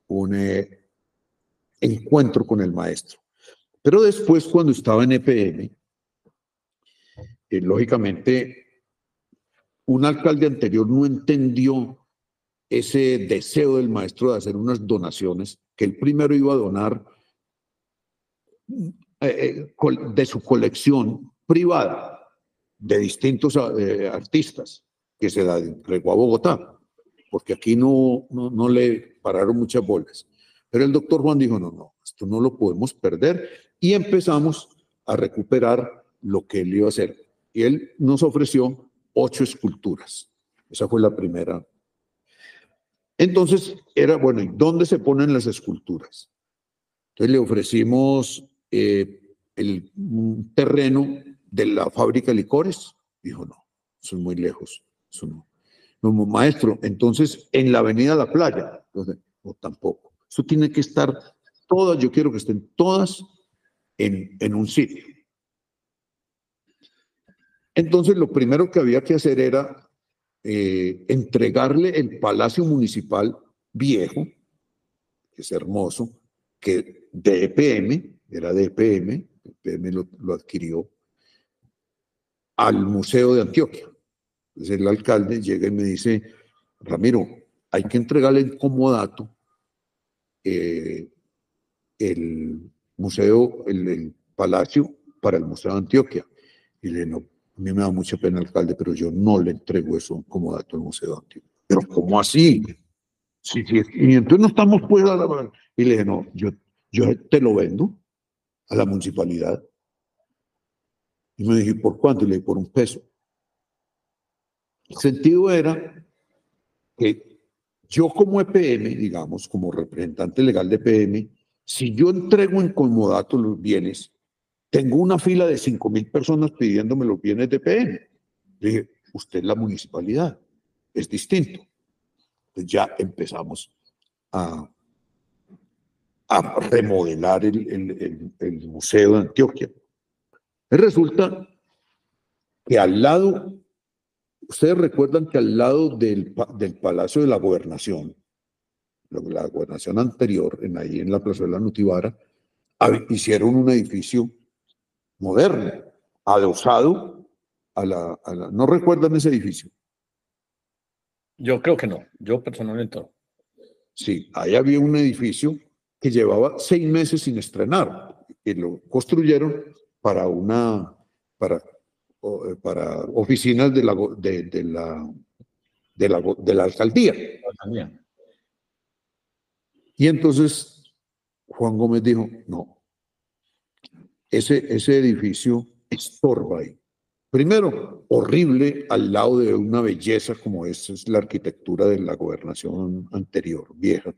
un eh, encuentro con el maestro. Pero después, cuando estaba en EPM, eh, lógicamente, un alcalde anterior no entendió ese deseo del maestro de hacer unas donaciones, que el primero iba a donar eh, de su colección privada de distintos artistas que se da entregó a Bogotá, porque aquí no, no, no le pararon muchas bolas. Pero el doctor Juan dijo, no, no, esto no lo podemos perder y empezamos a recuperar lo que él iba a hacer. Y él nos ofreció ocho esculturas. Esa fue la primera. Entonces era, bueno, ¿y dónde se ponen las esculturas? Entonces le ofrecimos eh, el terreno de la fábrica de licores. Dijo, no, eso es muy lejos. Eso no. no maestro, entonces en la avenida La Playa. Entonces, no, tampoco. Eso tiene que estar todas, yo quiero que estén todas en, en un sitio. Entonces, lo primero que había que hacer era eh, entregarle el Palacio Municipal viejo, que es hermoso, que de EPM, era de EPM, EPM lo, lo adquirió, al Museo de Antioquia. Entonces el alcalde llega y me dice, Ramiro, hay que entregarle el comodato eh, el museo, el, palacio para el Museo de Antioquia. Y le a mí me da mucha pena, alcalde, pero yo no le entrego eso como dato al Museo Antioquia. Pero ¿cómo así? Sí, sí, y entonces no estamos pues a la... Y le dije, no, yo, yo te lo vendo a la municipalidad. Y me dije, ¿por cuánto? Y le dije, por un peso. El sentido era que yo como EPM, digamos, como representante legal de EPM, si yo entrego en comodato los bienes, tengo una fila de 5 mil personas pidiéndome los bienes de. Le dije, usted es la municipalidad, es distinto. Entonces ya empezamos a, remodelar el, el Museo de Antioquia. Resulta que al lado Ustedes recuerdan que al lado del, del Palacio de la Gobernación, la, gobernación anterior, en ahí en la Plaza de la Nutibara, hicieron un edificio moderno, adosado a la, a la, ¿No recuerdan ese edificio? Yo creo que no, yo personalmente no. Sí, ahí había un edificio que llevaba seis meses sin estrenar, y lo construyeron para una, para eh, para oficinas de la, de, de la, de la, de la alcaldía. Y entonces Juan Gómez dijo, no, ese, ese edificio estorba ahí. Primero, horrible al lado de una belleza como esta es la arquitectura de la gobernación anterior, vieja.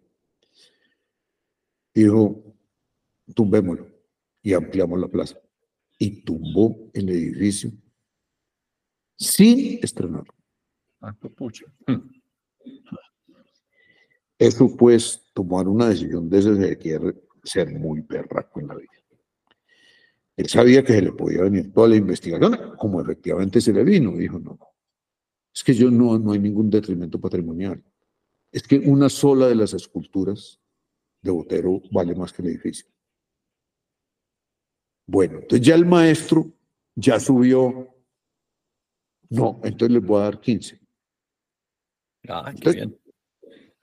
Dijo, tumbémoslo y ampliamos la plaza. Y tumbó el edificio sin estrenar. Ah, Eso pues, tomar una decisión de ese se quiere ser muy berraco en la vida. Él sabía que se le podía venir toda la investigación, como efectivamente se le vino. Dijo, no, no, es que yo no, no hay ningún detrimento patrimonial. Es que una sola de las esculturas de Botero vale más que el edificio. Bueno, entonces ya el maestro ya subió no, entonces les voy a dar 15. Ah, qué bien.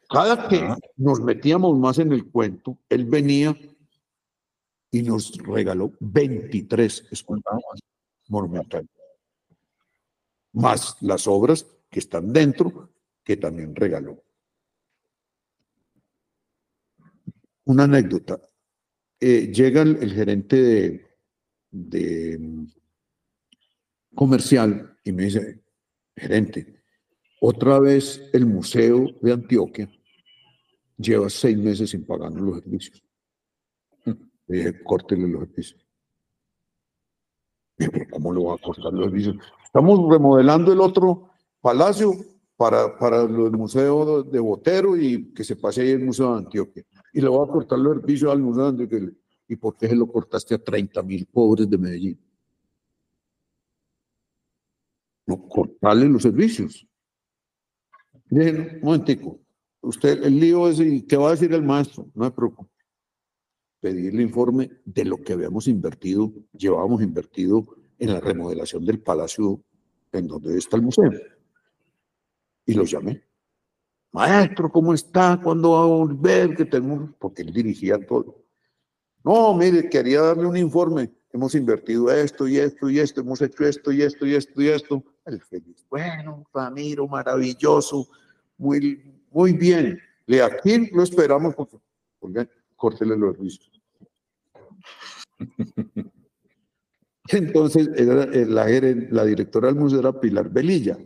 Cada que ah. nos metíamos más en el cuento, él venía y nos regaló 23 esculturas monumentales. Más las obras que están dentro, que también regaló. Una anécdota. Eh, llega el, gerente de, mm, comercial y me dice, gerente, otra vez el Museo de Antioquia lleva seis meses sin pagarnos los servicios. Dije, córtele los servicios. ¿Cómo lo va a cortar los servicios? Estamos remodelando el otro palacio para, para el museo de Botero y que se pase ahí el Museo de Antioquia. Y le voy a cortar los servicios al Museo de Antioquia. ¿Y por qué se lo cortaste a 30 mil pobres de Medellín? No, cortarle los servicios. Miren, un momentico. Usted, el lío es, ¿y qué va a decir el maestro? No me preocupe. Pedirle informe de lo que habíamos invertido, llevábamos invertido en la remodelación del palacio en donde está el museo. Y lo llamé. Maestro, ¿cómo está? ¿Cuándo va a volver? Que tengo, porque él dirigía todo. No, mire, quería darle un informe. Hemos invertido esto y esto y esto, hemos hecho esto y esto y esto y esto. Bueno, Ramiro, maravilloso, muy, muy bien. Le aquí lo esperamos, porque, córtele los servicios. Entonces, era, la, la directora del museo era Pilar Velilla.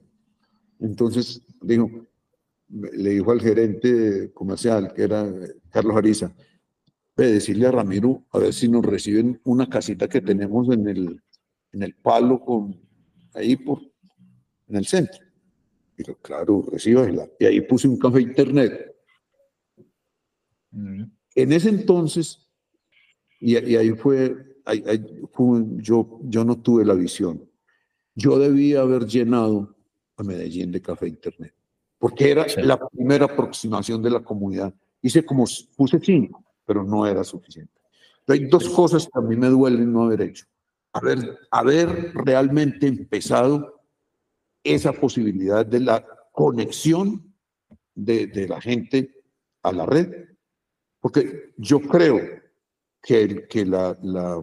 Entonces, dijo, le dijo al gerente comercial, que era Carlos Ariza, decirle a Ramiro a ver si nos reciben una casita que tenemos en el, en el palo con, ahí por, en el centro. Y yo, claro, recíbela. Y ahí puse un café internet. En ese entonces, y, ahí fue yo, yo no tuve la visión. Yo debía haber llenado a Medellín de café internet, porque era la primera aproximación de la comunidad. Hice como, puse cinco, pero no era suficiente. hay dos cosas que a mí me duelen no haber hecho. Haber, haber realmente empezado esa posibilidad de la conexión de, de la gente a la red, porque yo creo que, el, que la, la,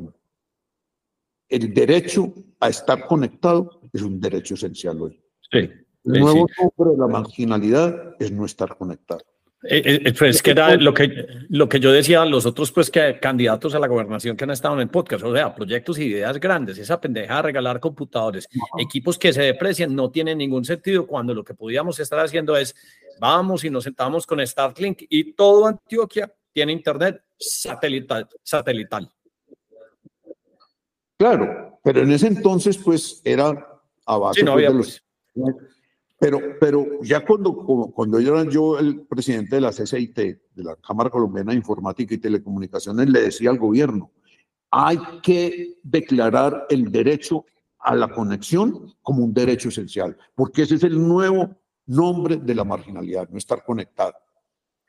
el derecho a estar conectado es un derecho esencial hoy. Sí, el nuevo nombre de la marginalidad es no estar conectado. Eh, eh, eh, pues que era lo que, lo que yo decía a los otros pues que candidatos a la gobernación que han estado en el podcast, o sea, proyectos y ideas grandes, esa pendeja de regalar computadores, equipos que se deprecian, no tiene ningún sentido cuando lo que podíamos estar haciendo es, vamos y nos sentamos con Starlink y todo Antioquia tiene internet satelital. satelital. Claro, pero en ese entonces pues era a base no pues, había, de los... Pues. Pero, pero ya cuando, cuando yo era yo el presidente de la CCIT, de la Cámara Colombiana de Informática y Telecomunicaciones, le decía al gobierno, hay que declarar el derecho a la conexión como un derecho esencial, porque ese es el nuevo nombre de la marginalidad, no estar conectado.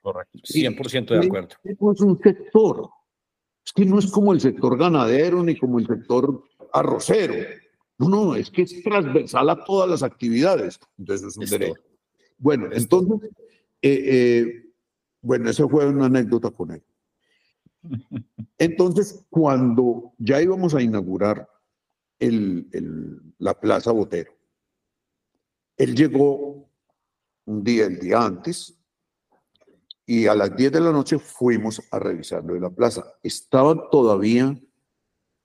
Correcto, 100% de acuerdo. Es un sector, es que no es como el sector ganadero ni como el sector arrocero. No, no, es que es transversal a todas las actividades. Entonces es un derecho. Bueno, entonces, eh, eh, bueno, esa fue una anécdota con él. Entonces, cuando ya íbamos a inaugurar el, la Plaza Botero, él llegó un día, el día antes, y a las 10 de la noche fuimos a revisarlo de la plaza. Estaban todavía,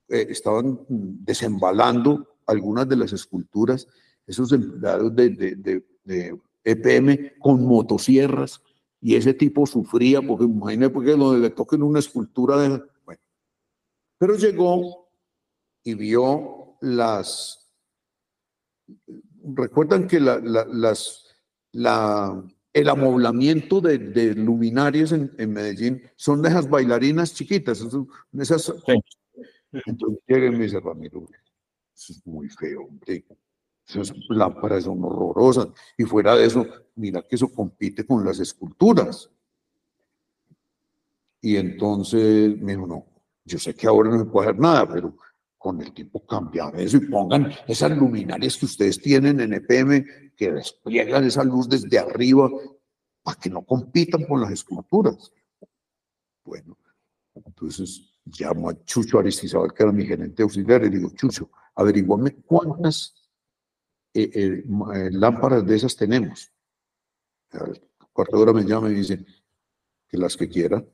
eh, estaban desembalando algunas de las esculturas, esos empleados de, EPM con motosierras, y ese tipo sufría, porque imagínate porque le toquen una escultura de... Bueno, pero llegó y vio las... Recuerdan que la, las, la, el amoblamiento de, de luminarias en, en, Medellín son de esas bailarinas chiquitas, esas... Entonces llega y me dice, Ramiro, eso es muy feo, hombre. Esas lámparas son horrorosas. Y fuera de eso, mira que eso compite con las esculturas. Y entonces me dijo, no, yo sé que ahora no se puede hacer nada, pero con el tiempo cambiar eso y pongan esas luminarias que ustedes tienen en EPM que despliegan esa luz desde arriba para que no compitan con las esculturas. Bueno, entonces llamo a Chucho Aristizabal, que era mi gerente auxiliar, y digo, Chucho, averiguame cuántas eh, eh, eh, lámparas de esas tenemos. El cuarto hora me llama y dice que las que quiera.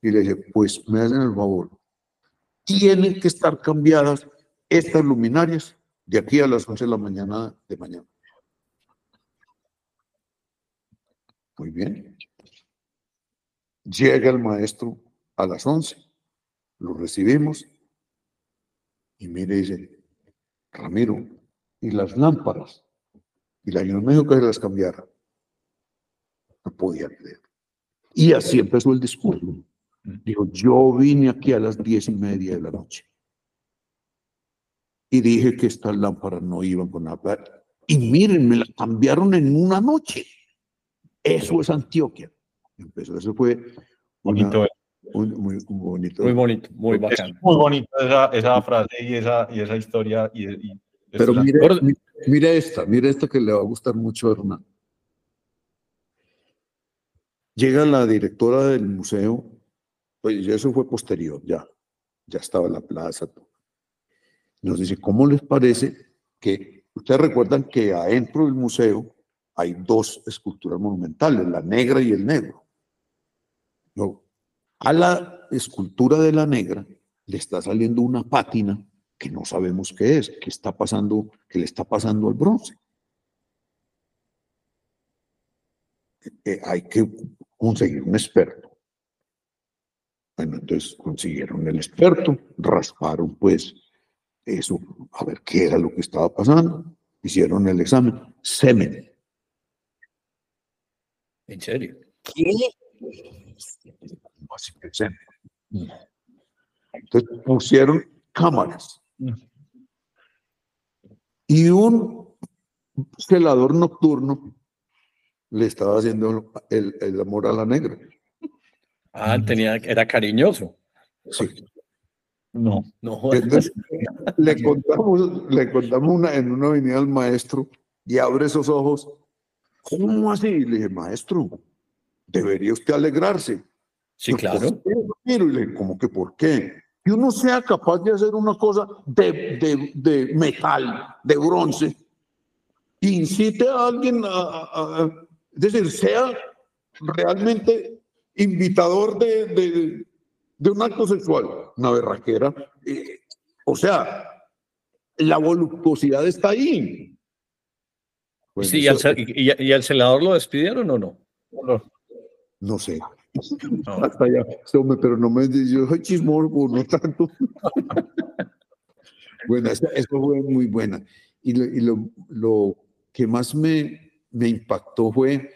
Y le dije, pues me hacen el favor. Tienen que estar cambiadas estas luminarias de aquí a las 11 de la mañana de mañana. Muy bien. Llega el maestro a las 11, lo recibimos y mire, dice, Ramiro, y las lámparas. Y la señora me que se las cambiara. No podía creer. Y así empezó el discurso. Dijo, yo vine aquí a las diez y media de la noche. Y dije que estas lámparas no iban con nada. Y miren, me las cambiaron en una noche. Eso es Antioquia. Empezó, eso fue bonito. muy, muy, bonito. Muy bonito, muy bacán. muy bonito esa, esa, frase y esa, y esa historia. Y, y Pero mire, mire, esta, mire esta que le va a gustar mucho a Hernán. Llega la directora del museo, pues eso fue posterior, ya, ya estaba en la plaza. Nos dice, ¿cómo les parece que, ustedes recuerdan que adentro del museo hay dos esculturas monumentales, la negra y el negro? No, a la escultura de la negra le está saliendo una pátina que no sabemos qué es, que está pasando, que le está pasando al bronce. Eh, hay que conseguir un experto. Bueno, entonces consiguieron el experto, rasparon pues eso, a ver qué era lo que estaba pasando, hicieron el examen, semen. ¿En serio? ¿Qué? Entonces pusieron cámaras y un celador nocturno le estaba haciendo el, el amor a la negra. Ah, tenía, era cariñoso. Sí. No, no. Entonces, le contamos, le contamos una, en una avenida al maestro y abre esos ojos. ¿Cómo así? Le dije, maestro, debería usted alegrarse. Sí, claro. Y le dije, ¿cómo que por qué? Que uno sea capaz de hacer una cosa de, de, de metal, de bronce, incite a alguien a, a, a, es decir, sea realmente invitador de, de, de un acto sexual, una berraquera. Eh, o sea, la voluptuosidad está ahí. Pues sí, y, al, y, al, celador lo despidieron o no? No, no sé. No. Hasta allá, pero no me yo soy chismorbo, no tanto. bueno, eso, eso, fue muy buena. Y, lo, y lo, lo que más me, me impactó fue,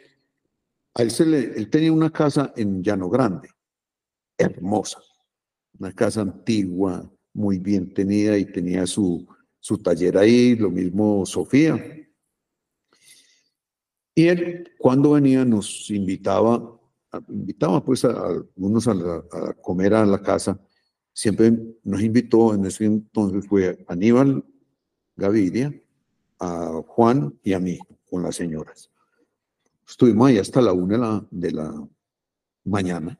a él, se le, tenía una casa en Llano Grande, hermosa, una casa antigua, muy bien tenida y tenía su, su taller ahí, lo mismo Sofía. Y él, cuando venía, nos invitaba, invitaba pues a, algunos a comer a la casa, siempre nos invitó, en ese entonces fue Aníbal Gaviria, a Juan y a mí, con las señoras. Estuvimos ahí hasta la una de la, de la mañana.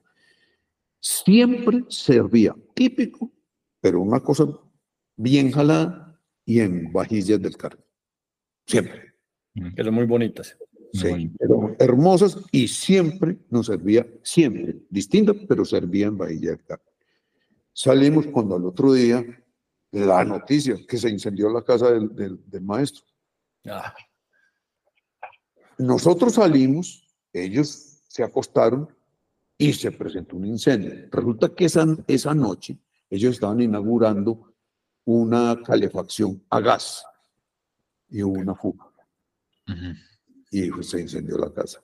Siempre servía típico, pero una cosa bien jalada y en vajillas del cargo. Siempre. Eran muy bonitas. Sí, pero hermosas y siempre nos servía, siempre, distinta, pero servía en vajillas del cargo. Salimos cuando al otro día la noticia que se incendió la casa del, del, del maestro. Ah. Nosotros salimos, ellos se acostaron y se presentó un incendio. Resulta que esa, esa noche ellos estaban inaugurando una calefacción a gas y hubo una fuga. Uh -huh. Y pues, se incendió la casa.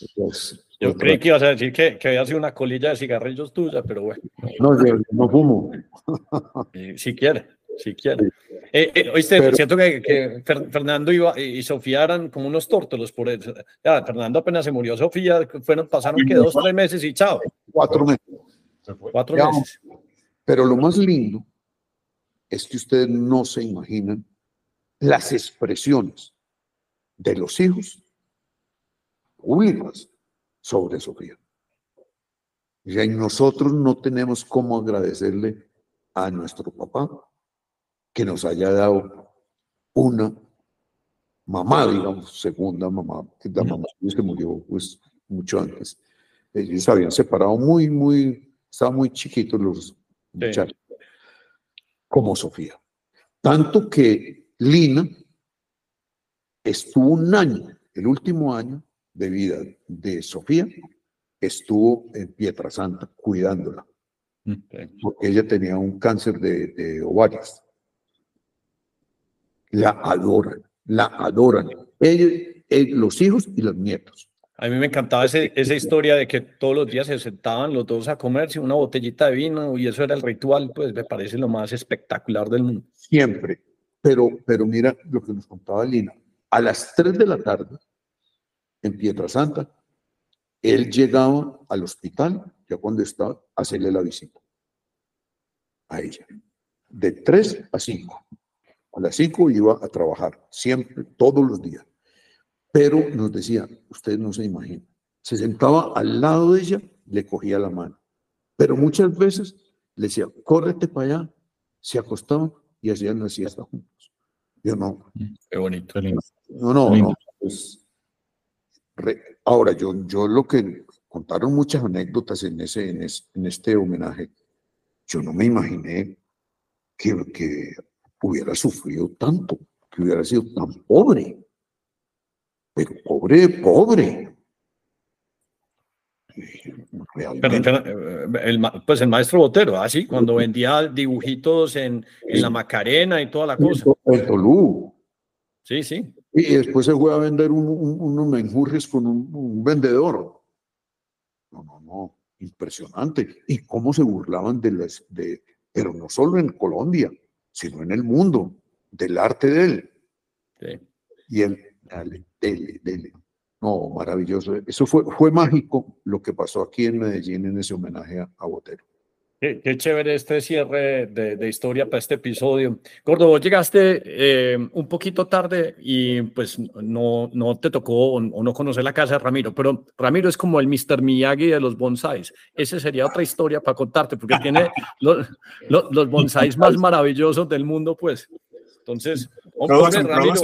Entonces, yo otra... creí que ibas a decir que, que, había sido una colilla de cigarrillos tuya, pero bueno. No, yo no fumo. si quiere, si quiere. Eh, eh, oíste, pero, siento que, que, Fernando iba, y Sofía eran como unos tórtolos por eso. Ya, Fernando apenas se murió, Sofía, fueron, pasaron que dos, tres meses y chao. Cuatro meses. Cuatro ya, meses. Pero lo más lindo es que ustedes no se imaginan las expresiones de los hijos públicas sobre Sofía. Y nosotros no tenemos cómo agradecerle a nuestro papá que nos haya dado una mamá, digamos, segunda mamá, que la mamá se murió pues mucho antes. Ellos habían separado muy, muy, estaban muy chiquitos los muchachos, como Sofía. Tanto que Lina estuvo un año, el último año de vida de Sofía, estuvo en Pietrasanta cuidándola, porque ella tenía un cáncer de, de ovarios. La adoran, la adoran, ellos, los hijos y los nietos. A mí me encantaba ese, esa historia de que todos los días se sentaban los dos a comerse una botellita de vino y eso era el ritual, pues me parece lo más espectacular del mundo. Siempre. Pero, pero mira lo que nos contaba Lina. A las 3 de la tarde, en Pietrasanta, él llegaba al hospital, ya cuando estaba, a hacerle la visita a ella. De 3 a 5. A las 5 iba a trabajar, siempre, todos los días. Pero nos decía, ustedes no se imaginan, se sentaba al lado de ella, le cogía la mano. Pero muchas veces le decía, córrete para allá, se acostaba y hacían la siesta juntos. Yo no. Qué bonito. No, no, no. Pues, ahora, yo, yo lo que contaron muchas anécdotas en, ese, en, este homenaje, yo no me imaginé que, que hubiera sufrido tanto, que hubiera sido tan pobre. Pero pobre, pobre. el, pues el maestro Botero, así, ¿ah, cuando vendía dibujitos en, en, la Macarena y toda la cosa. El Tolú. Sí, sí. Y después se fue a vender unos menjurjes con un, vendedor. No, no, no, impresionante. Y cómo se burlaban de las, de, pero no solo en Colombia, sino en el mundo, del arte de él. Sí. Y él, dale, dele, dele. No, maravilloso. Eso fue, fue mágico lo que pasó aquí en Medellín en ese homenaje a, Botero. Qué, chévere este cierre de, historia para este episodio. Gordo, vos llegaste eh, un poquito tarde y pues no, no te tocó o, no conocer la casa de Ramiro, pero Ramiro es como el Mr. Miyagi de los bonsais. Esa sería otra historia para contarte porque tiene los, los, bonsais más maravillosos del mundo, pues. Entonces, Ramiro,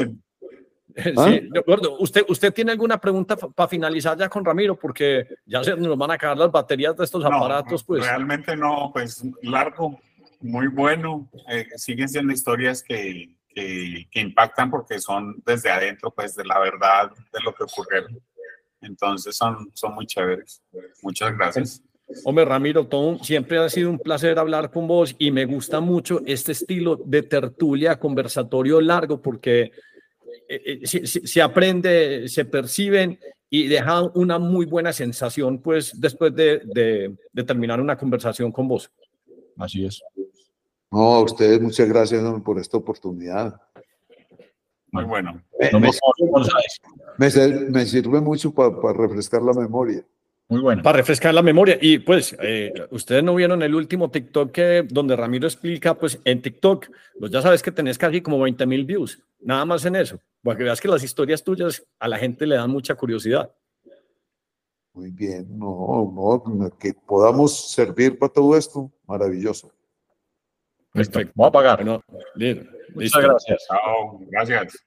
¿Ah? Sí, de acuerdo. ¿Usted, ¿Usted tiene alguna pregunta para finalizar ya con Ramiro? Porque ya se nos van a acabar las baterías de estos aparatos. Pues. Realmente no, pues largo, muy bueno. Eh, siguen siendo historias que, que, impactan porque son desde adentro, pues de la verdad de lo que ocurrió. Entonces son, son muy chéveres. Muchas gracias. Hombre, Ramiro, todo, siempre ha sido un placer hablar con vos y me gusta mucho este estilo de tertulia, conversatorio largo, porque eh, eh, se, aprende, se perciben y dejan una muy buena sensación, pues, después de, de, terminar una conversación con vos. Así es. No, a ustedes muchas gracias por esta oportunidad. Muy bueno. Me, me, sirve mucho para refrescar la memoria. Muy bueno. Para refrescar la memoria. Y pues, eh, ustedes no vieron el último TikTok que, donde Ramiro explica, pues en TikTok, pues ya sabes que tenés casi como 20 mil views, nada más en eso. Para que veas que las historias tuyas a la gente le dan mucha curiosidad. Muy bien, no, no, que podamos servir para todo esto, maravilloso. Perfecto, voy a pagar. No, Muchas gracias. Chao, gracias.